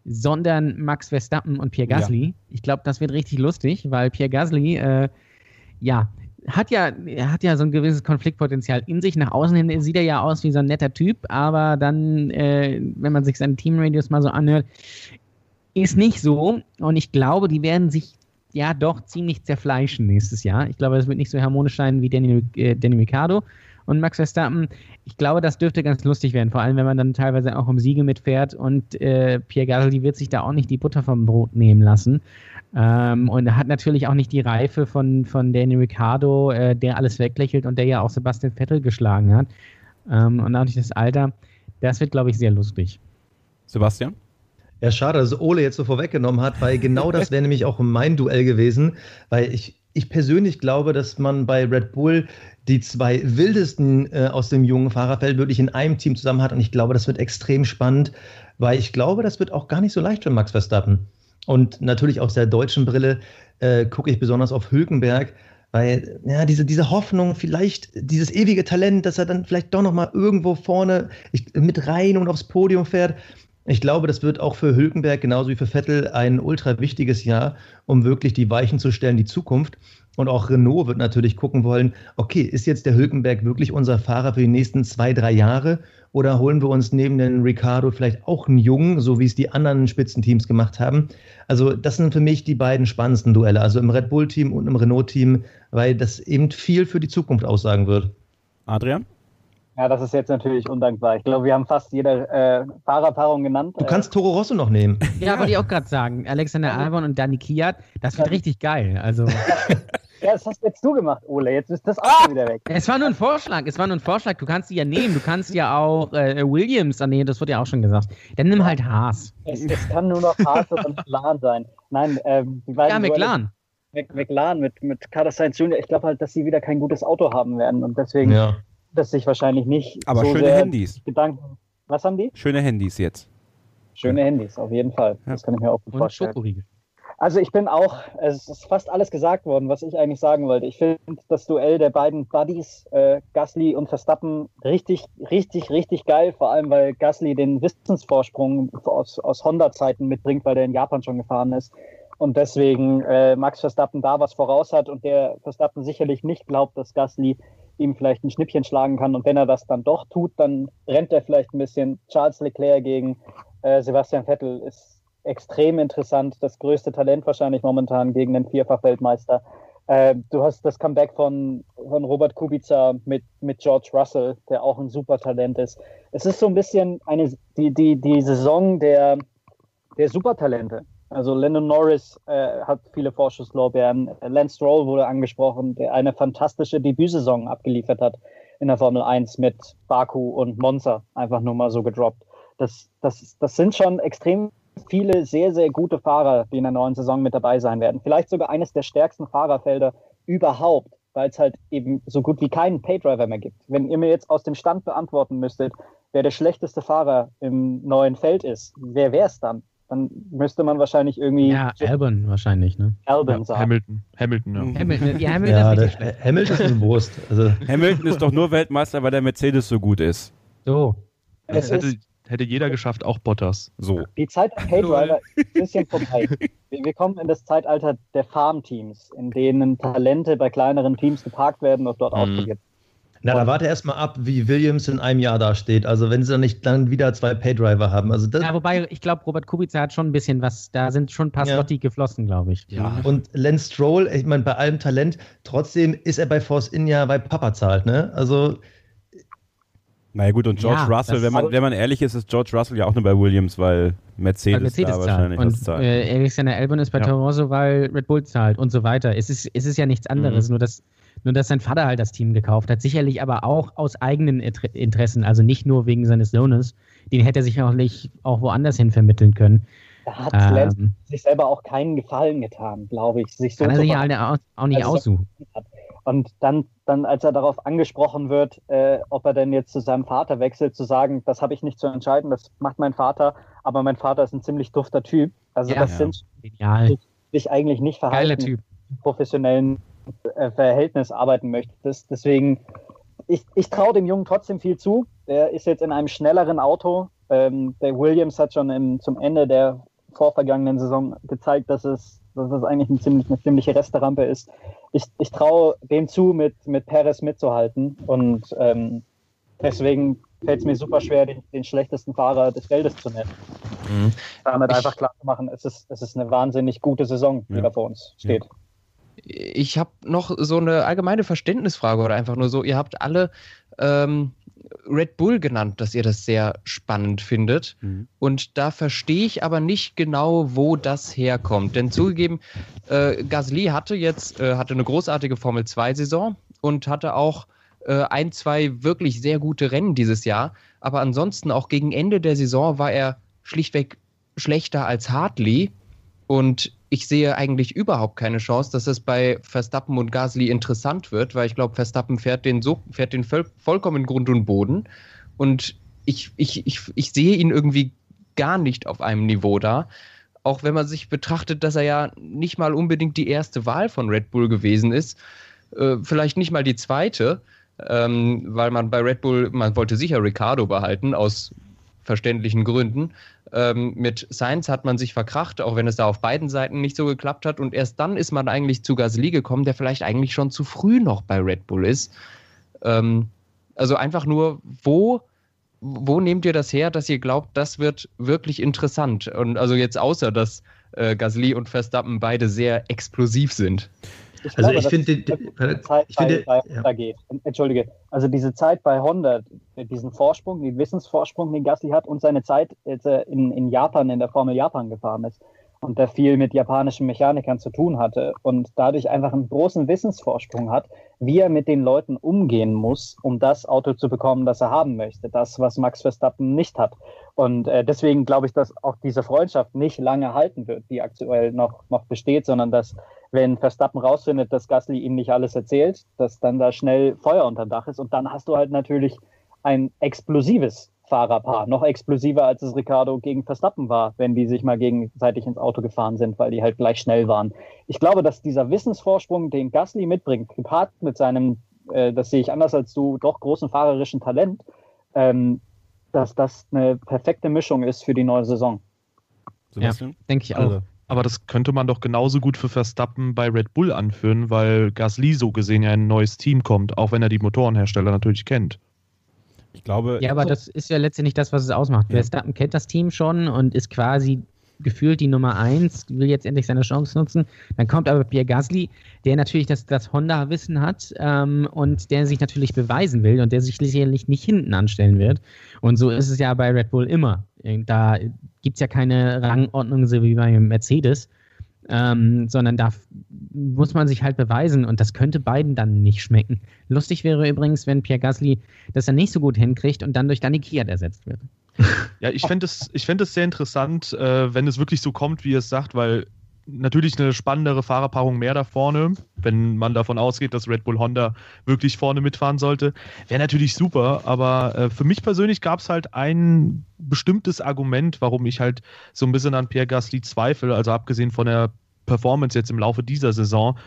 sondern Max Verstappen und Pierre Gasly. Ich glaube, das wird richtig lustig, weil Pierre Gasly, äh, ja, hat ja, er hat ja so ein gewisses Konfliktpotenzial in sich. Nach außen hin sieht er ja aus wie so ein netter Typ, aber dann, äh, wenn man sich seine Teamradios mal so anhört, ist nicht so. Und ich glaube, die werden sich ja doch ziemlich zerfleischen nächstes Jahr. Ich glaube, es wird nicht so harmonisch sein wie Danny, äh, Danny Ricciardo und Max Verstappen. Ich glaube, das dürfte ganz lustig werden, vor allem wenn man dann teilweise auch um Siege mitfährt und äh, Pierre Gasly wird sich da auch nicht die Butter vom Brot nehmen lassen. Ähm, und er hat natürlich auch nicht die Reife von, von Danny Ricciardo, äh, der alles weglächelt und der ja auch Sebastian Vettel geschlagen hat. Ähm, und auch nicht das Alter. Das wird, glaube ich, sehr lustig. Sebastian? Ja, schade, dass Ole jetzt so vorweggenommen hat, weil genau das wäre nämlich auch mein Duell gewesen, weil ich, ich persönlich glaube, dass man bei Red Bull die zwei wildesten äh, aus dem jungen Fahrerfeld wirklich in einem Team zusammen hat und ich glaube, das wird extrem spannend, weil ich glaube, das wird auch gar nicht so leicht für Max Verstappen. Und natürlich aus der deutschen Brille äh, gucke ich besonders auf Hülkenberg, weil ja, diese, diese Hoffnung, vielleicht dieses ewige Talent, dass er dann vielleicht doch nochmal irgendwo vorne ich, mit rein und aufs Podium fährt. Ich glaube, das wird auch für Hülkenberg genauso wie für Vettel ein ultra wichtiges Jahr, um wirklich die Weichen zu stellen, die Zukunft. Und auch Renault wird natürlich gucken wollen, okay, ist jetzt der Hülkenberg wirklich unser Fahrer für die nächsten zwei, drei Jahre? Oder holen wir uns neben den Ricardo vielleicht auch einen Jungen, so wie es die anderen Spitzenteams gemacht haben? Also das sind für mich die beiden spannendsten Duelle, also im Red Bull-Team und im Renault-Team, weil das eben viel für die Zukunft aussagen wird. Adrian? Ja, das ist jetzt natürlich undankbar. Ich glaube, wir haben fast jede äh, Fahrerpaarung genannt. Du kannst Toro Rosso noch nehmen. Ja, wollte ich auch gerade sagen. Alexander Albon und Dani Kiat, das wird richtig geil. Also. Ja, das hast jetzt du gemacht, Ole. Jetzt ist das auch schon wieder weg. Es war nur ein Vorschlag. Es war nur ein Vorschlag. Du kannst die ja nehmen. Du kannst ja auch äh, Williams annehmen. Das wird ja auch schon gesagt. Dann nimm halt Haas. Es, es kann nur noch Haas und McLaren sein. Nein, ähm, die beiden Ja, McLaren. Mc- McLaren mit, mit Carlos Sainz Jr. Ich glaube halt, dass sie wieder kein gutes Auto haben werden und deswegen Ja. Das sich wahrscheinlich nicht Aber so schöne sehr Handys. Gedanken. Was haben die? Schöne Handys jetzt. Schöne Handys, auf jeden Fall. Ja. Das kann ich mir auch gut Und vorstellen. Schokoriegel. Also ich bin auch, es ist fast alles gesagt worden, was ich eigentlich sagen wollte. Ich finde das Duell der beiden Buddies, äh, Gasly und Verstappen, richtig, richtig, richtig geil. Vor allem, weil Gasly den Wissensvorsprung aus, aus Honda-Zeiten mitbringt, weil der in Japan schon gefahren ist. Und deswegen äh, Max Verstappen da was voraus hat und der Verstappen sicherlich nicht glaubt, dass Gasly ihm vielleicht ein Schnippchen schlagen kann. Und wenn er das dann doch tut, dann rennt er vielleicht ein bisschen. Charles Leclerc gegen äh, Sebastian Vettel ist extrem interessant. Das größte Talent wahrscheinlich momentan gegen den Vierfach-Weltmeister. Äh, du hast das Comeback von, von Robert Kubica mit, mit George Russell, der auch ein super Talent ist. Es ist so ein bisschen eine, die, die, die Saison der, der Supertalente. Also Lennon Norris äh, hat viele Vorschusslorbeeren. Lance Stroll wurde angesprochen, der eine fantastische Debütsaison abgeliefert hat in der Formel 1 mit Baku und Monza. Einfach nur mal so gedroppt. Das, das, das sind schon extrem viele sehr, sehr gute Fahrer, die in der neuen Saison mit dabei sein werden. Vielleicht sogar eines der stärksten Fahrerfelder überhaupt, weil es halt eben so gut wie keinen Paydriver mehr gibt. Wenn ihr mir jetzt aus dem Stand beantworten müsstet, wer der schlechteste Fahrer im neuen Feld ist, wer wäre es dann? Dann müsste man wahrscheinlich irgendwie Ja, Albon wahrscheinlich, ne? Albon Ja, sagen. Hamilton. Hamilton, ja. Hamilton, ja, Hamilton Ja, ist der. Hamilton ist ein Wurst. Also, Hamilton ist doch nur Weltmeister, weil der Mercedes so gut ist. So. Das Es hätte, ist, hätte jeder geschafft, auch Bottas. So. die Zeit der Paydriver ist ein bisschen vorbei. Wir, wir kommen in das Zeitalter der Farmteams, in denen Talente bei kleineren Teams geparkt werden und dort Mhm. ausprobiert. Na, da warte erst mal ab, wie Williams in einem Jahr dasteht. Also, wenn sie dann nicht dann wieder zwei Paydriver haben. Also, das, Ja, wobei, ich glaube, Robert Kubica hat schon ein bisschen was, da sind schon ein paar Ja. Slotti geflossen, glaube ich. Ja. Und Lance Stroll, ich meine, bei allem Talent, trotzdem ist er bei Force India, weil Papa zahlt, ne? Also, Naja gut, und George Ja, Russell, wenn man, wenn man ehrlich ist, ist George Russell ja auch nur bei Williams, weil Mercedes, Weil Mercedes da zahlt. wahrscheinlich was Und zahlt. äh, Alexander Albon ist bei Ja. Toro Rosso, weil Red Bull zahlt und so weiter. Es ist, es ist ja nichts anderes, nur, dass, nur dass sein Vater halt das Team gekauft hat. Sicherlich aber auch aus eigenen Inter- Interessen, also nicht nur wegen seines Sohnes. Den hätte er sicherlich auch woanders hin vermitteln können. Da hat Lance Ähm, sich selber auch keinen Gefallen getan, glaube ich. Sich so kann er sich halt auch, auch nicht Also- aussuchen. Und dann, dann, als er darauf angesprochen wird, äh, ob er denn jetzt zu seinem Vater wechselt, zu sagen, das habe ich nicht zu entscheiden, das macht mein Vater, aber mein Vater ist ein ziemlich dufter Typ. Also Ja. das Ja. sind Genial. sich eigentlich nicht Geiler verhalten, Typ. im professionellen Verhältnis arbeiten möchtest. Deswegen, ich, ich traue dem Jungen trotzdem viel zu. Der ist jetzt in einem schnelleren Auto. Ähm, der Williams hat schon im, zum Ende der vorvergangenen Saison gezeigt, dass es, dass es eigentlich ein ziemlich, eine ziemliche Resterampe ist. Ich, ich traue dem zu, mit, mit Perez mitzuhalten. Und ähm, deswegen fällt es mir super schwer, den, den schlechtesten Fahrer des Feldes zu nennen. Mhm. Damit Ich- einfach klar zu machen, es ist, es ist eine wahnsinnig gute Saison, die Ja. da vor uns steht. Ich habe noch so eine allgemeine Verständnisfrage oder einfach nur so, ihr habt alle ähm, Red Bull genannt, dass ihr das sehr spannend findet. Mhm. Und da verstehe ich aber nicht genau, wo das herkommt. Denn zugegeben, äh, Gasly hatte jetzt äh, hatte eine großartige Formel-2-Saison und hatte auch äh, ein, zwei wirklich sehr gute Rennen dieses Jahr. Aber ansonsten auch gegen Ende der Saison war er schlichtweg schlechter als Hartley. Und ich sehe eigentlich überhaupt keine Chance, dass es bei Verstappen und Gasly interessant wird, weil ich glaube, Verstappen fährt den so, fährt den voll, vollkommen Grund und Boden. Und ich, ich, ich, ich sehe ihn irgendwie gar nicht auf einem Niveau da. Auch wenn man sich betrachtet, dass er ja nicht mal unbedingt die erste Wahl von Red Bull gewesen ist, äh, vielleicht nicht mal die zweite, ähm, weil man bei Red Bull, man wollte sicher Ricardo behalten, aus verständlichen Gründen. Ähm, mit Sainz hat man sich verkracht, auch wenn es da auf beiden Seiten nicht so geklappt hat. Und erst dann ist man eigentlich zu Gasly gekommen, der vielleicht eigentlich schon zu früh noch bei Red Bull ist. Ähm, also einfach nur, wo, wo nehmt ihr das her, dass ihr glaubt, das wird wirklich interessant? Und also jetzt außer, dass äh, Gasly und Verstappen beide sehr explosiv sind. Also glaube, ich finde, die- Zeit ich finde, bei, bei ja. Honda geht. Entschuldige, also diese Zeit bei Honda, diesen Vorsprung, den Wissensvorsprung, den Gasly hat und seine Zeit, als er in, in Japan, in der Formel Japan gefahren ist und der viel mit japanischen Mechanikern zu tun hatte und dadurch einfach einen großen Wissensvorsprung hat, wie er mit den Leuten umgehen muss, um das Auto zu bekommen, das er haben möchte. Das, was Max Verstappen nicht hat. Und äh, deswegen glaube ich, dass auch diese Freundschaft nicht lange halten wird, die aktuell noch, noch besteht, sondern dass wenn Verstappen rausfindet, dass Gasly ihm nicht alles erzählt, dass dann da schnell Feuer unter Dach ist und dann hast du halt natürlich ein explosives Fahrerpaar, noch explosiver als es Ricardo gegen Verstappen war, wenn die sich mal gegenseitig ins Auto gefahren sind, weil die halt gleich schnell waren. Ich glaube, dass dieser Wissensvorsprung, den Gasly mitbringt, gepaart mit seinem, äh, das sehe ich anders als du, doch großen fahrerischen Talent, ähm, dass das eine perfekte Mischung ist für die neue Saison. Sebastian? Denke ich auch. Also, Aber das könnte man doch genauso gut für Verstappen bei Red Bull anführen, weil Gasly so gesehen ja in ein neues Team kommt, auch wenn er die Motorenhersteller natürlich kennt. Ich glaube, Ja, aber das ist ja letztendlich das, was es ausmacht. Ja. Verstappen kennt das Team schon und ist quasi gefühlt die Nummer eins, will jetzt endlich seine Chance nutzen. Dann kommt aber Pierre Gasly, der natürlich das, das Honda-Wissen hat ähm, und der sich natürlich beweisen will und der sich sicherlich nicht hinten anstellen wird. Und so ist es ja bei Red Bull immer. Da gibt es ja keine Rangordnung, so wie bei Mercedes, ähm, sondern da muss man sich halt beweisen und das könnte beiden dann nicht schmecken. Lustig wäre übrigens, wenn Pierre Gasly das dann nicht so gut hinkriegt und dann durch Danny Kiat ersetzt wird. Ja, ich fände es sehr interessant, äh, wenn es wirklich so kommt, wie es sagt, weil natürlich eine spannendere Fahrerpaarung mehr da vorne, wenn man davon ausgeht, dass Red Bull Honda wirklich vorne mitfahren sollte. Wäre natürlich super, aber äh, für mich persönlich gab es halt ein bestimmtes Argument, warum ich halt so ein bisschen an Pierre Gasly zweifle, also abgesehen von der Performance jetzt im Laufe dieser Saison.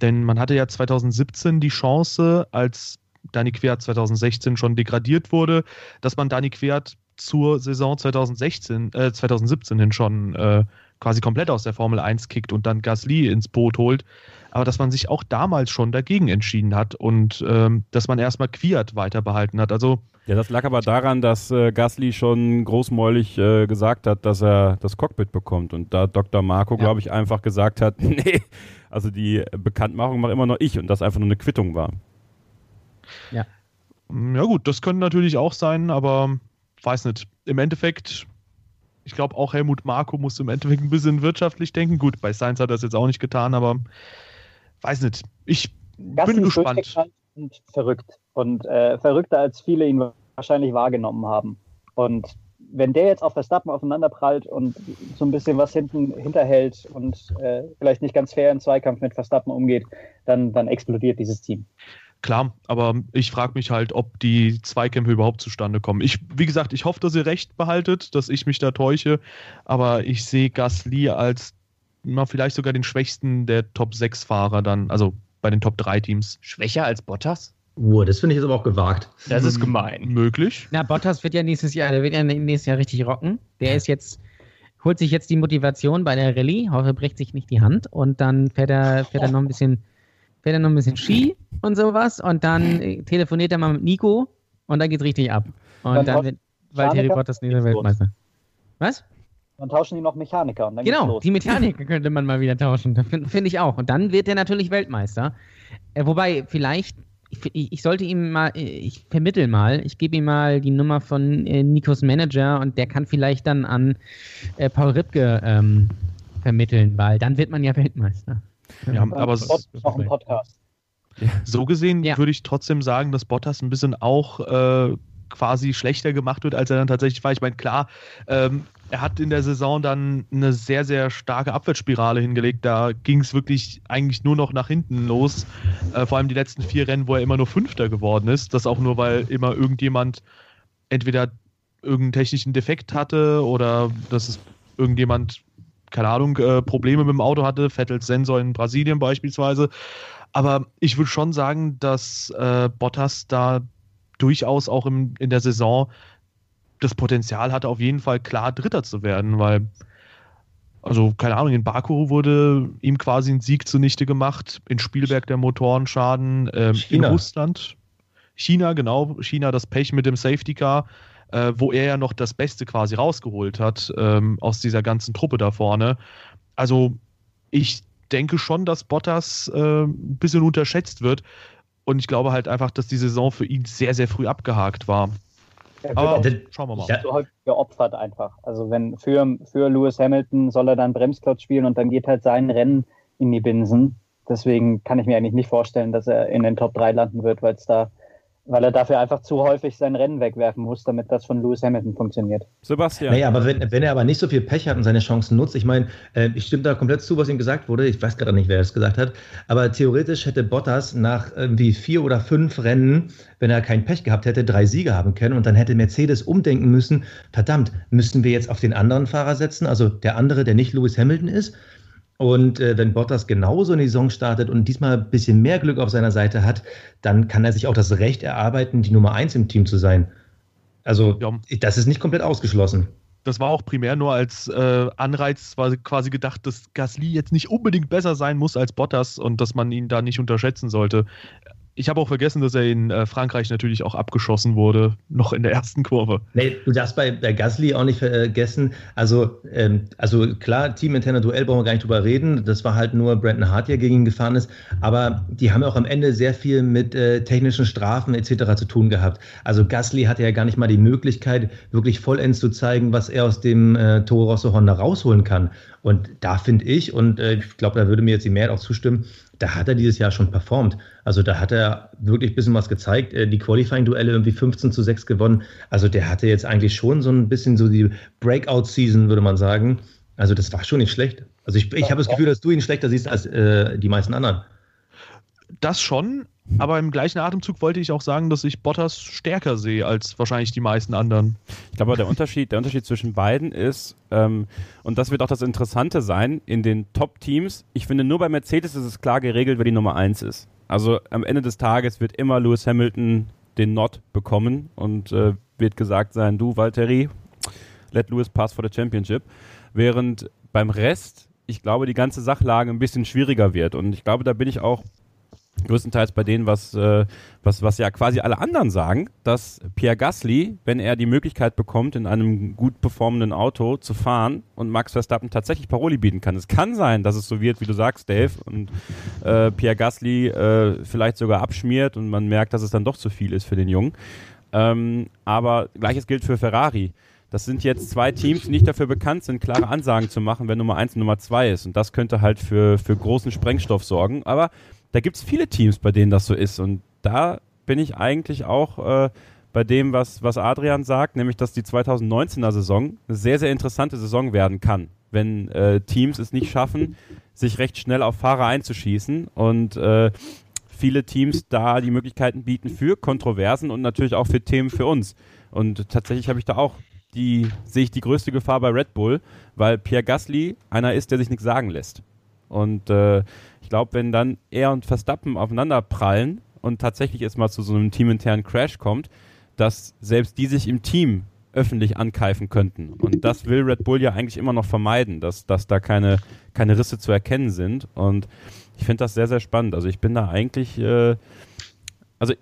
Denn man hatte ja 2017 die Chance, als Dani Quert 2016 schon degradiert wurde, dass man Dani Quert zur Saison 2016, äh, 2017 hin schon äh, quasi komplett aus der Formel 1 kickt und dann Gasly ins Boot holt. Aber dass man sich auch damals schon dagegen entschieden hat und ähm, dass man erstmal Quiert weiter behalten hat. Also ja, das lag aber daran, dass äh, Gasly schon großmäulig äh, gesagt hat, dass er das Cockpit bekommt. Und da Dr. Marco, ja. glaube ich, einfach gesagt hat, nee, also die Bekanntmachung mache immer noch ich und das einfach nur eine Quittung war. Ja. Ja gut, das könnte natürlich auch sein, aber weiß nicht. Im Endeffekt ich glaube, auch Helmut Marko muss im Endeffekt ein bisschen wirtschaftlich denken. Gut, bei Science hat er das jetzt auch nicht getan, aber weiß nicht. Ich Gasly bin gespannt. Und verrückt. Und äh, verrückter, als viele ihn wahrscheinlich wahrgenommen haben. Und wenn der jetzt auf Verstappen aufeinanderprallt und so ein bisschen was hinten hinterhält und äh, vielleicht nicht ganz fair im Zweikampf mit Verstappen umgeht, dann, dann explodiert dieses Team. Klar, aber ich frage mich halt, ob die Zweikämpfe überhaupt zustande kommen. Ich, wie gesagt, ich hoffe, dass ihr recht behaltet, dass ich mich da täusche, aber ich sehe Gasly als na, vielleicht sogar den schwächsten der Top 6 Fahrer dann, also bei den Top 3 Teams. Schwächer als Bottas? Uh, das finde ich jetzt aber auch gewagt. Das ist gemein. Möglich. Na, Bottas wird ja nächstes Jahr, der wird ja nächstes Jahr richtig rocken. Der ist jetzt, holt sich jetzt die Motivation bei der Rallye, hoffe, bricht sich nicht die Hand und dann fährt er, fährt er noch ein bisschen fährt er noch ein bisschen Ski und sowas und dann äh, telefoniert er mal mit Nico und dann geht's richtig ab. Und dann, dann wird Valtteri Bottas nächster Weltmeister. Was? Dann tauschen die noch Mechaniker. Und dann genau, die Mechaniker könnte man mal wieder tauschen. Finde find ich auch. Und dann wird er natürlich Weltmeister. Äh, wobei, vielleicht, ich, ich, sollte ihm mal, äh, ich vermittel mal, ich gebe ihm mal die Nummer von äh, Nikos Manager und der kann vielleicht dann an äh, Paul Ripke ähm, vermitteln, weil dann wird man ja Weltmeister. Ja, aber auch ein Podcast. So gesehen ja. würde ich trotzdem sagen, dass Bottas ein bisschen auch äh, quasi schlechter gemacht wird, als er dann tatsächlich war. Ich meine, klar, ähm, er hat in der Saison dann eine sehr, sehr starke Abwärtsspirale hingelegt. Da ging es wirklich eigentlich nur noch nach hinten los. Äh, vor allem die letzten vier Rennen, wo er immer nur Fünfter geworden ist. Das auch nur, weil immer irgendjemand entweder irgendeinen technischen Defekt hatte oder dass es irgendjemand keine Ahnung, äh, Probleme mit dem Auto hatte, Vettels Sensor in Brasilien beispielsweise. Aber ich würde schon sagen, dass äh, Bottas da durchaus auch im, in der Saison das Potenzial hatte, auf jeden Fall klar Dritter zu werden, weil, also keine Ahnung, in Baku wurde ihm quasi ein Sieg zunichte gemacht, in Spielberg der Motorenschaden, ähm, in Russland. China, genau, China das Pech mit dem Safety Car äh, wo er ja noch das Beste quasi rausgeholt hat ähm, aus dieser ganzen Truppe da vorne. Also ich denke schon, dass Bottas äh, ein bisschen unterschätzt wird. Und ich glaube halt einfach, dass die Saison für ihn sehr, sehr früh abgehakt war. Aber schauen wir mal. Ja. So häufig geopfert einfach. Also wenn für, für Lewis Hamilton soll er dann Bremsklotz spielen und dann geht halt sein Rennen in die Binsen. Deswegen kann ich mir eigentlich nicht vorstellen, dass er in den Top 3 landen wird, weil es da weil er dafür einfach zu häufig sein Rennen wegwerfen muss, damit das von Lewis Hamilton funktioniert. Sebastian. Naja, aber wenn, wenn er aber nicht so viel Pech hat und seine Chancen nutzt, ich meine, äh, ich stimme da komplett zu, was ihm gesagt wurde, ich weiß gerade nicht, wer das gesagt hat, aber theoretisch hätte Bottas nach irgendwie vier oder fünf Rennen, wenn er kein Pech gehabt hätte, drei Siege haben können. Und dann hätte Mercedes umdenken müssen, verdammt, müssen wir jetzt auf den anderen Fahrer setzen, also der andere, der nicht Lewis Hamilton ist, und äh, wenn Bottas genauso in die Saison startet und diesmal ein bisschen mehr Glück auf seiner Seite hat, dann kann er sich auch das Recht erarbeiten, die Nummer eins im Team zu sein. Also, ja. das ist nicht komplett ausgeschlossen. Das war auch primär nur als äh, Anreiz quasi gedacht, dass Gasly jetzt nicht unbedingt besser sein muss als Bottas und dass man ihn da nicht unterschätzen sollte. Ich habe auch vergessen, dass er in äh, Frankreich natürlich auch abgeschossen wurde, noch in der ersten Kurve. Nee, du darfst bei, bei Gasly auch nicht vergessen. Also, ähm, also klar, teaminterner Duell brauchen wir gar nicht drüber reden. Das war halt nur Brandon Hart, der gegen ihn gefahren ist. Aber die haben auch am Ende sehr viel mit äh, technischen Strafen etc. zu tun gehabt. Also Gasly hatte ja gar nicht mal die Möglichkeit, wirklich vollends zu zeigen, was er aus dem äh, Toro Rosso Honda rausholen kann. Und da finde ich, und äh, ich glaube, da würde mir jetzt die Mehrheit auch zustimmen, da hat er dieses Jahr schon performt. Also da hat er wirklich ein bisschen was gezeigt. Äh, die Qualifying-Duelle irgendwie 15 zu 6 gewonnen. Also der hatte jetzt eigentlich schon so ein bisschen so die Breakout-Season, würde man sagen. Also das war schon nicht schlecht. Also ich, ich habe das Gefühl, dass du ihn schlechter siehst als äh, die meisten anderen. Das schon, aber im gleichen Atemzug wollte ich auch sagen, dass ich Bottas stärker sehe als wahrscheinlich die meisten anderen. Ich glaube, der Unterschied, der Unterschied zwischen beiden ist, ähm, und das wird auch das Interessante sein, in den Top-Teams, ich finde, nur bei Mercedes ist es klar geregelt, wer die Nummer 1 ist. Also am Ende des Tages wird immer Lewis Hamilton den Not bekommen und äh, wird gesagt sein, du Valtteri, let Lewis pass for the championship. Während beim Rest, ich glaube, die ganze Sachlage ein bisschen schwieriger wird. Und ich glaube, da bin ich auch größtenteils bei denen, was, äh, was, was ja quasi alle anderen sagen, dass Pierre Gasly, wenn er die Möglichkeit bekommt, in einem gut performenden Auto zu fahren und Max Verstappen tatsächlich Paroli bieten kann. Es kann sein, dass es so wird, wie du sagst, Dave, und äh, Pierre Gasly äh, vielleicht sogar abschmiert und man merkt, dass es dann doch zu viel ist für den Jungen. Ähm, aber gleiches gilt für Ferrari. Das sind jetzt zwei Teams, die nicht dafür bekannt sind, klare Ansagen zu machen, wenn Nummer 1 und Nummer 2 ist. Und das könnte halt für, für großen Sprengstoff sorgen. Aber da gibt es viele Teams, bei denen das so ist. Und da bin ich eigentlich auch äh, bei dem, was, was Adrian sagt, nämlich, dass die 2019er Saison eine sehr, sehr interessante Saison werden kann, wenn äh, Teams es nicht schaffen, sich recht schnell auf Fahrer einzuschießen und äh, viele Teams da die Möglichkeiten bieten für Kontroversen und natürlich auch für Themen für uns. Und tatsächlich habe ich da auch die, sehe ich die größte Gefahr bei Red Bull, weil Pierre Gasly einer ist, der sich nichts sagen lässt. Und äh, ich glaube, wenn dann er und Verstappen aufeinander prallen und tatsächlich es mal zu so einem teaminternen Crash kommt, dass selbst die sich im Team öffentlich ankeifen könnten. Und das will Red Bull ja eigentlich immer noch vermeiden, dass, dass da keine, keine Risse zu erkennen sind. Und ich finde das sehr, sehr spannend. Also ich bin da eigentlich, äh, also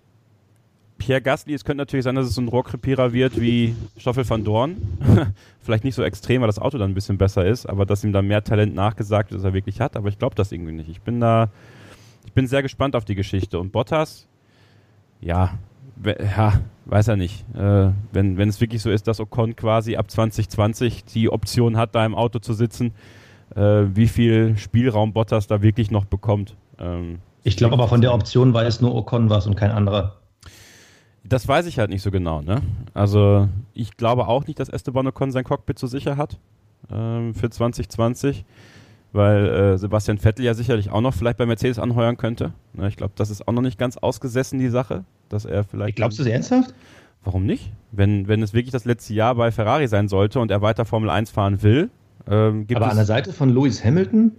Pierre Gasly, es könnte natürlich sein, dass es so ein Rohrkrepierer wird wie Stoffel van Dorn. Vielleicht nicht so extrem, weil das Auto dann ein bisschen besser ist, aber dass ihm da mehr Talent nachgesagt wird, als er wirklich hat. Aber ich glaube das irgendwie nicht. Ich bin da, ich bin sehr gespannt auf die Geschichte. Und Bottas, ja, ja, weiß er nicht. Äh, wenn, wenn es wirklich so ist, dass Ocon quasi ab 2020 die Option hat, da im Auto zu sitzen, äh, wie viel Spielraum Bottas da wirklich noch bekommt. Ähm, ich glaube aber von der Option weiß nur Ocon was und kein anderer. Das weiß ich halt nicht so genau, ne? Also ich glaube auch nicht, dass Esteban Ocon sein Cockpit so sicher hat ähm, für 2020, weil äh, Sebastian Vettel ja sicherlich auch noch vielleicht bei Mercedes anheuern könnte. Ne, ich glaube, das ist auch noch nicht ganz ausgesessen, die Sache, dass er vielleicht... Glaubst du das ernsthaft? Warum nicht? Wenn, wenn es wirklich das letzte Jahr bei Ferrari sein sollte und er weiter Formel 1 fahren will, ähm, gibt Aber an der Seite von Lewis Hamilton?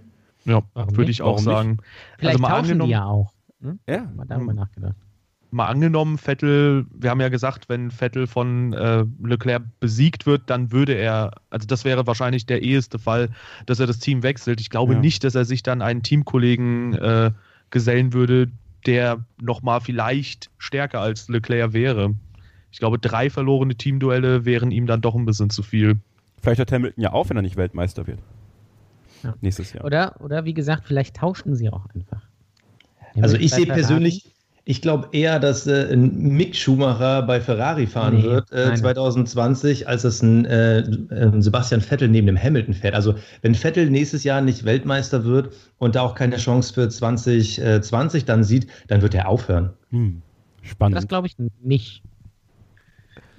Ja, würde ich auch Warum sagen. Nicht? Vielleicht also tauschen die ja auch. Hm? Ja. Mal darüber nachgedacht mal angenommen, Vettel, wir haben ja gesagt, wenn Vettel von äh, Leclerc besiegt wird, dann würde er, also das wäre wahrscheinlich der eheste Fall, dass er das Team wechselt. Ich glaube ja. nicht, dass er sich dann einen Teamkollegen äh, gesellen würde, der nochmal vielleicht stärker als Leclerc wäre. Ich glaube, drei verlorene Teamduelle wären ihm dann doch ein bisschen zu viel. Vielleicht hört Hamilton ja auf, wenn er nicht Weltmeister wird. Ja. Nächstes Jahr. Oder, oder wie gesagt, vielleicht tauschen sie auch einfach. Also ich sehe persönlich, ich glaube eher, dass äh, ein Mick Schumacher bei Ferrari fahren nee, wird äh, 2020, als es ein, äh, ein, Sebastian Vettel neben dem Hamilton fährt. Also wenn Vettel nächstes Jahr nicht Weltmeister wird und da auch keine Chance für 2020 dann sieht, dann wird er aufhören. Hm. Spannend. Das glaube ich nicht.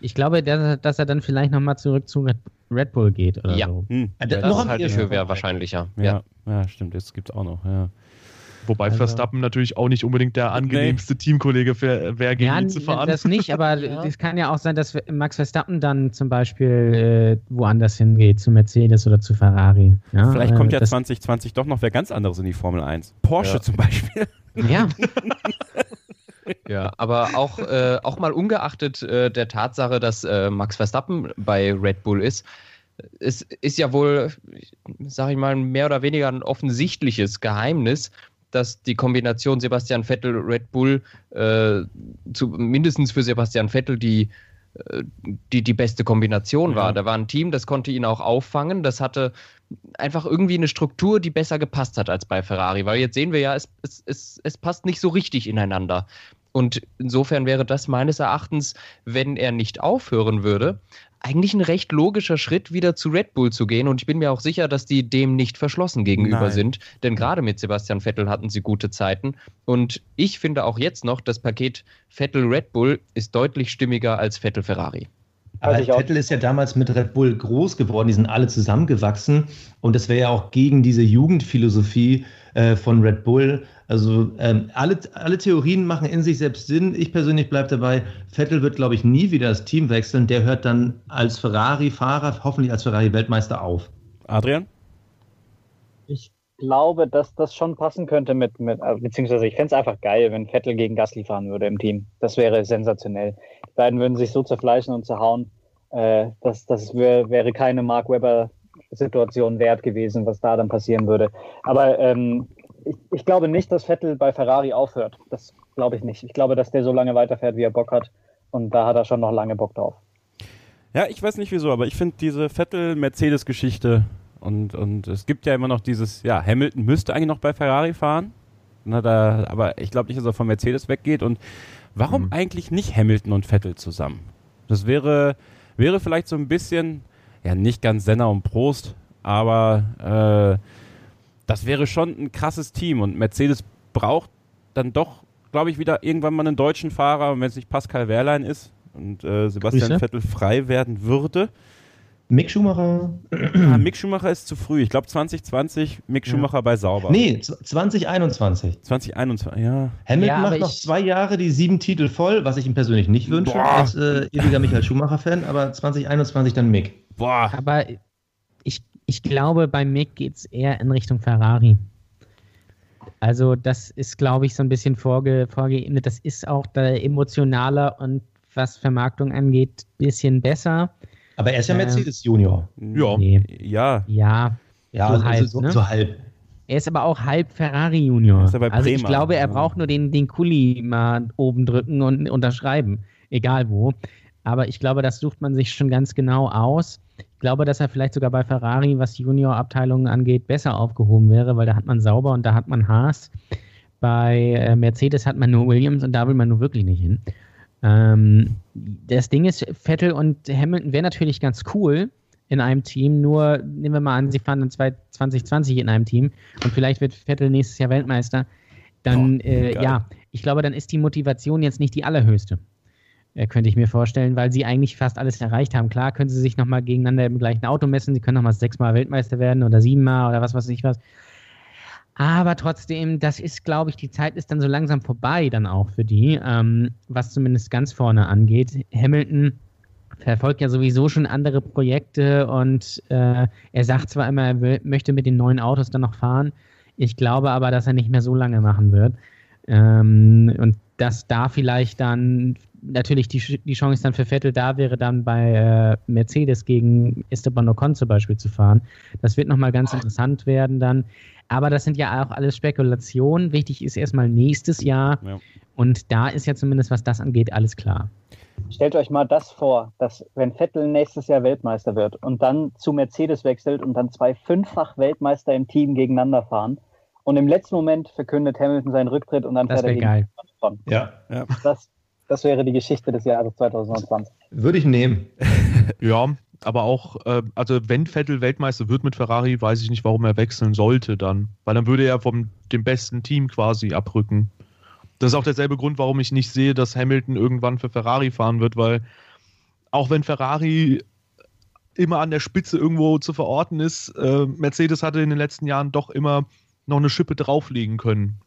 Ich glaube, dass, dass er dann vielleicht nochmal zurück zu Red Bull geht oder ja. so. Hm. Ja, das, das für wäre wahrscheinlicher. Ja. ja, ja, stimmt. Das gibt es auch noch. Ja. Wobei also, Verstappen natürlich auch nicht unbedingt der angenehmste nee. Teamkollege wäre, gegen ja, ihn zu fahren. Das nicht, aber es ja. kann ja auch sein, dass Max Verstappen dann zum Beispiel äh, woanders hingeht, zu Mercedes oder zu Ferrari. Ja, Vielleicht kommt äh, ja 2020 doch noch wer ganz anderes in die Formel 1. Porsche ja. zum Beispiel. Ja. Ja, aber auch, äh, auch mal ungeachtet äh, der Tatsache, dass äh, Max Verstappen bei Red Bull ist, es ist ja wohl, sag ich mal, mehr oder weniger ein offensichtliches Geheimnis, dass die Kombination Sebastian Vettel Red Bull äh, zu, mindestens für Sebastian Vettel die äh, die, die beste Kombination war. Da war ein Team, das konnte ihn auch auffangen. Das hatte einfach irgendwie eine Struktur, die besser gepasst hat als bei Ferrari. Weil jetzt sehen wir ja, es, es, es, es passt nicht so richtig ineinander. Und insofern wäre das meines Erachtens, wenn er nicht aufhören würde, eigentlich ein recht logischer Schritt, wieder zu Red Bull zu gehen. Und ich bin mir auch sicher, dass die dem nicht verschlossen gegenüber Nein. sind. Denn gerade mit Sebastian Vettel hatten sie gute Zeiten. Und ich finde auch jetzt noch, das Paket Vettel-Red Bull ist deutlich stimmiger als Vettel-Ferrari. Aber Vettel ist ja damals mit Red Bull groß geworden, die sind alle zusammengewachsen und das wäre ja auch gegen diese Jugendphilosophie äh, von Red Bull. Also ähm, alle, alle Theorien machen in sich selbst Sinn. Ich persönlich bleibe dabei, Vettel wird, glaube ich, nie wieder das Team wechseln. Der hört dann als Ferrari-Fahrer, hoffentlich als Ferrari-Weltmeister auf. Adrian? Ich glaube, dass das schon passen könnte mit, mit also, beziehungsweise ich fände es einfach geil, wenn Vettel gegen Gasly fahren würde im Team. Das wäre sensationell. Die beiden würden sich so zerfleischen und zerhauen. Äh, das das wär, wäre keine Mark Webber-Situation wert gewesen, was da dann passieren würde. Aber ähm, ich, ich, glaube nicht, dass Vettel bei Ferrari aufhört. Das glaube ich nicht. Ich glaube, dass der so lange weiterfährt, wie er Bock hat. Und da hat er schon noch lange Bock drauf. Ja, ich weiß nicht wieso, aber ich finde diese Vettel-Mercedes-Geschichte und, und es gibt ja immer noch dieses, ja, Hamilton müsste eigentlich noch bei Ferrari fahren. Na, da, aber ich glaube nicht, dass er von Mercedes weggeht. Und warum mhm. eigentlich nicht Hamilton und Vettel zusammen? Das wäre, wäre vielleicht so ein bisschen, ja, nicht ganz Senna und Prost, aber äh, das wäre schon ein krasses Team. Und Mercedes braucht dann doch, glaube ich, wieder irgendwann mal einen deutschen Fahrer. Und wenn es nicht Pascal Wehrlein ist und äh, Sebastian Grüße. Vettel frei werden würde, Mick Schumacher. Ah, Mick Schumacher ist zu früh. Ich glaube 2020 Mick Schumacher ja. bei Sauber. Nee, 2021. 2021, ja. Hamilton ja, macht noch zwei Jahre die sieben Titel voll, was ich ihm persönlich nicht wünsche, Boah. als äh, ewiger Michael Schumacher-Fan, aber 2021 dann Mick. Boah. Aber ich, ich glaube, bei Mick geht es eher in Richtung Ferrari. Also, das ist, glaube ich, so ein bisschen vorge, vorgeebnet. Das ist auch da emotionaler und was Vermarktung angeht, ein bisschen besser. Aber er ist ja Mercedes Junior. Ja. Nee. Ja. Ja. Ja, so, also halb, so, ne? so, halb. Er ist aber auch halb Ferrari Junior. also ich glaube, er braucht nur den, den Kuli mal oben drücken und unterschreiben. Egal wo. Aber ich glaube, das sucht man sich schon ganz genau aus. Ich glaube, dass er vielleicht sogar bei Ferrari, was Junior-Abteilungen angeht, besser aufgehoben wäre, weil da hat man Sauber und da hat man Haas. Bei äh, Mercedes hat man nur Williams und da will man nur wirklich nicht hin. Ähm, das Ding ist, Vettel und Hamilton wäre natürlich ganz cool in einem Team, nur nehmen wir mal an, sie fahren dann 2020 in einem Team und vielleicht wird Vettel nächstes Jahr Weltmeister. Dann, oh, äh, ja, ich glaube, dann ist die Motivation jetzt nicht die allerhöchste. Äh, könnte ich mir vorstellen, weil sie eigentlich fast alles erreicht haben. Klar können sie sich nochmal gegeneinander im gleichen Auto messen, sie können nochmal sechsmal Weltmeister werden oder siebenmal oder was weiß ich was. Aber trotzdem, das ist, glaube ich, die Zeit ist dann so langsam vorbei, dann auch für die, ähm, was zumindest ganz vorne angeht. Hamilton verfolgt ja sowieso schon andere Projekte und äh, er sagt zwar immer, er will, möchte mit den neuen Autos dann noch fahren. Ich glaube aber, dass er nicht mehr so lange machen wird. Ähm, und dass da vielleicht dann natürlich die, die Chance dann für Vettel da wäre, dann bei äh, Mercedes gegen Esteban Ocon zum Beispiel zu fahren. Das wird nochmal ganz interessant werden dann. Aber das sind ja auch alles Spekulationen. Wichtig ist erstmal nächstes Jahr. Ja. Und da ist ja zumindest, was das angeht, alles klar. Stellt euch mal das vor, dass wenn Vettel nächstes Jahr Weltmeister wird und dann zu Mercedes wechselt und dann zwei fünffach Weltmeister im Team gegeneinander fahren und im letzten Moment verkündet Hamilton seinen Rücktritt und dann das fährt er geil. Ja, ja. Das, das wäre die Geschichte des Jahres 2020. Würde ich nehmen. ja, aber auch, äh, also wenn Vettel Weltmeister wird mit Ferrari, weiß ich nicht, warum er wechseln sollte dann. Weil dann würde er vom dem besten Team quasi abrücken. Das ist auch derselbe Grund, warum ich nicht sehe, dass Hamilton irgendwann für Ferrari fahren wird, weil auch wenn Ferrari immer an der Spitze irgendwo zu verorten ist, äh, Mercedes hatte in den letzten Jahren doch immer noch eine Schippe drauflegen können.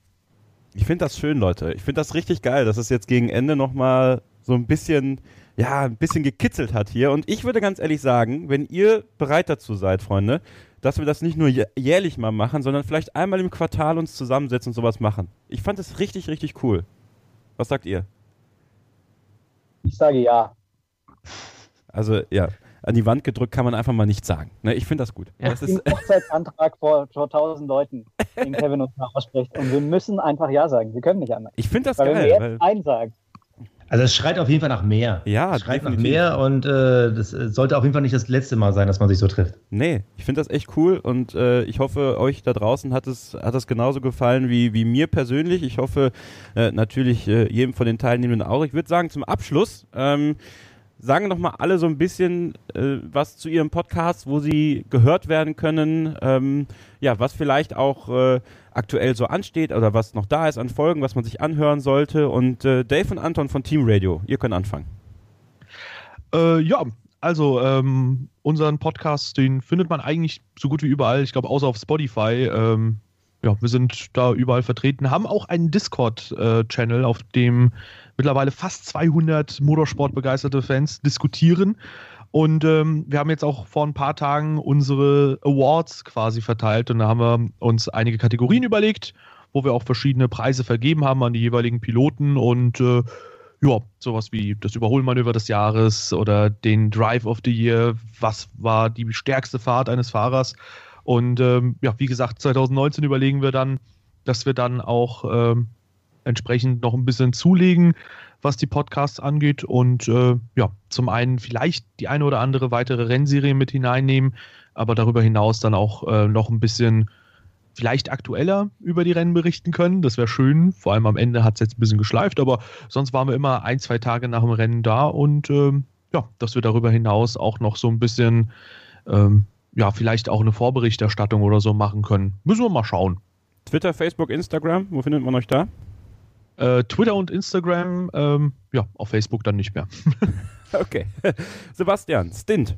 Ich finde das schön, Leute. Ich finde das richtig geil, dass es jetzt gegen Ende nochmal so ein bisschen ja, ein bisschen gekitzelt hat hier. Und ich würde ganz ehrlich sagen, wenn ihr bereit dazu seid, Freunde, dass wir das nicht nur jährlich mal machen, sondern vielleicht einmal im Quartal uns zusammensetzen und sowas machen. Ich fand das richtig, richtig cool. Was sagt ihr? Ich sage ja. Also, ja, an die Wand gedrückt kann man einfach mal nicht sagen. Ne, ich finde das gut. Ja. Das ist ein Hochzeitsantrag vor, vor tausend Leuten, den Kevin uns mal ausspricht. Und wir müssen einfach Ja sagen. Wir können nicht anders. Ich finde das weil geil. Wenn wir jetzt Nein sagen, also es schreit auf jeden Fall nach mehr. Ja, es schreit definitiv. nach mehr und äh, das äh, sollte auf jeden Fall nicht das letzte Mal sein, dass man sich so trifft. Nee, ich finde das echt cool und äh, ich hoffe, euch da draußen hat es, hat es genauso gefallen wie, wie mir persönlich. Ich hoffe äh, natürlich äh, jedem von den Teilnehmenden auch. Ich würde sagen, zum Abschluss, ähm, sagen doch mal alle so ein bisschen äh, was zu ihrem Podcast, wo sie gehört werden können, ähm, ja, was vielleicht auch äh, aktuell so ansteht oder was noch da ist an Folgen, was man sich anhören sollte. Und äh, Dave und Anton von Team Radio, ihr könnt anfangen. Äh, ja, also ähm, unseren Podcast, den findet man eigentlich so gut wie überall. Ich glaube, außer auf Spotify. Ähm, ja, wir sind da überall vertreten, haben auch einen Discord-Channel, auf dem mittlerweile fast 200 Motorsportbegeisterte Fans diskutieren. Und ähm, wir haben jetzt auch vor ein paar Tagen unsere Awards quasi verteilt und da haben wir uns einige Kategorien überlegt, wo wir auch verschiedene Preise vergeben haben an die jeweiligen Piloten und äh, ja, sowas wie das Überholmanöver des Jahres oder den Drive of the Year, was war die stärkste Fahrt eines Fahrers. Und ähm, ja, wie gesagt, 2019 überlegen wir dann, dass wir dann auch ähm, entsprechend noch ein bisschen zulegen, was die Podcasts angeht. Und äh, ja, zum einen vielleicht die eine oder andere weitere Rennserie mit hineinnehmen, aber darüber hinaus dann auch äh, noch ein bisschen vielleicht aktueller über die Rennen berichten können. Das wäre schön. Vor allem am Ende hat es jetzt ein bisschen geschleift, aber sonst waren wir immer ein, zwei Tage nach dem Rennen da und ähm, ja, dass wir darüber hinaus auch noch so ein bisschen, ähm, ja, vielleicht auch eine Vorberichterstattung oder so machen können. Müssen wir mal schauen. Twitter, Facebook, Instagram, wo findet man euch da? Äh, Twitter und Instagram, ähm, ja, auf Facebook dann nicht mehr. okay. Sebastian, Stint.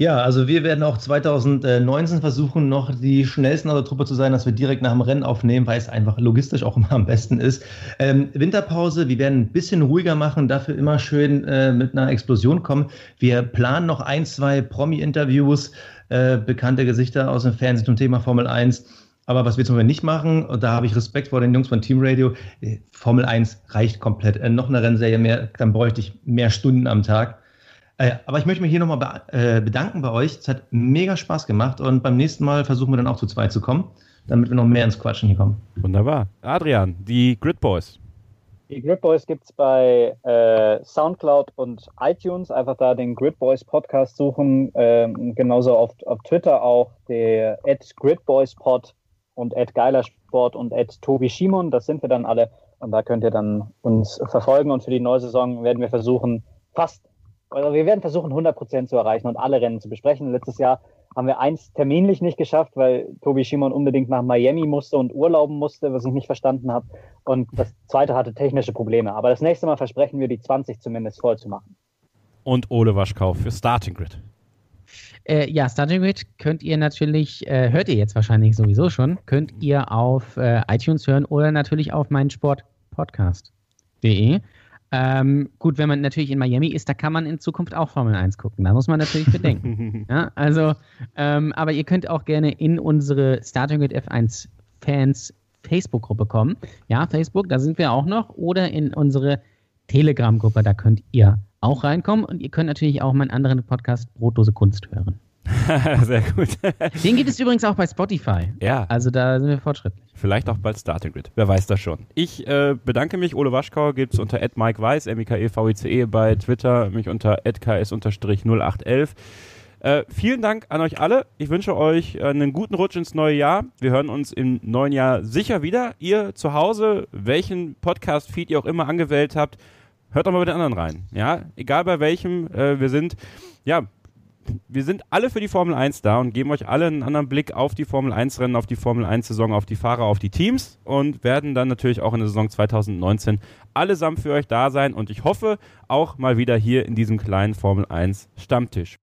Ja, also wir werden auch 2019 versuchen, noch die schnellsten aus der Truppe zu sein, dass wir direkt nach dem Rennen aufnehmen, weil es einfach logistisch auch immer am besten ist. Ähm, Winterpause, wir werden ein bisschen ruhiger machen, dafür immer schön äh, mit einer Explosion kommen. Wir planen noch ein, zwei Promi-Interviews, äh, bekannte Gesichter aus dem Fernsehen zum Thema Formel 1. Aber was wir zum Beispiel nicht machen, und da habe ich Respekt vor den Jungs von Team Radio, äh, Formel 1 reicht komplett. Äh, noch eine Rennserie mehr, dann bräuchte ich mehr Stunden am Tag. Äh, aber ich möchte mich hier nochmal be äh, bedanken bei euch. Es hat mega Spaß gemacht und beim nächsten Mal versuchen wir dann auch zu zweit zu kommen, damit wir noch mehr ins Quatschen hier kommen. Wunderbar. Adrian, die Grid Boys. Die Grid Boys gibt es bei äh, Soundcloud und iTunes. Einfach da den Grid Boys Podcast suchen. Ähm, genauso auf, auf Twitter auch der Pod und Geilersport und Tobi Schimon. Das sind wir dann alle. Und da könnt ihr dann uns verfolgen. Und für die neue Saison werden wir versuchen, fast also wir werden versuchen, 100 Prozent zu erreichen und alle Rennen zu besprechen. Letztes Jahr haben wir eins terminlich nicht geschafft, weil Tobi Schimon unbedingt nach Miami musste und urlauben musste, was ich nicht verstanden habe. Und das zweite hatte technische Probleme. Aber das nächste Mal versprechen wir, die 20 zumindest voll zu machen. Und Ole Waschkau für Starting Grid. Äh, ja, Starting Grid könnt ihr natürlich, äh, hört ihr jetzt wahrscheinlich sowieso schon, könnt ihr auf äh, iTunes hören oder natürlich auf meinsportpodcast.de. Ähm, gut, wenn man natürlich in Miami ist, da kann man in Zukunft auch Formel 1 gucken. Da muss man natürlich bedenken. ja, also, ähm, aber ihr könnt auch gerne in unsere Starting with F1 Fans Facebook-Gruppe kommen. Ja, Facebook, da sind wir auch noch. Oder in unsere Telegram-Gruppe, da könnt ihr auch reinkommen. Und ihr könnt natürlich auch meinen anderen Podcast Brotdose Kunst hören. Sehr gut. Den gibt es übrigens auch bei Spotify. Ja. Also da sind wir fortschrittlich. Vielleicht auch bald Starting Grid. Wer weiß das schon. Ich äh, bedanke mich. Ole Waschkau gibt es unter Mike Weiß, M-I-K-E-V-I-C-E bei Twitter, mich unter ks-0811. Äh, vielen Dank an euch alle. Ich wünsche euch einen guten Rutsch ins neue Jahr. Wir hören uns im neuen Jahr sicher wieder. Ihr zu Hause, welchen Podcast-Feed ihr auch immer angewählt habt, hört doch mal bei den anderen rein. Ja, egal bei welchem äh, wir sind. Ja, wir sind alle für die Formel 1 da und geben euch alle einen anderen Blick auf die Formel 1 Rennen, auf die Formel 1 Saison, auf die Fahrer, auf die Teams und werden dann natürlich auch in der Saison 2019 allesamt für euch da sein und ich hoffe auch mal wieder hier in diesem kleinen Formel 1 Stammtisch.